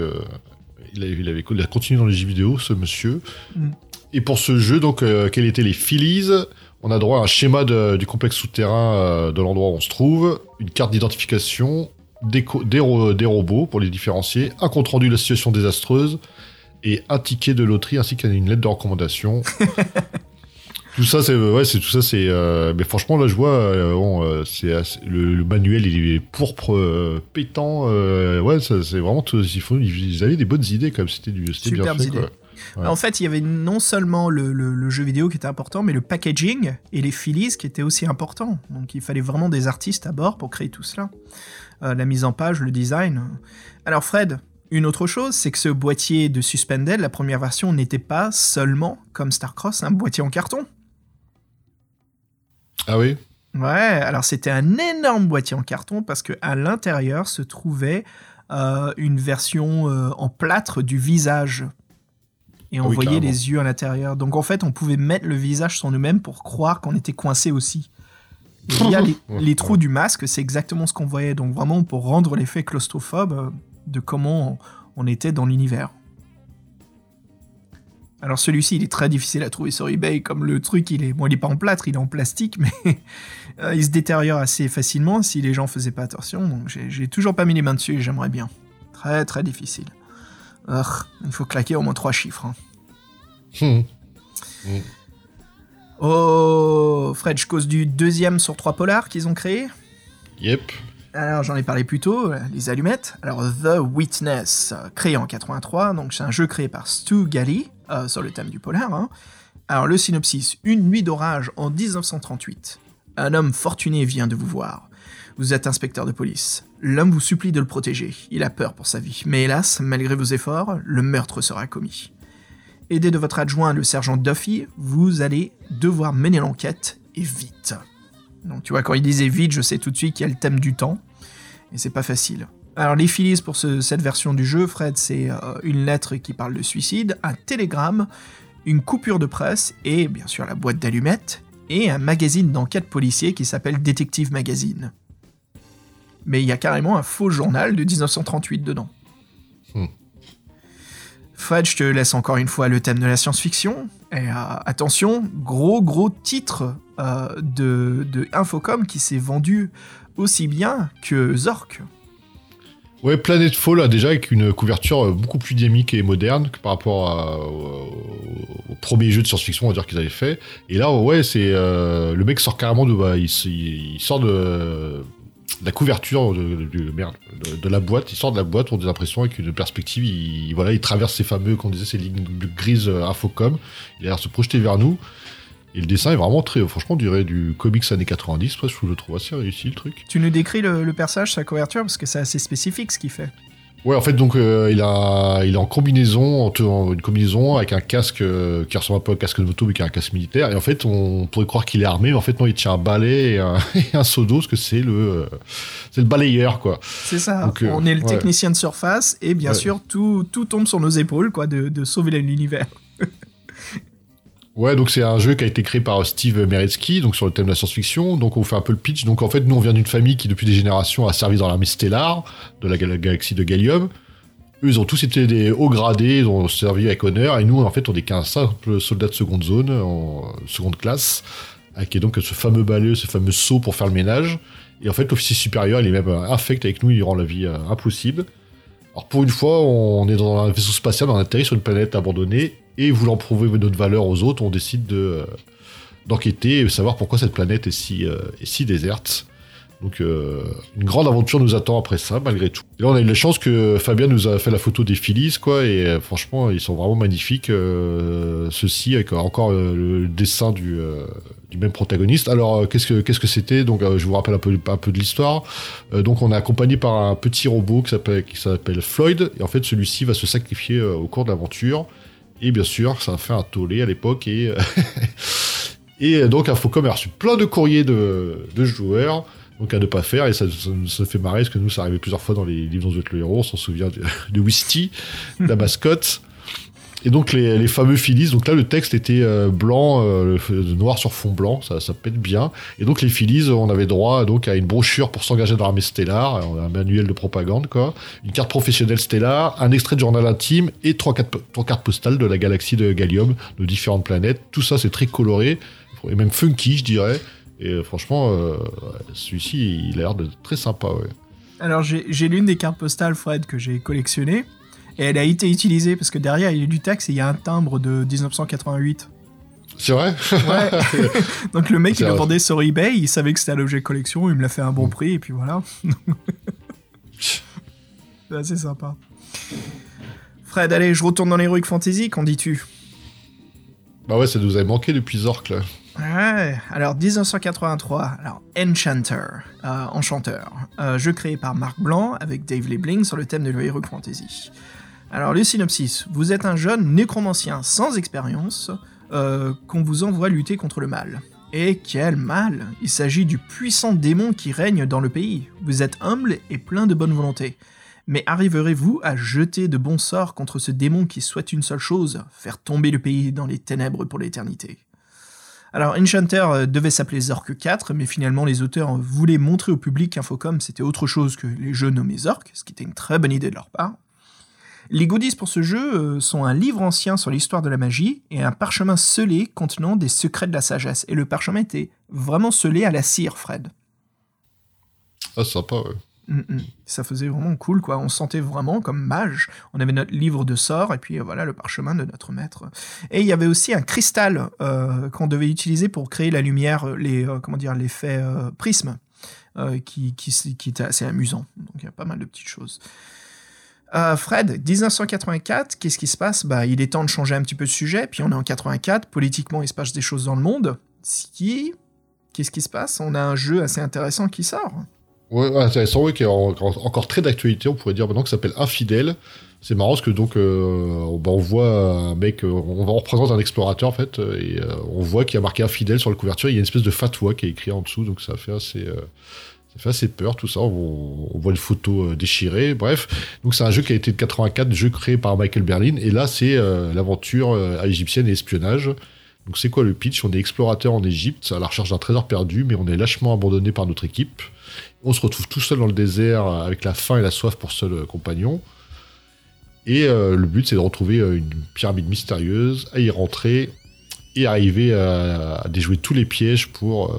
il, avait, il a continué dans les jeux vidéo, ce monsieur. Mm. Et pour ce jeu, donc, euh, quels étaient les Phillies on a droit à un schéma de- du complexe souterrain euh, de l'endroit où on se trouve, une carte d'identification, des, des ro- des robots pour les différencier, un compte rendu de la situation désastreuse et un ticket de loterie ainsi qu'une lettre de recommandation. (laughs) tout ça, c'est ouais, c'est tout ça, c'est. euh, mais franchement, là, je vois, euh, bon, c'est le, le manuel, il est pourpre, pétant. ouais, c'est vraiment. tout- ils, font, ils avaient des bonnes idées quand même. C'était du, c'était bien fait. Quoi. Ouais. En fait, il y avait non seulement le, le- le jeu vidéo qui était important, mais le packaging et les Phillies qui étaient aussi importants. Donc il fallait vraiment des artistes à bord pour créer tout cela. Euh, la mise en page, le design. Alors Fred, Une autre chose, c'est que ce boîtier de Suspended, la première version, n'était pas seulement, comme Starcross, un boîtier en carton. Ah oui? Ouais, alors c'était un énorme boîtier en carton parce que à l'intérieur se trouvait euh, une version euh, en plâtre du visage. Et on oui, voyait carrément. les yeux à l'intérieur. Donc en fait, on pouvait mettre le visage sur nous-mêmes pour croire qu'on était coincé aussi. Via les, (laughs) Ouais, les trous du masque, c'est exactement ce qu'on voyait. Donc vraiment pour rendre l'effet claustrophobe de comment on, on était dans l'univers. Alors celui-ci, il est très difficile à trouver sur eBay, comme le truc, il est, bon, il est pas en plâtre, il est en plastique, (laughs) mais euh, il se détériore assez facilement si les gens faisaient pas attention. Donc j'ai j'ai toujours pas mis les mains dessus et j'aimerais bien. Très très difficile. Urgh, il faut claquer au moins trois chiffres. hein. Hum. Oh, Fred, je cause du deuxième sur trois polars qu'ils ont créé. Yep. Alors j'en ai parlé plus tôt, euh, les allumettes. Alors The Witness, euh, créé en 83, donc c'est un jeu créé par Stu Galley, euh, sur le thème du polar. hein. Alors le synopsis, une nuit d'orage en 1938. Un homme fortuné vient de vous voir. Vous êtes inspecteur de police. L'homme vous supplie de le protéger. Il a peur pour sa vie. Mais hélas, malgré vos efforts, le meurtre sera commis. Aidé de votre adjoint, le sergent Duffy, vous allez devoir mener l'enquête, et vite. Donc tu vois, quand il disait vite, je sais tout de suite qu'il y a le thème du temps. Et c'est pas facile. Alors les filis pour ce- cette version du jeu, Fred, c'est euh, une lettre qui parle de suicide, un télégramme, une coupure de presse et bien sûr la boîte d'allumettes et un magazine d'enquête policier qui s'appelle Detective Magazine. Mais il y a carrément un faux journal de 1938 dedans. Hmm. Fred, je te laisse encore une fois le thème de la science-fiction. Et euh, attention, gros gros titre euh, de, de Infocom qui s'est vendu aussi bien que Zork. Ouais, Planet Fall, là, déjà, avec une couverture euh, beaucoup plus dynamique et moderne que par rapport à- au, au premier jeu de science-fiction, on va dire, qu'ils avaient fait. Et là, ouais, c'est. euh, le mec sort carrément de. bah, il, sort de la couverture de, la boîte. Il sort de la boîte, on a des impressions avec une perspective. Il, voilà, il traverse ces fameux, qu'on disait, ces lignes grises euh, Infocom. Il a l'air de se projeter vers nous. Et le dessin est vraiment très. Franchement, on dirait du comics années 90. Presque, je le trouve assez réussi, le truc. Tu nous décris le, le personnage, sa couverture, parce que c'est assez spécifique ce qu'il fait. Ouais, en fait, donc euh, il a, il est en combinaison, en, en- une combinaison avec un casque euh, qui ressemble un peu à un casque de moto, mais qui est un casque militaire. Et en fait, on pourrait croire qu'il est armé, mais en fait, non, il tient un balai et un, (laughs) et un seau d'eau, parce que c'est le, euh, c'est le balayeur, quoi. C'est ça, Donc, euh, on est le ouais. technicien de surface, et bien Ouais. sûr, tout, tout tombe sur nos épaules, quoi, de, de sauver l'univers. Ouais, donc c'est un jeu qui a été créé par Steve Meretsky, donc sur le thème de la science-fiction. Donc on fait un peu le pitch. Donc en fait, nous on vient d'une famille qui depuis des générations a servi dans l'armée stellaire de la gal- galaxie de Gallium. Eux, ils ont tous été des hauts gradés, ils ont servi avec honneur. Et nous, en fait, on est qu'un simple soldat de seconde zone, en seconde classe, avec donc ce fameux balai, ce fameux seau pour faire le ménage. Et en fait, l'officier supérieur, il est même infect avec nous, il rend la vie euh, impossible. Alors pour une fois, on est dans un vaisseau spatial, on atterrit sur une planète abandonnée, et voulant prouver notre valeur aux autres, on décide de euh, d'enquêter et savoir pourquoi cette planète est si, euh, si déserte. Donc euh, une grande aventure nous attend après ça, malgré tout. Et là, on a eu la chance que Fabien nous a fait la photo des Phillies, quoi, et franchement, ils sont vraiment magnifiques, ceux-ci, avec encore le dessin du, même protagoniste. Alors, qu'est-ce que c'était? Donc, je vous rappelle un peu, de l'histoire. Donc, on est accompagné par un petit robot qui s'appelle Floyd, et en fait, celui-ci va se sacrifier au cours de l'aventure. Et bien sûr, ça a fait un tollé à l'époque, et euh, (laughs) et donc Infocom a reçu plein de courriers de, joueurs. Donc à ne pas faire, et ça, nous fait marrer, parce que nous, ça arrivait plusieurs fois dans les livres dont vous le héros, on s'en souvient de, de la mascotte. Et donc les, fameux Phillies, donc là le texte était euh, blanc, euh, le- noir sur fond blanc, ça, ça pète bien. Et donc les Phillies, on avait droit donc à une brochure pour s'engager dans l'armée stellar, un manuel de propagande quoi, une carte professionnelle stellar, un extrait de journal intime et trois, cartes postales de la galaxie de Gallium, de différentes planètes. Tout ça c'est très coloré, et même funky je dirais. Et euh, franchement, euh, celui-ci il a l'air de très sympa. Alors j'ai l'une des cartes postales, Fred, que j'ai collectionnées, et elle a été utilisée parce que derrière il y a du texte et il y a un timbre de 1988. C'est vrai? Ouais. (laughs) Donc le mec il le vendait sur eBay, il savait que c'était un objet de collection, il me l'a fait à un bon prix et puis voilà. (laughs) C'est assez sympa. Fred, allez, je retourne dans l'Heroic Fantasy, qu'en dis-tu? Bah ouais, ça nous avait manqué depuis Zork, là. Ouais, alors 1983, alors Enchanter, euh, Enchanteur, euh, jeu créé par Marc Blanc avec Dave Lebling sur le thème de l'Heroic Fantasy. Alors le synopsis, vous êtes un jeune nécromancien sans expérience euh, qu'on vous envoie lutter contre le mal. Et quel mal Il s'agit du puissant démon qui règne dans le pays. Vous êtes humble et plein de bonne volonté. Mais arriverez-vous à jeter de bons sorts contre ce démon qui souhaite une seule chose, faire tomber le pays dans les ténèbres pour l'éternité? Alors, Enchanter euh, devait s'appeler Zork 4, mais finalement, les auteurs voulaient montrer au public qu'Infocom c'était autre chose que les jeux nommés Zork, ce qui était une très bonne idée de leur part. Les goodies pour ce jeu euh, sont un livre ancien sur l'histoire de la magie et un parchemin scellé contenant des secrets de la sagesse. Et le parchemin était vraiment scellé à la cire, Fred. Ah, sympa, ouais. Mm, mm. Ça faisait vraiment cool, quoi. On se sentait vraiment comme mage. On avait notre livre de sorts et puis euh, voilà le parchemin de notre maître. Et il y avait aussi un cristal euh, qu'on devait utiliser pour créer la lumière, les euh, comment dire l'effet euh, prisme, qui, qui, qui était assez amusant. Donc il y a pas mal de petites choses. Euh, Fred, 1984, qu'est-ce qui se passe? Bah, il est temps de changer un petit peu de sujet. Puis on est en 84, politiquement il se passe des choses dans le monde. Si, qu'est-ce qui se passe? On a un jeu assez intéressant qui sort. Ouais, intéressant, oui, qui est en- en- encore très d'actualité, on pourrait dire maintenant, qui s'appelle Infidèle. C'est marrant parce que donc, euh, bah, on voit un mec, euh, on, représente un explorateur en fait, et on voit qu'il y a marqué Infidèle sur la couverture, il y a une espèce de fatwa qui est écrit en dessous, donc ça fait assez, ça fait assez peur tout ça. On, voit une photo euh, déchirée, bref. Donc c'est un jeu qui a été de 84, jeu créé par Michael Berlin, et là c'est euh, l'aventure euh, égyptienne et espionnage. Donc c'est quoi le pitch? On est explorateur en Égypte à la recherche d'un trésor perdu, mais on est lâchement abandonné par notre équipe. On se retrouve tout seul dans le désert avec la faim et la soif pour seul compagnon. Et le but c'est de retrouver une pyramide mystérieuse, à y rentrer et arriver à, déjouer tous les pièges pour,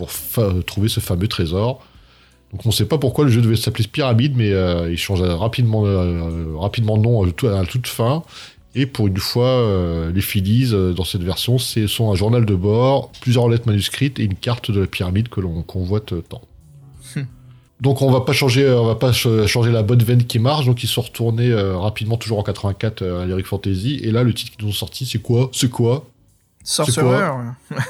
pour fa- trouver ce fameux trésor. Donc on ne sait pas pourquoi le jeu devait s'appeler Pyramide, mais euh, il change rapidement, euh, rapidement de nom à, tout- à toute fin. Et pour une fois, euh, les Phillies, euh, dans cette version, c'est sont un journal de bord, plusieurs lettres manuscrites et une carte de la pyramide que l'on convoite tant. Donc on va pas changer, euh, on va pas ch- changer la bonne veine qui marche. Donc ils sont retournés euh, rapidement, toujours en 84 euh, à l'Eric Fantasy. Et là, le titre qu'ils ont sorti, c'est quoi? C'est quoi? (laughs) Sorcerer.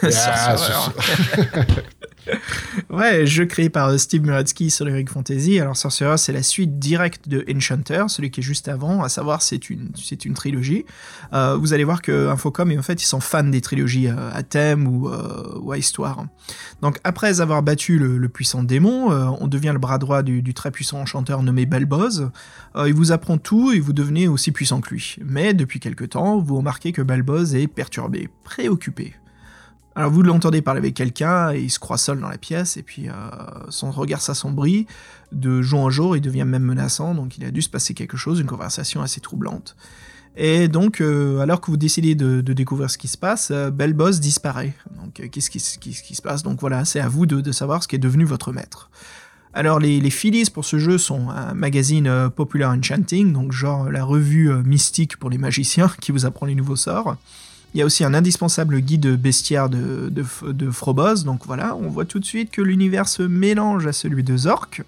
Ah, Sorcerer. (laughs) (laughs) Ouais, jeu créé par euh, Steve Muradsky sur l'Heroic Fantasy. Alors Sorcerer, c'est la suite directe de Enchanter, celui qui est juste avant, à savoir c'est une, c'est une trilogie. Euh, vous allez voir que Infocom, en fait, ils sont fans des trilogies euh, à thème ou, ou à histoire. Donc après avoir battu le, puissant démon, on devient le bras droit du, du très puissant enchanteur nommé Balboz. Il vous apprend tout et vous devenez aussi puissant que lui. Mais depuis quelque temps, vous remarquez que Balboz est perturbé, préoccupé. Alors vous l'entendez parler avec quelqu'un et il se croit seul dans la pièce et puis euh, son regard s'assombrit. De jour en jour, il devient même menaçant, donc il a dû se passer quelque chose, une conversation assez troublante. Et donc, euh, alors que vous décidez de, découvrir ce qui se passe, euh, Belboss disparaît. Donc, qu'est-ce qui, se passe? Donc voilà, c'est à vous de, savoir ce qui est devenu votre maître. Alors, les, les pour ce jeu sont un magazine Popular Enchanting, donc genre la revue mystique pour les magiciens (laughs) qui vous apprend les nouveaux sorts. Il y a aussi un indispensable guide bestiaire de, de, Frobos, donc voilà, on voit tout de suite que l'univers se mélange à celui de Zork.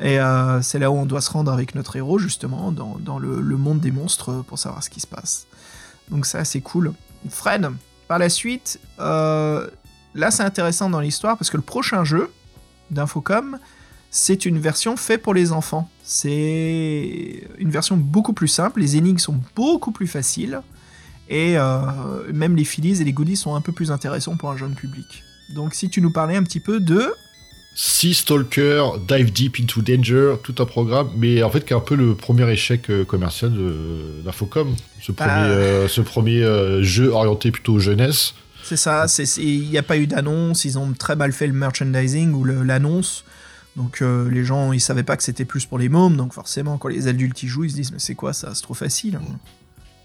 Et euh, c'est là où on doit se rendre avec notre héros, justement, dans, le monde des monstres pour savoir ce qui se passe. Donc ça, c'est cool. Fred, par la suite, euh, là c'est intéressant dans l'histoire parce que le prochain jeu d'Infocom, c'est une version faite pour les enfants. C'est une version beaucoup plus simple, les énigmes sont beaucoup plus faciles, et euh, même les Phillies et les goodies sont un peu plus intéressants pour un jeune public. Donc si tu nous parlais un petit peu de... Sea Stalker, Dive Deep into Danger, tout un programme, mais en fait qui est un peu le premier échec euh, commercial d'Infocom. Ce premier, Ah. euh, ce premier euh, jeu orienté plutôt jeunesse. C'est ça, il n'y a pas eu d'annonce, ils ont très mal fait le merchandising ou l'annonce. Donc euh, les gens, ils savaient pas que c'était plus pour les mômes, donc forcément quand les adultes y jouent, ils se disent mais c'est quoi ça, c'est trop facile.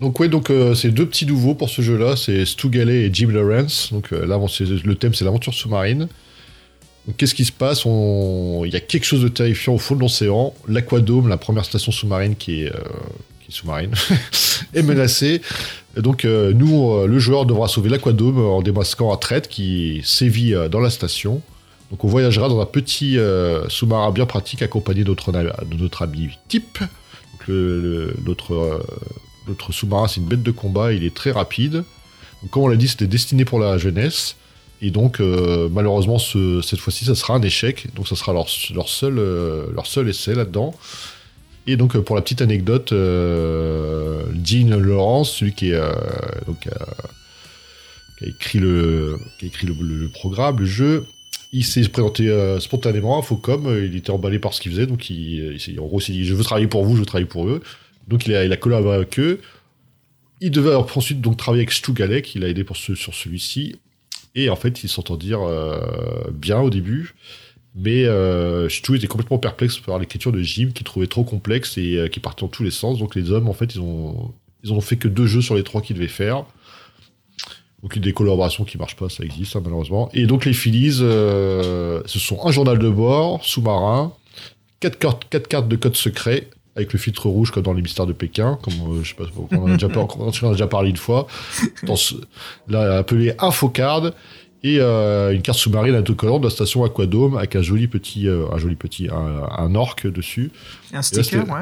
Donc ouais, donc euh, c'est deux petits nouveaux pour ce jeu-là, c'est Stu et Jim Lawrence. Donc euh, c'est- le thème c'est l'aventure sous-marine. Donc qu'est-ce qui se passe? On- Il y a quelque chose de terrifiant au fond de l'océan. L'Aquadome, la première station sous-marine qui est, euh, est sous-marine, (laughs) est menacée. Donc euh, nous, le joueur devra sauver l'Aquadome en démasquant un traître qui sévit dans la station. Donc on voyagera dans un petit sous-marin bien pratique accompagné de notre, de notre ami type. Donc le- notre, sous-marin c'est une bête de combat, il est très rapide. Comme on l'a dit, c'était destiné pour la jeunesse. Et donc, euh, malheureusement, ce- cette fois-ci, ça sera un échec. Donc, ça sera leur, seul, euh, leur seul essai là-dedans. Et donc, euh, pour la petite anecdote, Gene Lawrence, celui qui, a écrit, le, qui a écrit le, programme, le jeu, il s'est présenté spontanément à Focom. Il était emballé par ce qu'il faisait. Donc, il, il en gros, il s'est dit Je veux travailler pour vous, je veux travailler pour eux. Donc, il a, collaboré avec eux. Il devait ensuite donc travailler avec Stu Galek, il a aidé sur celui-ci. Et en fait, ils s'entendirent euh, bien au début. Mais euh, Stu était complètement perplexe par l'écriture de Jim, qu'il trouvait trop complexe et euh, qui partait dans tous les sens. Donc les hommes, en fait, ils ont, ils ont fait que deux jeux sur les trois qu'ils devaient faire. Donc des collaborations qui marchent pas, ça existe hein, malheureusement. Et donc les Phillies, euh, ce sont un journal de bord, sous-marin, quatre quatre cartes de code secret avec le filtre rouge comme dans les mystères de Pékin, comme euh, je sais pas, on en a déjà, par- on en a déjà parlé une fois. Dans ce, là appelé Infocard et euh, une carte sous-marine autocollante de la station Aquadome avec un joli petit, euh, un joli petit, un, un orque dessus. Un sticker, c'était- ouais.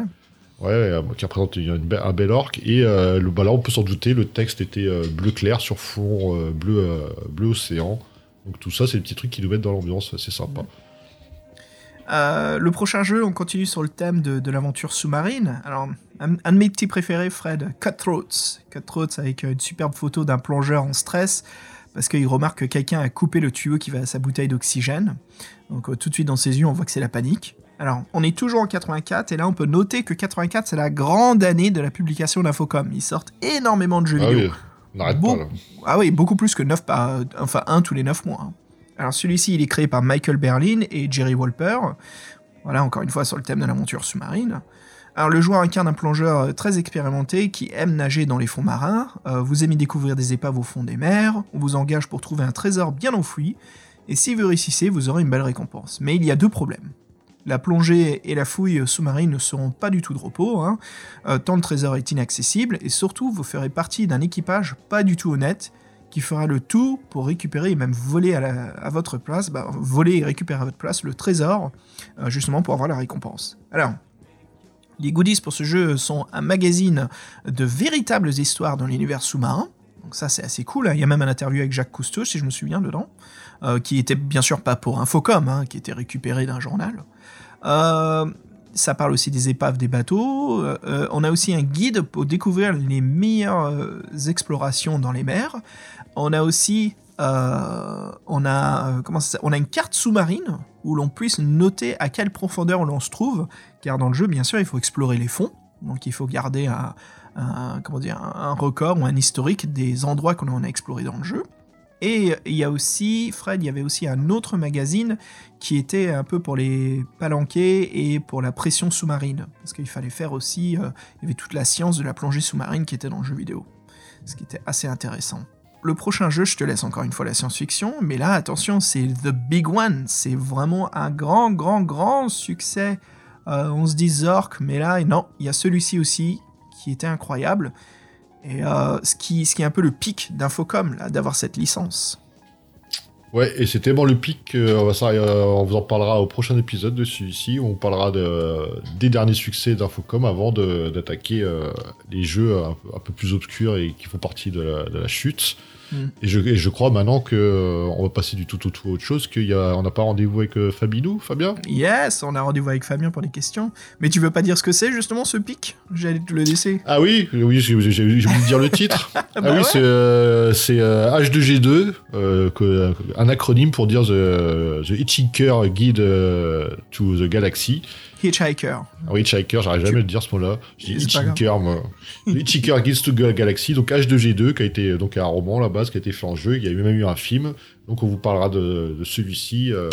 Ouais, euh, qui représente une, une be- un bel orque. Et le, bah là, on peut s'en douter, le texte était bleu clair sur fond bleu, bleu océan. Donc tout ça, c'est des petits trucs qui nous mettent dans l'ambiance, c'est sympa. Euh, le prochain jeu, on continue sur le thème de, de l'aventure sous-marine. Alors, un, un de mes petits préférés, Fred, Cutthroats. Cutthroats avec une superbe photo d'un plongeur en stress parce qu'il remarque que quelqu'un a coupé le tuyau qui va à sa bouteille d'oxygène. Donc euh, tout de suite dans ses yeux, on voit que c'est la panique. Alors, on est toujours en 84 et là, on peut noter que 84, c'est la grande année de la publication d'Infocom. Ils sortent énormément de jeux Ah vidéo. oui, on n'arrête Bon. pas là. Ah oui, beaucoup plus que 9 par, enfin un tous les 9 mois. hein. Alors celui-ci, il est créé par Michael Berlin et Jerry Wolper. Voilà, encore une fois sur le thème de l'aventure sous-marine. Alors le joueur incarne un plongeur euh, très expérimenté qui aime nager dans les fonds marins. Euh, vous aimez découvrir des épaves au fond des mers. On vous engage pour trouver un trésor bien enfoui. Et si vous réussissez, vous aurez une belle récompense. Mais il y a deux problèmes. La plongée et la fouille sous-marine ne seront pas du tout de repos, hein. Euh, tant le trésor est inaccessible, et surtout vous ferez partie d'un équipage pas du tout honnête, qui fera le tout pour récupérer et même voler à, votre place, bah, voler et récupérer à votre place le trésor, euh, justement pour avoir la récompense. Alors, les goodies pour ce jeu sont un magazine de véritables histoires dans l'univers sous-marin. Donc ça c'est assez cool, hein. il y a même un interview avec Jacques Cousteau, si je me souviens dedans, euh, qui était bien sûr pas pour Infocom, hein, qui était récupéré d'un journal. Euh, ça parle aussi des épaves des bateaux. On a aussi un guide pour découvrir les meilleures explorations dans les mers. On a aussi euh, on a euh, comment ça on a une carte sous-marine où l'on puisse noter à quelle profondeur l'on se trouve, car dans le jeu, bien sûr, il faut explorer les fonds. Donc il faut garder un, comment dire, un record ou un historique des endroits qu'on a explorés dans le jeu. Et il y a aussi, Fred, il y avait aussi un autre magazine qui était un peu pour les palanquets et pour la pression sous-marine. Parce qu'il fallait faire aussi, euh, il y avait toute la science de la plongée sous-marine qui était dans le jeu vidéo. Ce qui était assez intéressant. Le prochain jeu, je te laisse encore une fois la science-fiction, mais là, attention, c'est The Big One. C'est vraiment un grand, grand, grand succès. Euh, on se dit Zork, mais là, non, il y a celui-ci aussi qui était incroyable. Et euh, ce, qui, est un peu le pic d'Infocom, d'avoir cette licence. Ouais, et c'est tellement le pic va s'arrêter- euh, on vous en parlera au prochain épisode de celui-ci, où on parlera de, des derniers succès d'Infocom avant d'attaquer euh, les jeux un, peu- plus obscurs et qui font partie de la chute. Mm. Et, je, et je crois maintenant que euh, on va passer du tout au tout à autre chose, qu'on n'a pas rendez-vous avec euh, Fabinou, Fabien? Yes, on a rendez-vous avec Fabien pour les questions. Mais tu veux pas dire ce que c'est, justement, ce pic? J'allais te le laisser. Ah oui, oui, j'ai oublié de dire le titre. (laughs) ah bah oui, ouais. c'est euh, c'est, euh, H2G2, euh, que- un acronyme pour dire The, the Hitchhiker Guide euh, to the Galaxy. Hitchhiker. Ah oui, Hitchhiker, j'arrive jamais à le dire ce mot-là. Je dis Hitchhiker, moi. (laughs) Hitchhiker to Galaxy, donc H2G2, qui a été donc un roman à la base, qui a été fait en jeu. Il y a même eu un film. Donc on vous parlera de, de celui-ci euh,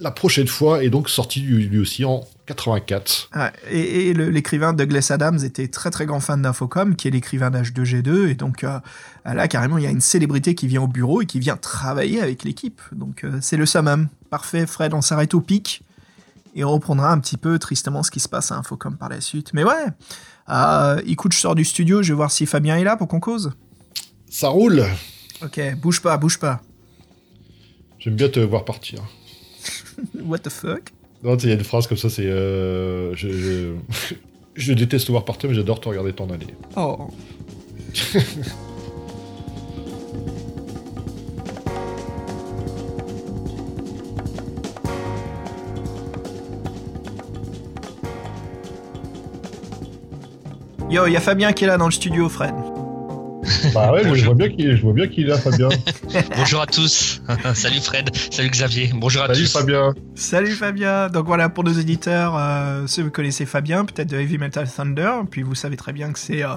la prochaine fois, et donc sorti lui, lui aussi en 84. Ah, et et l'écrivain Douglas Adams était très très grand fan d'Infocom, qui est l'écrivain d'H2G2, et donc euh, là carrément il y a une célébrité qui vient au bureau et qui vient travailler avec l'équipe. Donc euh, c'est le summum. Parfait, Fred, on s'arrête au pic et on reprendra un petit peu tristement ce qui se passe à Infocom par la suite. Mais ouais, euh, écoute, je sors du studio, je vais voir si Fabien est là pour qu'on cause. Ça roule Ok, bouge pas, bouge pas. J'aime bien te voir partir. (laughs) What the fuck? Non, il y a une phrase comme ça, c'est. euh, je, je, (laughs) je déteste te voir partir, mais j'adore te regarder t'en aller. Oh. (laughs) Yo, il y a Fabien qui est là dans le studio, Fred. Bah ouais, je, Bonjour. vois bien qu'il je vois bien qu'il est là, Fabien. (laughs) Bonjour à tous. (laughs) salut Fred. Salut Xavier. Bonjour à Salut tous. Fabien. Salut Fabien. Donc voilà, pour nos éditeurs, euh, ceux vous connaissez Fabien, peut-être de Heavy Metal Thunder, puis vous savez très bien que c'est euh,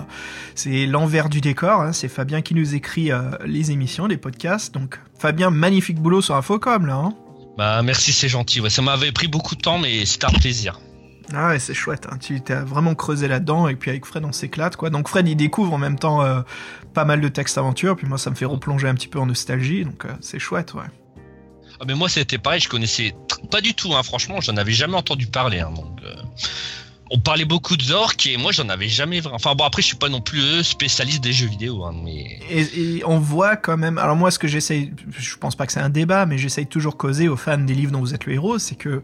c'est l'envers du décor. hein. C'est Fabien qui nous écrit euh, les émissions, les podcasts. Donc Fabien, magnifique boulot sur Infocom là. Hein. Bah merci, c'est gentil. Ouais, ça m'avait pris beaucoup de temps, mais c'était un plaisir. Ah ouais, c'est chouette. Hein. Tu t'as vraiment creusé là-dedans et puis avec Fred on s'éclate quoi. Donc Fred il découvre en même temps euh, pas mal de textes aventures, puis moi ça me fait replonger un petit peu en nostalgie, donc euh, c'est chouette ouais. Ah, mais moi c'était pareil, je connaissais pas du tout. Hein, franchement, j'en avais jamais entendu parler. hein, donc, euh, on parlait beaucoup de Zork et moi j'en avais jamais. Enfin bon, après je suis pas non plus euh, spécialiste des jeux vidéo, hein, mais Et, et on voit quand même. Alors moi, ce que j'essaye, je pense pas que c'est un débat, mais j'essaye toujours de causer aux fans des livres dont vous êtes le héros, c'est que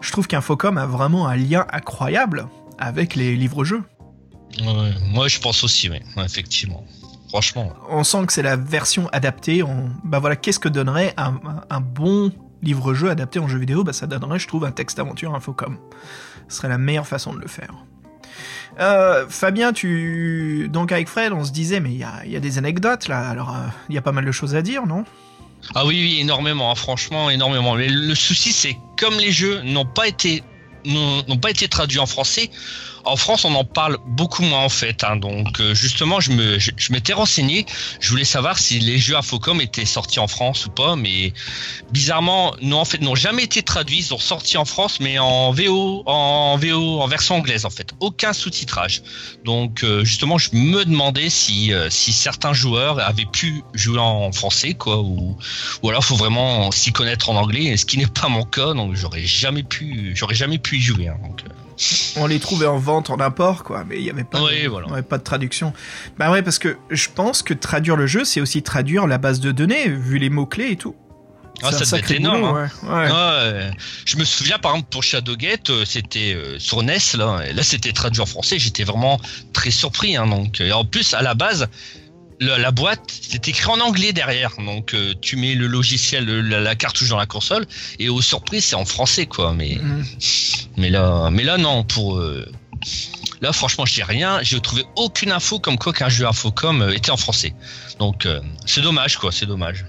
je trouve qu'Infocom a vraiment un lien incroyable avec les livres-jeux. ouais, moi je pense aussi, effectivement. Franchement. On sent que c'est la version adaptée. On, bah voilà, qu'est-ce que donnerait un bon livre-jeu adapté en jeu vidéo? Bah ça donnerait, je trouve, un texte aventure Infocom. Ce serait la meilleure façon de le faire. Euh, Fabien, tu donc avec Fred, on se disait mais il y a, des anecdotes là. Alors euh, il y a pas mal de choses à dire, non? Ah oui, oui, énormément, hein, franchement, énormément. Mais le souci, c'est comme les jeux n'ont pas été n'ont pas été traduits en français, en France, on en parle beaucoup moins en fait. hein. donc euh, justement, je me je, je m'étais renseigné. Je voulais savoir si les jeux Infocom étaient sortis en France ou pas, mais bizarrement, non, en fait, n'ont jamais été traduits. Ils sont sortis en France, mais en VO, en VO, en version anglaise en fait. Aucun sous-titrage. Donc euh, justement, je me demandais si euh, si certains joueurs avaient pu jouer en français, quoi, ou ou alors faut vraiment s'y connaître en anglais, ce qui n'est pas mon cas, donc j'aurais jamais pu, j'aurais jamais pu y jouer. hein, donc, euh. On les trouvait en vente, en import, quoi, mais il n'y avait pas, de, voilà. ouais, pas de traduction. Bah ouais, parce que je pense que traduire le jeu, c'est aussi traduire la base de données, vu les mots-clés et tout. Ah, ça devait être énorme. boulot, hein. ouais. Ouais. Ouais, je me souviens par exemple pour Shadowgate, euh, c'était euh, sur NES là, et là c'était traduit en français, j'étais vraiment très surpris. Hein, donc, et en plus à la base, la, la boîte c'est écrit en anglais derrière, donc euh, tu mets le logiciel, le- la, la cartouche dans la console, et aux surprises c'est en français quoi. Mais Mm. mais là, mais là non pour euh, Là, franchement, j'ai rien. J'ai trouvé aucune info comme quoi qu'un jeu Infocom euh, était en français. Donc, euh, c'est dommage, quoi. C'est dommage.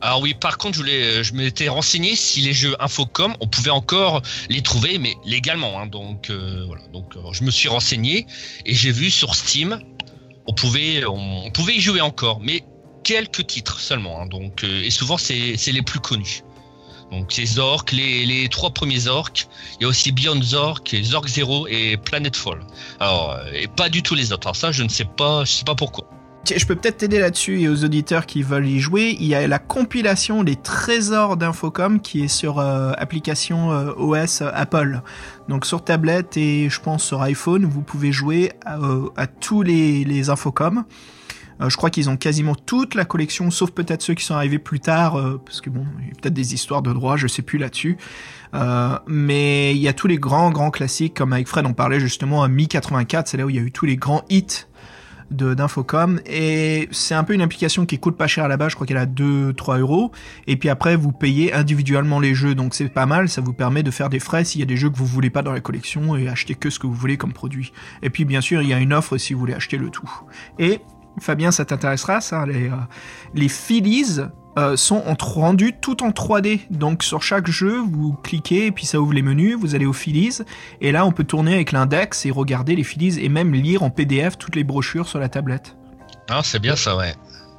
Alors oui, par contre, je voulais, je m'étais renseigné si les jeux Infocom, on pouvait encore les trouver, mais légalement. hein. donc euh, voilà. Donc, je me suis renseigné et j'ai vu sur Steam, on pouvait, on, pouvait y jouer encore, mais quelques titres seulement. hein. donc, euh, et souvent, c'est les plus connus. Donc, c'est Zork, les, les trois premiers Zork. Il y a aussi Beyond Zork, Zork Zero et Planetfall. Alors, euh, et pas du tout les autres. Alors ça, je ne sais pas, je sais pas pourquoi. Je peux peut-être t'aider là-dessus et aux auditeurs qui veulent y jouer. Il y a la compilation des trésors d'Infocom qui est sur euh, application euh, OS Apple. Donc sur tablette et je pense sur iPhone, vous pouvez jouer à, euh, tous les, les Infocom. Euh, je crois qu'ils ont quasiment toute la collection, sauf peut-être ceux qui sont arrivés plus tard, euh, parce que bon, il y a peut-être des histoires de droit, je sais plus là-dessus. Euh, mais il y a tous les grands, grands classiques, comme avec Fred, on parlait justement à Mi 84, c'est là où il y a eu tous les grands hits d'Infocom. Et c'est un peu une application qui coûte pas cher à la base, je crois qu'elle a 2-3 euros. Et puis après vous payez individuellement les jeux. Donc c'est pas mal, ça vous permet de faire des frais s'il y a des jeux que vous voulez pas dans la collection et acheter que ce que vous voulez comme produit. Et puis bien sûr il y a une offre si vous voulez acheter le tout. Et Fabien ça t'intéressera ça, les, euh, les euh, sont en rendus tout en 3D. Donc sur chaque jeu, vous cliquez et puis ça ouvre les menus, vous allez aux Phillies et là on peut tourner avec l'index et regarder les Phillies et même lire en PDF toutes les brochures sur la tablette. Ah, c'est bien ça, ouais.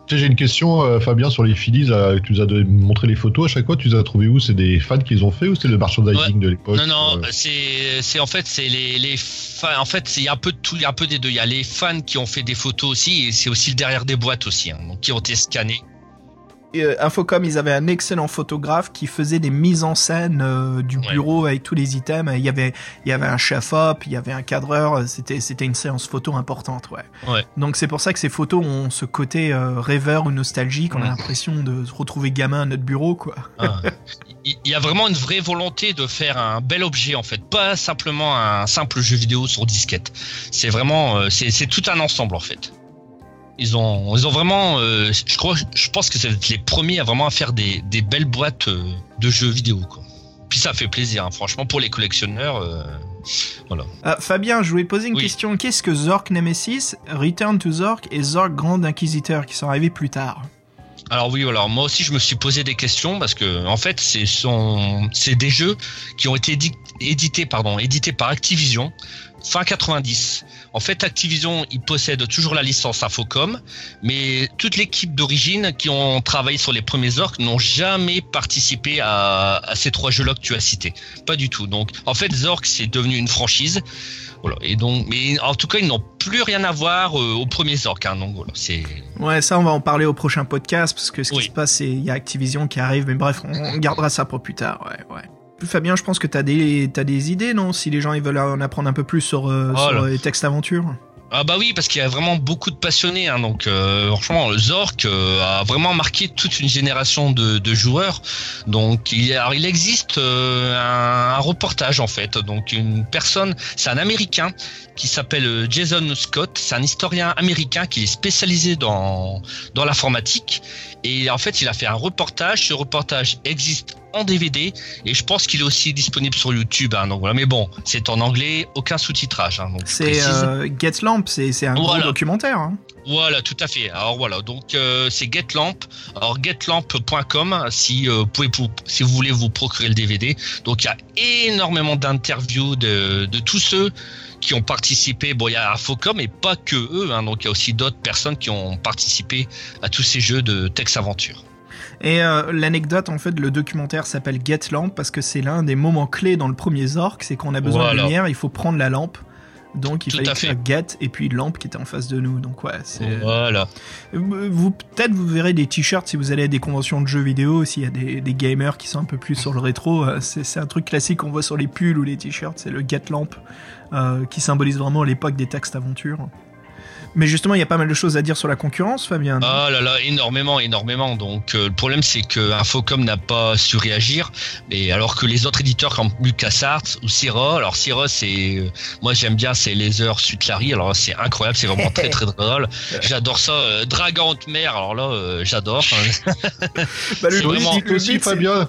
Tu sais, j'ai une question, euh, Fabien, sur les Phillies. là, tu nous as de- montré les photos à chaque fois. Tu les as trouvées où? C'est des fans qui les ont fait ou c'est le merchandising de l'époque Non, non, euh, c'est, c'est en fait, c'est les, les fans. En fait, c'est il y a un peu de tout, il y a un peu des deux. Il y a les fans qui ont fait des photos aussi, et c'est aussi le derrière des boîtes aussi, hein, donc qui ont été scannés. Euh, Infocom, ils avaient un excellent photographe qui faisait des mises en scène euh, du Ouais. bureau avec tous les items. Il y avait, il y avait un chef-op, il y avait un cadreur. euh, C'était, c'était une séance photo importante, ouais. Ouais. Donc c'est pour ça que ces photos ont ce côté euh, rêveur ou nostalgique. On a l'impression de se retrouver gamin à notre bureau, quoi. Ah. Il y a vraiment une vraie volonté de faire un bel objet en fait, pas simplement un simple jeu vidéo sur disquette. C'est vraiment, c'est tout un ensemble en fait. Ils ont, ils ont vraiment, euh, je crois, je pense que c'est les premiers à vraiment faire des, des belles boîtes euh, de jeux vidéo quoi. puis ça fait plaisir, hein. franchement, pour les collectionneurs. euh, voilà. Ah, Fabien, je voulais poser une Oui. question. Qu'est-ce que Zork Nemesis, Return to Zork et Zork Grand Inquisiteur qui sont arrivés plus tard? Alors oui, alors moi aussi je me suis posé des questions parce que en fait c'est c'est des jeux qui ont été édi- édités pardon édités par Activision fin 90. En fait Activision ils possèdent toujours la licence Infocom, mais toute l'équipe d'origine qui ont travaillé sur les premiers orques n'ont jamais participé à, à ces trois jeux-là que tu as cités. Pas du tout. Donc en fait Zork c'est devenu une franchise. Voilà. Et donc, mais en tout cas, ils n'ont plus rien à voir euh, aux premiers orques. Hein, donc voilà, c'est Ouais, ça, on va en parler au prochain podcast parce que ce qui Oui. se passe, c'est il y a Activision qui arrive, mais bref, on, on gardera ça pour plus tard. Ouais, ouais. Fabien, je pense que t'as des, t'as des idées, non? Si les gens ils veulent en apprendre un peu plus sur, euh, Oh sur les textes aventures. Ah bah oui, parce qu'il y a vraiment beaucoup de passionnés. Hein, donc euh, franchement, Zork euh, a vraiment marqué toute une génération de, de joueurs. Donc il, y a- alors, il existe euh, un, un reportage en fait. Donc une personne, c'est un Américain qui s'appelle Jason Scott. C'est un historien américain qui est spécialisé dans dans l'informatique. Et en fait, il a fait un reportage. Ce reportage existe en DVD et je pense qu'il est aussi disponible sur YouTube. Hein, donc voilà. Mais bon, c'est en anglais, aucun sous-titrage. Hein, C'est euh, Get Lamp, c'est un gros documentaire. hein. Voilà, tout à fait. Alors voilà, donc euh, c'est GetLamp. Alors getlamp.com si euh, pouvez si vous voulez vous procurer le DVD. Donc il y a énormément d'interviews de, de tous ceux qui ont participé. Bon, il y a Infocom et pas que eux. Hein, donc il y a aussi d'autres personnes qui ont participé à tous ces jeux de texte aventure. Et euh, l'anecdote, en fait, le documentaire s'appelle Get Lamp parce que c'est l'un des moments clés dans le premier Zork, c'est qu'on a besoin de lumière, il faut prendre la lampe. Donc il Tout fallait à écrire Get et puis lampe qui était en face de nous. Donc ouais, c'est. Voilà. Euh, Vous peut-être vous verrez des t-shirts si vous allez à des conventions de jeux vidéo, s'il y a des, des gamers qui sont un peu plus sur le rétro. euh, C'est c'est un truc classique qu'on voit sur les pulls ou les t-shirts, c'est le Get Lamp euh, qui symbolise vraiment l'époque des textes aventures. Mais justement, il y a pas mal de choses à dire sur la concurrence, Fabien. Ah là là, énormément, énormément. Donc euh, le problème c'est que Infocom n'a pas su réagir, et alors que les autres éditeurs comme LucasArts ou Sierra, alors Sierra c'est, euh, moi j'aime bien c'est Laser Sutlari, alors c'est incroyable, c'est vraiment très très drôle. (laughs) J'adore ça. Euh, Dragon de mer, alors là euh, j'adore. (laughs) Bah, le, c'est but, vraiment- le Toi aussi, Fabien.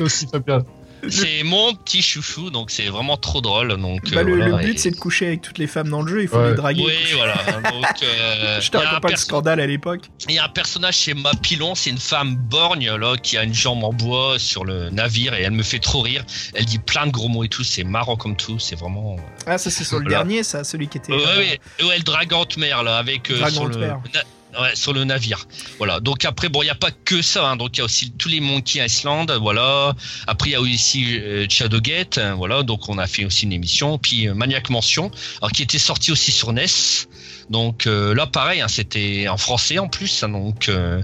Aussi, Fabien. C'est mon petit chouchou, donc c'est vraiment trop drôle. Donc bah, euh, le- le voilà, but, et- c'est de coucher avec toutes les femmes dans le jeu, il faut Ouais. les draguer. Oui, voilà. Donc, euh, (laughs) Je te raconte pas le scandale à l'époque. Il y a un personnage chez Mapilon, c'est une femme borgne là qui a une jambe en bois sur le navire et elle me fait trop rire. Elle dit plein de gros mots et tout, c'est marrant comme tout, c'est vraiment. Ah, ça, c'est sur le Voilà. dernier, ça, celui qui était. Ouais, euh, ouais, ouais, le dragante mer là avec euh, sur le mer. Ouais, sur le navire. Voilà. Donc après bon, il y a pas que ça hein. donc il y a aussi tous les Monkey Island, voilà. Après il y a aussi euh, hein, voilà. Donc on a fait aussi une émission puis euh, Maniac Mention alors qui était sorti aussi sur NES. Donc euh, là pareil, hein, c'était en français en plus hein, donc euh,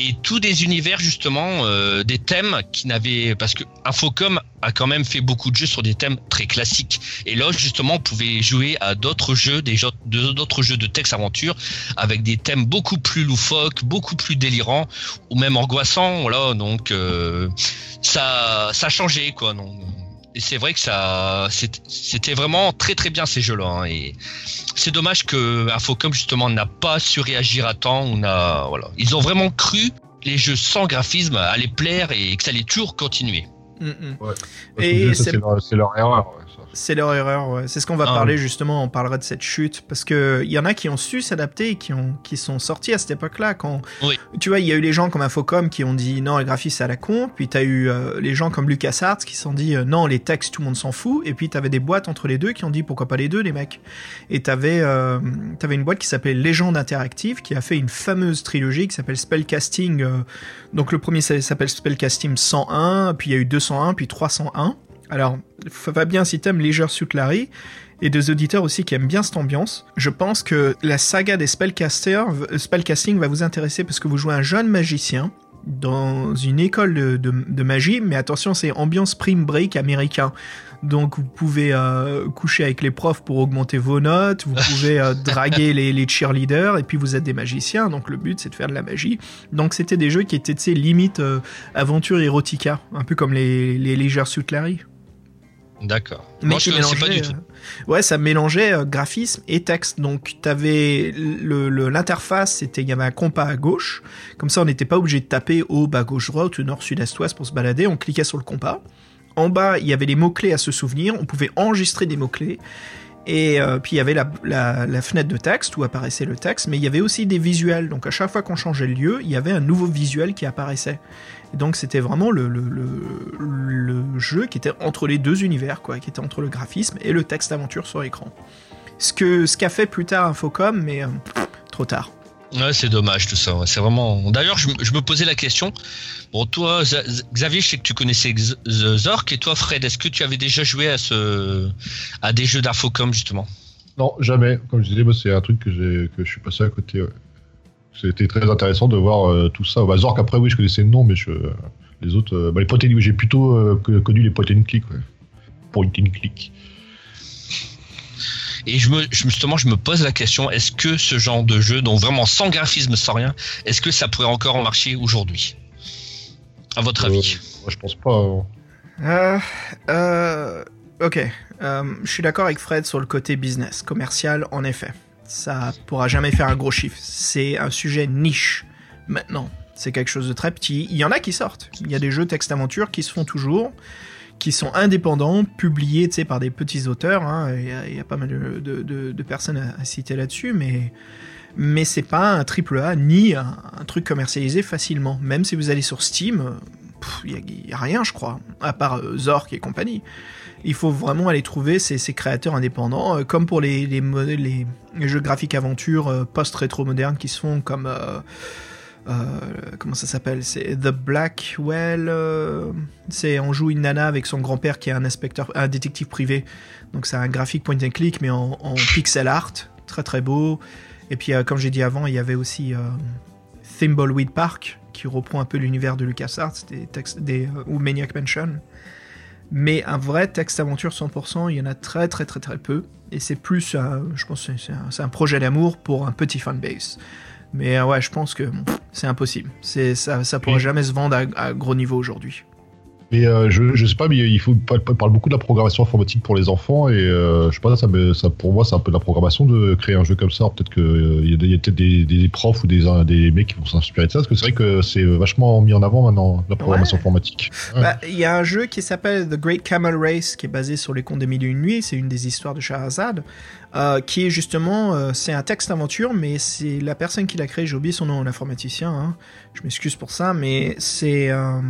et tous des univers justement euh, des thèmes qui n'avaient parce que Infocom a quand même fait beaucoup de jeux sur des thèmes très classiques. Et là justement on pouvait jouer à d'autres jeux des d'autres jeux de texte aventure avec des thèmes beaucoup plus loufoques beaucoup plus délirants ou même angoissants. Voilà donc euh, ça ça changé quoi et c'est vrai que ça c'était vraiment très très bien ces jeux là et c'est dommage que Infocom justement n'a pas su réagir à temps. On a voilà. Ils ont vraiment cru les jeux sans graphisme allaient plaire et que ça allait toujours continuer. Mm, mm. Et c'est- leur, c'est leur erreur. C'est leur erreur, ouais. C'est ce qu'on va Ah, parler justement. On parlera de cette chute parce que il y en a qui ont su s'adapter et qui ont qui sont sortis à cette époque-là. Quand Oui. tu vois, il y a eu les gens comme Infocom qui ont dit non, le graphisme c'est à la con. Puis t'as eu euh, les gens comme LucasArts qui se sont dit euh, non, les textes tout le monde s'en fout. Et puis t'avais des boîtes entre les deux qui ont dit pourquoi pas les deux, les mecs. Et t'avais euh, t'avais une boîte qui s'appelait Légende Interactive qui a fait une fameuse trilogie qui s'appelle Spellcasting. euh, donc le premier s'appelle Spellcasting 101, puis il y a eu 201, puis 301. Alors, Fabien, si t'aimes Leisure Suit Larry, et des auditeurs aussi qui aiment bien cette ambiance, je pense que la saga des spellcasters, euh, spellcasting va vous intéresser parce que vous jouez un jeune magicien dans une école de, de- de magie, mais attention, c'est ambiance spring break américain. Donc vous pouvez euh, coucher avec les profs pour augmenter vos notes, vous (laughs) pouvez euh, draguer les, les cheerleaders, et puis vous êtes des magiciens, donc le but c'est de faire de la magie. Donc c'était des jeux qui étaient, tu sais, limite euh, aventure érotica, un peu comme les, les Leisure Suit Larry. D'accord Mais moi qui je connaissais pas du mélangeait, tout euh, Ouais, ça mélangeait euh, graphisme et texte. Donc, t'avais le le- l'interface, c'était il y avait un compas à gauche. Comme ça, on n'était pas obligé de taper haut, bas, gauche, droite ou nord, sud, est, ouest pour se balader. On cliquait sur le compas. en bas, il y avait les mots-clés à se souvenir, on pouvait enregistrer des mots-clés. Et euh, puis il y avait la, fenêtre de texte où apparaissait le texte, mais il y avait aussi des visuels. Donc à chaque fois qu'on changeait le lieu, il y avait un nouveau visuel qui apparaissait. Et donc c'était vraiment le, jeu qui était entre les deux univers, quoi, qui était entre le graphisme et le texte aventure sur écran. Ce que ce qu'a fait plus tard Infocom, mais euh, trop tard. Ouais, c'est dommage tout ça. C'est vraiment. D'ailleurs, je, me- posais la question. Bon, toi, Xavier, je sais que tu connaissais Zork, et toi, Fred, est-ce que tu avais déjà joué à ce, à des jeux d'infocom justement? Non, jamais. Comme je disais, c'est un truc que, que je suis passé à côté. C'était très intéressant de voir euh, tout ça. Bah, Zork, après, oui, je connaissais le nom, mais je, les autres. euh, bah, les j'ai plutôt euh, connu les point click. Point and click. Et je me, justement, je me pose la question est-ce que ce genre de jeu, donc vraiment sans graphisme, sans rien, est-ce que ça pourrait encore marcher aujourd'hui? À votre Euh, avis moi, je pense pas. hein. Euh, euh, ok, Euh, je suis d'accord avec Fred sur le côté business, commercial, en effet. Ça pourra jamais faire un gros chiffre. C'est un sujet niche maintenant. C'est quelque chose de très petit. Il y en a qui sortent. Il y a des jeux texte-aventure qui se font toujours, qui sont indépendants, publiés par des petits auteurs. hein. Il, y a, pas mal de, personnes à, citer là-dessus, mais, mais c'est pas un triple A ni un, truc commercialisé facilement. Même si vous allez sur Steam, il y a- rien, je crois, à part euh, Zork et compagnie. Il faut vraiment aller trouver ces, créateurs indépendants, euh, comme pour les, jeux graphiques aventure euh, post-rétro modernes qui se font comme. Euh, comment ça s'appelle? C'est The Blackwell. euh, c'est on joue une nana avec son grand-père qui est un inspecteur, un détective privé. Donc c'est un graphique point and click mais en, pixel art, très très beau. Et puis euh, comme j'ai dit avant, il y avait aussi Thimbleweed Park qui reprend un peu l'univers de LucasArts, des ou Maniac Mansion. Mais un vrai texte aventure 100%, il y en a très très très très peu. Et c'est plus, je pense, c'est un projet d'amour pour un petit fanbase. Mais euh, ouais, je pense que bon, c'est impossible. C'est ça, ça pourrait Oui. jamais se vendre à, à gros niveau aujourd'hui. Mais euh, je, je sais pas, mais il faut parle beaucoup de la programmation informatique pour les enfants et euh, je sais pas, ça, me- ça pour moi c'est un peu de la programmation de créer un jeu comme ça. Peut-être que euh, y a, y peut-être des, des profs ou des, des mecs qui vont s'inspirer de ça parce que c'est vrai que c'est vachement mis en avant maintenant la programmation Ouais. informatique. Ouais. Bah, Il y a un jeu qui s'appelle The Great Camel Race qui est basé sur les contes des mille et une nuits. C'est une des histoires de Shahrazad. Euh, qui est justement, euh, c'est un texte aventure, mais c'est la personne qui l'a créé. J'ai oublié son nom, l'informaticien. hein. Je m'excuse pour ça, mais c'est euh,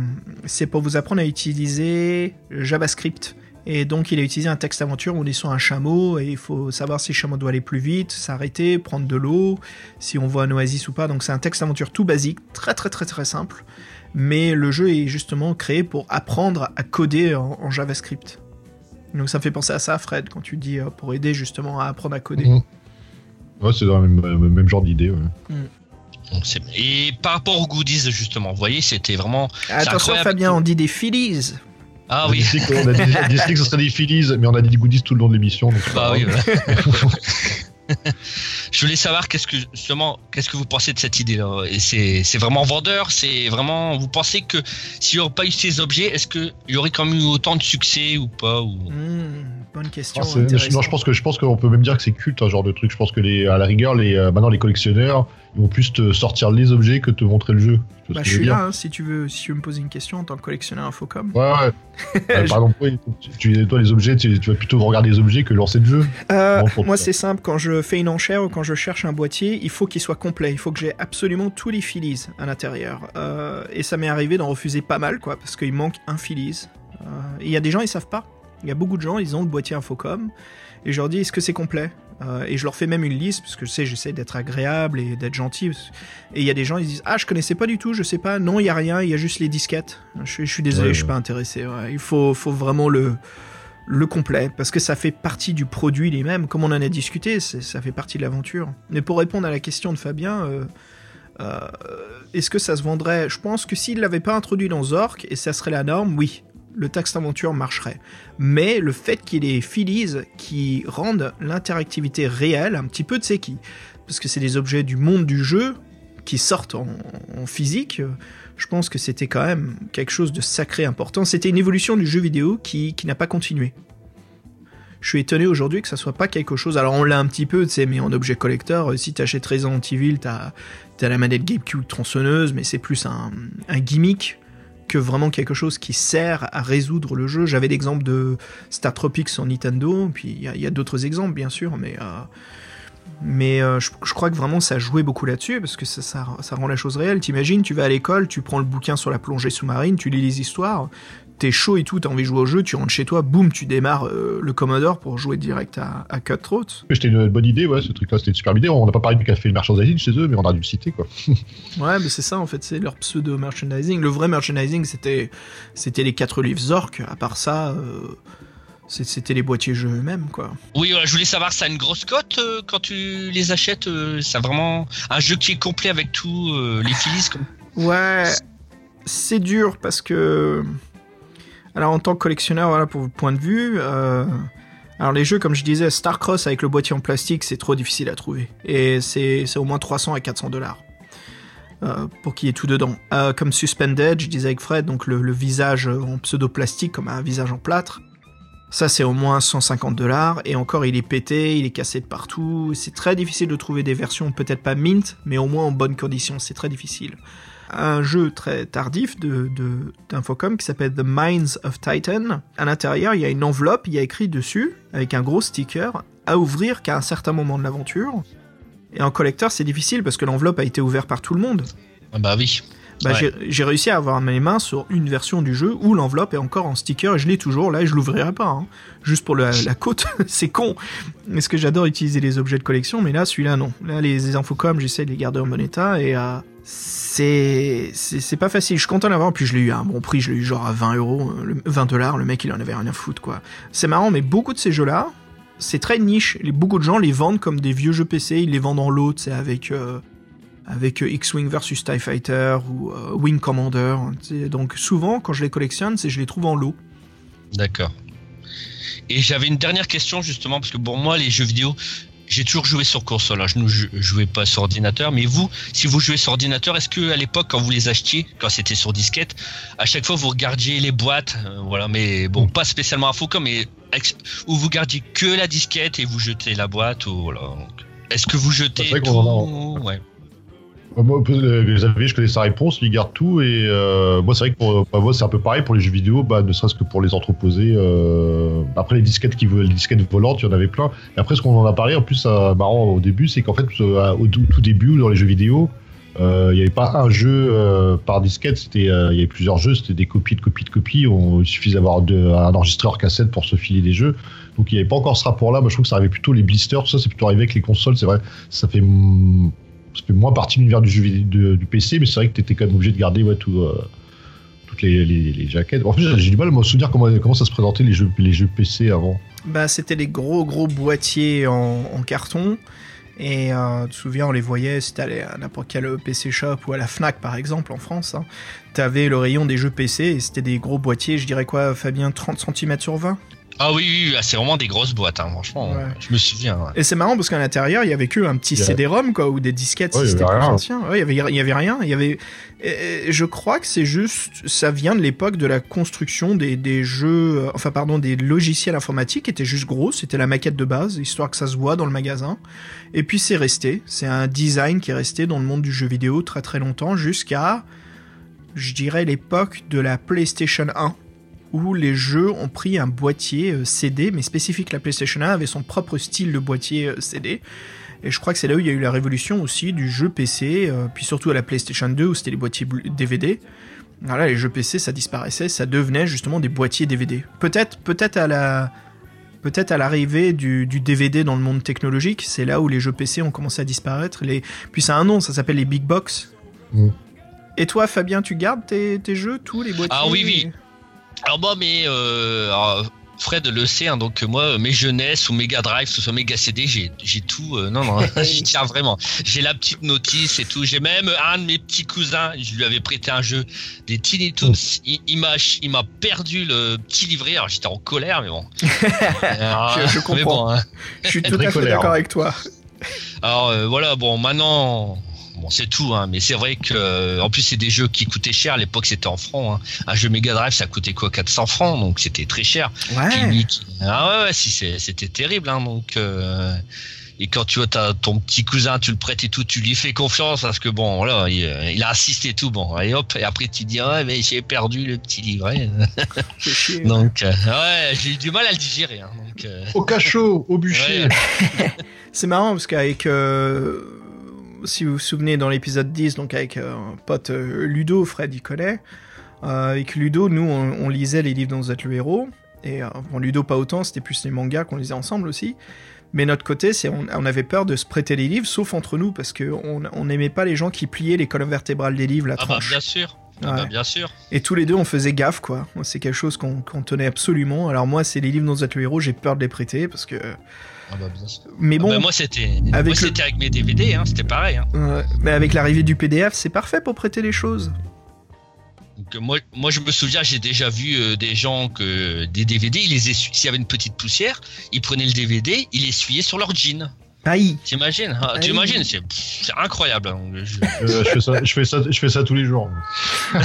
pour vous apprendre à utiliser JavaScript. Et donc, il a utilisé un texte aventure où on est sur un chameau et il faut savoir si le chameau doit aller plus vite, s'arrêter, prendre de l'eau, si on voit un oasis ou pas. Donc, c'est un texte aventure tout basique, très très très très simple. Mais le jeu est justement créé pour apprendre à coder en JavaScript. Donc, ça me fait penser à ça, Fred, quand tu dis euh, pour aider justement à apprendre à coder. Mhm. Ouais, c'est dans le même, même- genre d'idée. ouais. Donc, c'est- Et par rapport aux goodies, justement, vous voyez, c'était vraiment. Attention. Fabien, on dit des Phillies. Ah on a oui, on a décidé que ce serait des Phillies, mais on a dit des goodies tout le long de l'émission. bah oui. voilà. (laughs) (laughs) Je voulais savoir qu'est-ce que justement, qu'est-ce que vous pensez de cette idée-là Et c'est c'est vraiment vendeur? C'est vraiment. Vous pensez que s'il n'y aurait pas eu ces objets, est-ce qu'il y aurait quand même eu autant de succès ou pas ou... Hmm, bonne question. Ah, je- non, intéressante. je pense que je pense qu'on peut même dire que c'est culte un genre de truc. Je pense que les, à la rigueur, les euh, maintenant les collectionneurs, ils vont plus te sortir les objets que te montrer le jeu. Bah, je suis là, hein, si tu veux, si tu veux me poser une question en tant que collectionneur Infocom. Ouais, ouais. (laughs) Euh, par exemple, tu, toi, les objets, tu, tu vas plutôt regarder les objets que lancer le jeu. Euh, moi, c'est simple. Quand je fais une enchère ou quand je cherche un boîtier, il faut qu'il soit complet. Il faut que j'ai absolument tous les Phillies à l'intérieur. Euh, et ça m'est arrivé d'en refuser pas mal, quoi, parce qu'il manque un et il y a des gens, ils savent pas. Il y a beaucoup de gens, ils ont le boîtier Infocom. Et je leur dis, est-ce que c'est complet? Euh, Et je leur fais même une liste, parce que je sais, j'essaie d'être agréable et d'être gentil. Et il y a des gens, ils disent, ah, je connaissais pas du tout, je sais pas. Non, il y a rien, il y a juste les disquettes. Je, suis- je suis désolé, Ouais, je suis pas intéressé. ouais. Il faut, faut vraiment le le complet, parce que ça fait partie du produit lui-même, comme on en a discuté, ça fait partie de l'aventure. Mais pour répondre à la question de Fabien, euh, euh, est-ce que ça se vendrait? Je pense que s'il l'avait pas introduit dans Zork, et ça serait la norme, oui, le texte aventure marcherait. Mais le fait qu'il y ait Phillies qui rendent l'interactivité réelle, un petit peu de qui, parce que c'est des objets du monde du jeu qui sortent en, en physique, je pense que c'était quand même quelque chose de sacré important. C'était une évolution du jeu vidéo qui, qui n'a pas continué. Je suis étonné aujourd'hui que ça soit pas quelque chose. Alors on l'a un petit peu, tu sais, mais en objet collector, euh, si t'achètes Resident Evil, t'as as la manette GameCube tronçonneuse, mais c'est plus un, un gimmick vraiment quelque chose qui sert à résoudre le jeu. J'avais l'exemple de Star Tropics sur Nintendo, puis il y a, d'autres exemples bien sûr, mais euh, mais euh, je, crois que vraiment ça jouait beaucoup là-dessus parce que ça, ça rend la chose réelle. T'imagines, tu vas à l'école, tu prends le bouquin sur la plongée sous-marine, tu lis les histoires, t'es chaud et tout, t'as envie de jouer au jeu, tu rentres chez toi, boum, tu démarres euh, le Commodore pour jouer direct à, à Cutthroat. C'était une bonne idée, ouais, ce truc-là, c'était une super idée. On n'a pas parlé du café merchandising chez eux, mais on a dû le citer, quoi. (laughs) Ouais, mais c'est ça en fait, c'est leur pseudo merchandising. Le vrai merchandising, c'était c'était les quatre livres Zork. À part ça, euh, c'était les boîtiers jeux eux-mêmes, quoi. Oui, voilà, je voulais savoir, ça a une grosse cote euh, quand tu les achètes euh, C'est vraiment un jeu qui est complet avec tout, euh, les filis comme... Ouais, c'est dur parce que. Alors, en tant que collectionneur, voilà, pour votre point de vue. euh, Alors, les jeux, comme je disais, Starcross avec le boîtier en plastique, c'est trop difficile à trouver. Et c'est au moins 300 à 400 dollars. euh, pour qu'il y ait tout dedans. Euh, comme Suspended, je disais avec Fred, donc le, le visage en pseudo-plastique, comme un visage en plâtre. Ça, c'est au moins 150 dollars. Et encore, il est pété, il est cassé de partout. C'est très difficile de trouver des versions, peut-être pas mint, mais au moins en bonne condition. C'est très difficile un jeu très tardif de, de- d'Infocom qui s'appelle The Minds of Titan. À l'intérieur, il y a une enveloppe, il y a écrit dessus, avec un gros sticker, à ouvrir qu'à un certain moment de l'aventure. Et en collecteur, c'est difficile parce que l'enveloppe a été ouverte par tout le monde. Ah bah oui. Bah, Ouais. j'ai, réussi à avoir mes mains sur une version du jeu où l'enveloppe est encore en sticker et je l'ai toujours là et je l'ouvrirai pas. hein. Juste pour la, la côte, (laughs) c'est con. Est-ce que j'adore utiliser les objets de collection, mais là, celui-là, non. Là, les, les Infocom, j'essaie de les garder en bon état et euh, c'est, c'est, pas facile. Je suis content d'avoir, puis je l'ai eu à un bon prix, je l'ai eu genre à 20 euros, euh, le- 20 dollars, le mec il en avait rien à foutre quoi. C'est marrant, mais beaucoup de ces jeux-là, c'est très niche. Beaucoup de gens les vendent comme des vieux jeux PC, ils les vendent en lot, c'est avec. euh, avec euh, X-Wing versus TIE Fighter ou euh, Wing Commander. hein. Donc souvent, quand je les collectionne, c'est je les trouve en lot. D'accord. Et j'avais une dernière question justement, parce que pour moi, les jeux vidéo, j'ai toujours joué sur console, hein, je ne jou- jouais pas sur ordinateur. Mais vous, si vous jouez sur ordinateur, est-ce que à l'époque, quand vous les achetiez, quand c'était sur disquette, à chaque fois vous regardiez les boîtes, euh, voilà, mais bon, pas spécialement info comme, mais ou vous gardiez que la disquette et vous jetez la boîte, ou voilà. Est-ce que vous jetez tout Ouais. Euh, Moi, euh, Xavier, je connais sa réponse, il garde tout et euh, moi c'est vrai que pour, moi c'est un peu pareil pour les jeux vidéo, bah, ne serait-ce que pour les entreposer. après les disquettes qui les disquettes volantes, il y en avait plein. Et après ce qu'on en a parlé, en plus marrant au début, c'est qu'en fait au tout, début dans les jeux vidéo, il n'y avait pas un jeu par disquette, il y avait plusieurs jeux, c'était des copies de copies de copies. Il suffisait d'avoir un enregistreur cassette pour se filer des jeux. Donc il n'y avait pas encore ce rapport-là. Moi je trouve que ça arrivait plutôt les blisters, ça c'est plutôt arrivé avec les consoles. C'est vrai, ça fait ça fait moins partie de l'univers du jeu du PC, mais c'est vrai que tu étais quand même obligé de garder ouais, euh, toutes les, jaquettes. En fait, j'ai du mal à me souvenir comment, comment ça se présentait les jeux, les jeux PC avant. Bah, c'était les gros gros boîtiers en, carton. Et euh, tu te souviens, on les voyait, si t'allais à n'importe quel PC shop ou à la Fnac par exemple en France, hein, t'avais le rayon des jeux PC et c'était des gros boîtiers, je dirais quoi, Fabien, 30 cm sur 20 Ah oui, oui, oui, ah, c'est vraiment des grosses boîtes, hein, franchement. Ouais. Je me souviens. ouais. Et c'est marrant parce qu'à l'intérieur, il y avait que un petit CD-ROM quoi, ou des disquettes Ouais, si il y c'était avait plus rien. ancien. Ouais, il y avait, il y avait rien. Il y avait. et- je crois que c'est juste, ça vient de l'époque de la construction des, des jeux, euh, enfin pardon, des logiciels informatiques qui étaient juste gros. C'était la maquette de base, histoire que ça se voit dans le magasin. Et puis c'est resté. C'est un design qui est resté dans le monde du jeu vidéo très très longtemps jusqu'à, je dirais, l'époque de la PlayStation 1 où les jeux ont pris un boîtier euh, CD, mais spécifique. La PlayStation 1 avait son propre style de boîtier euh, CD. Et je crois que c'est là où il y a eu la révolution aussi du jeu PC, euh, puis surtout à la PlayStation 2 où c'était les boîtiers DVD. Voilà, les jeux PC, ça disparaissait, ça devenait justement des boîtiers DVD. Peut-être, peut-être à la, peut-être à l'arrivée du, du DVD dans le monde technologique, c'est là où les jeux PC ont commencé à disparaître. Les, puis ça a un nom, ça s'appelle les big box. Mm. Et toi, Fabien, tu gardes tes, tes jeux, tous les boîtiers? Ah oui, oui. Alors moi, mais euh, alors, Fred le sait, hein, donc moi, mes jeunesse ou Mega Drive, ce soit Mega CD, j'ai j'ai tout. euh, non, non, (laughs) j'y tiens vraiment. J'ai la petite notice et tout. J'ai même un de mes petits cousins, je lui avais prêté un jeu, des Tiny Toons. Il, il m'a il m'a perdu le petit livret. Alors j'étais en colère, mais bon. (laughs) Alors, Je- comprends. bon, hein. Je suis tout à fait colère. d'accord avec toi. Alors euh, voilà, bon maintenant, bon c'est tout, hein, mais c'est vrai que euh, en plus c'est des jeux qui coûtaient cher. À l'époque c'était en francs. Hein. Un jeu Mega Drive ça coûtait quoi 400 francs, donc c'était très cher. Ouais. Ah ouais, ouais si, c'est- c'était terrible. Hein, donc euh, Et quand tu vois t'as ton petit cousin, tu le prêtes et tout, tu lui fais confiance parce que bon, voilà, il, euh, il a assisté et tout, bon, et hop, et après tu dis, ouais, mais j'ai perdu le petit livret. (laughs) Donc, euh, ouais, j'ai eu du mal à le digérer. Hein, donc, euh, Au cachot, au bûcher. ouais. (laughs) C'est marrant parce qu'avec, euh, si vous vous souvenez, dans l'épisode 10, donc avec euh, un pote euh, Ludo, Fred il connaît, avec Ludo, nous on, on lisait les livres dont vous êtes le héros, et euh, bon, Ludo pas autant, c'était plus les mangas qu'on lisait ensemble aussi. Mais notre côté, c'est on, on avait peur de se prêter les livres, sauf entre nous, parce que on n'aimait pas les gens qui pliaient les colonnes vertébrales des livres, la Ah bah tranche. bien sûr. Ah bah, bien sûr. Et tous les deux, on faisait gaffe, quoi. C'est quelque chose qu'on qu'on tenait absolument. Alors moi, c'est les livres dont vous êtes le héros, j'ai peur de les prêter, parce que... Ah bah, bien sûr. Mais Ah bon, bah, moi c'était avec moi, le- c'était avec mes DVD, hein, c'était pareil. Hein. Ouais, mais avec l'arrivée du PDF, c'est parfait pour prêter les choses. Donc, euh, moi, moi je me souviens, j'ai déjà vu euh, des gens que des DVD, ils les. S'il y avait une petite poussière, ils prenaient le DVD, ils l'essuyaient sur leur jean. Aïe T'imagines ah, Aïe. T'imagines C'est c'est incroyable. hein. Je- Euh, je, fais ça, je, fais ça, je fais ça tous les jours. (laughs)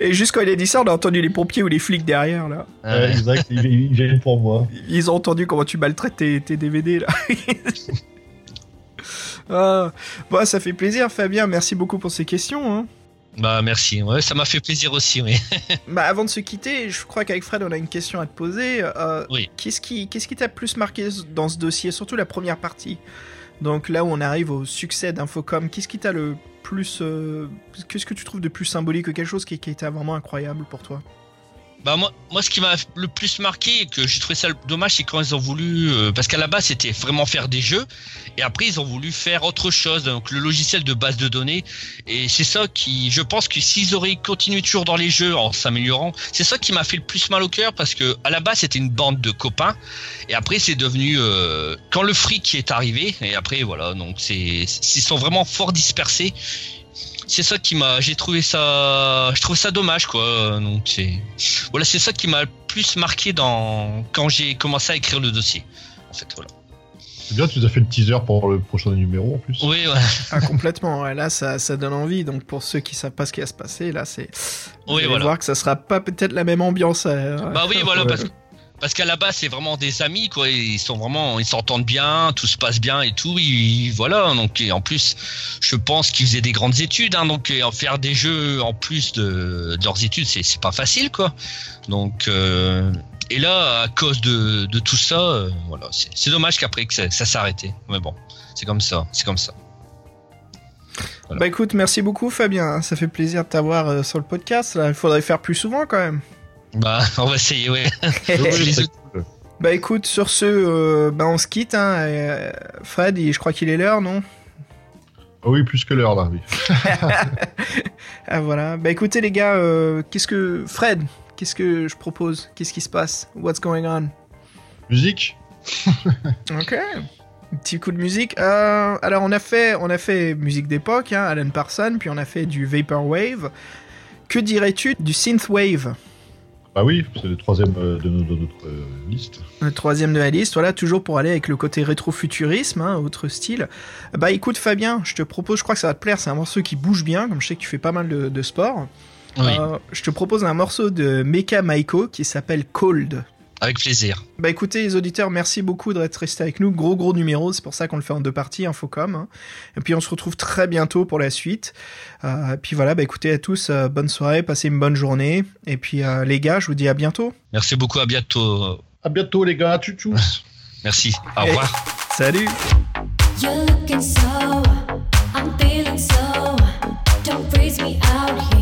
Et juste quand il a dit ça, on a entendu les pompiers ou les flics derrière, là. Euh, exact, ils, ils viennent pour moi. Ils ont entendu comment tu maltraites tes, tes DVD, là. (laughs) ah, bon, ça fait plaisir, Fabien. Merci beaucoup pour ces questions. Hein. Bah merci. Ouais, ça m'a fait plaisir aussi. Oui. (laughs) Bah, avant de se quitter, je crois qu'avec Fred, on a une question à te poser. Euh, Oui. Qu'est-ce qui qu'est-ce qui t'a plus marqué dans ce dossier, surtout la première partie? Donc là où on arrive au succès d'Infocom, qu'est-ce qui t'a le plus... euh, Qu'est-ce que tu trouves de plus symbolique que quelque chose qui, qui était vraiment incroyable pour toi? Bah moi, moi ce qui m'a le plus marqué et que j'ai trouvé ça dommage, c'est quand ils ont voulu, euh, parce qu'à la base c'était vraiment faire des jeux, et après ils ont voulu faire autre chose, donc le logiciel de base de données, et c'est ça qui, je pense que s'ils auraient continué toujours dans les jeux en s'améliorant, c'est ça qui m'a fait le plus mal au cœur, parce que à la base c'était une bande de copains, et après c'est devenu euh, quand le fric est arrivé, et après voilà, donc c'est, ils sont vraiment fort dispersés. C'est ça qui m'a, j'ai trouvé ça, je trouve ça dommage quoi. Donc c'est, voilà, c'est ça qui m'a le plus marqué dans quand j'ai commencé à écrire le dossier. En fait, voilà. C'est bien, tu nous as fait le teaser pour le prochain numéro en plus. Oui, ouais. (laughs) Ah, complètement. ouais, là, ça, ça donne envie. Donc, pour ceux qui savent pas ce qui va se passer, là, c'est. Vous Oui, allez voilà. voir que ça sera pas peut-être la même ambiance. euh, Bah oui, (laughs) voilà, parce, parce qu'à la base c'est vraiment des amis quoi. Ils sont vraiment, ils s'entendent bien, tout se passe bien et tout. Ils, voilà, donc et en plus, je pense qu'ils faisaient des grandes études, hein, donc et faire des jeux en plus de, leurs études, c'est pas facile quoi. Donc euh, et là, à cause de, tout ça, euh, voilà, c'est dommage qu'après que ça, ça arrêté. Mais bon, c'est comme ça, c'est comme ça. Bah écoute, merci beaucoup Fabien, ça fait plaisir de t'avoir euh, sur le podcast. Il faudrait faire plus souvent quand même. Bah, (laughs) on va essayer, ouais. (laughs) Bah écoute, sur ce, euh, bah on se quitte. Hein, euh, Fred, je crois qu'il est l'heure, non? Ah oui, plus que l'heure là, oui. (laughs) Ah voilà. Bah écoutez les gars, euh, qu'est-ce que... Fred, qu'est-ce que je propose? Qu'est-ce qui se passe? What's going on? Musique? Ok. Un petit coup de musique. Euh, alors on a fait, on a fait musique d'époque, hein, Alan Parsons, puis on a fait du vaporwave. Que dirais-tu du synthwave? Bah oui, c'est le troisième euh, de, notre euh, liste. Le troisième de la liste, voilà, toujours pour aller avec le côté rétrofuturisme, hein, autre style. Bah écoute Fabien, je te propose, je crois que ça va te plaire, c'est un morceau qui bouge bien, comme je sais que tu fais pas mal de, de sport. Oui, Euh, je te propose un morceau de Mecha Maiko qui s'appelle Cold. Avec plaisir. Bah écoutez les auditeurs, merci beaucoup d'être restés avec nous. Gros gros numéro, c'est pour ça qu'on le fait en deux parties, Infocom. hein. Et puis on se retrouve très bientôt pour la suite. Euh, et puis voilà, bah écoutez à tous, euh, bonne soirée, passez une bonne journée. Et puis euh, les gars, je vous dis à bientôt. Merci beaucoup, à bientôt. À bientôt les gars, tchou-tchous (laughs) Merci, au revoir. Salut You're looking so, I'm feeling so. Don't freeze me out here,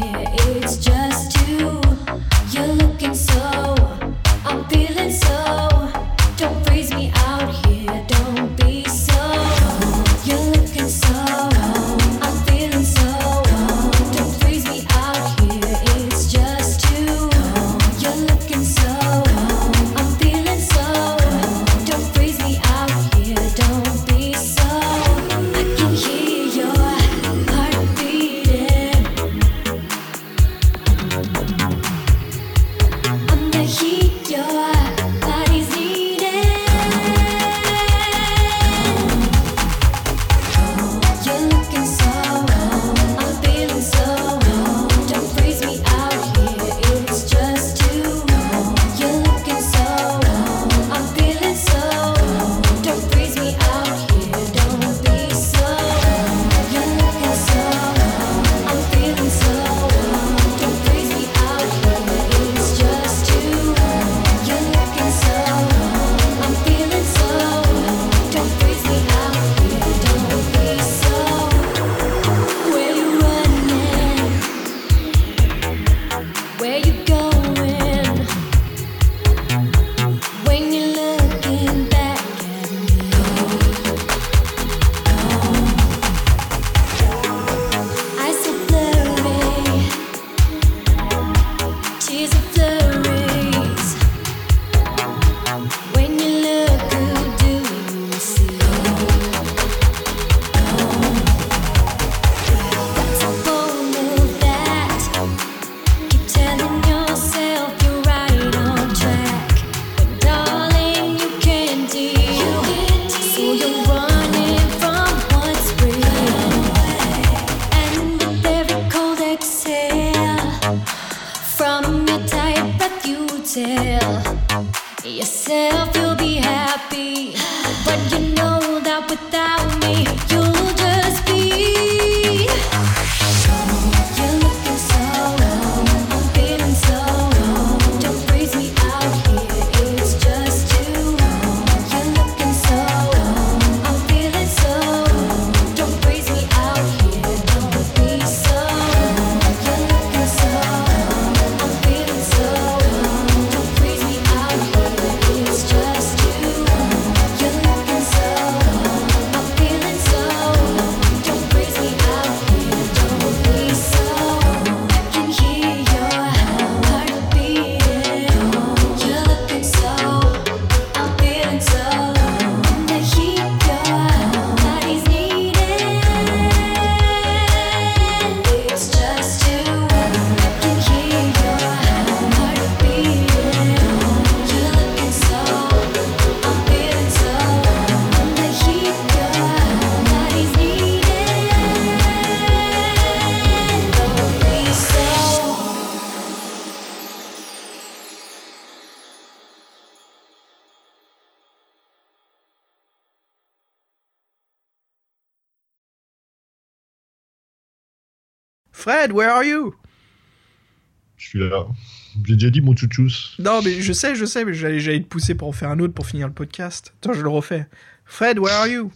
J'ai déjà dit mon chouchous. Non, mais je sais, je sais, mais j'allais, j'allais te pousser pour en faire un autre pour finir le podcast. Attends, je le refais. Fred, where are you?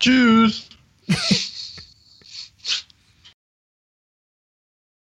Tchuss! (laughs)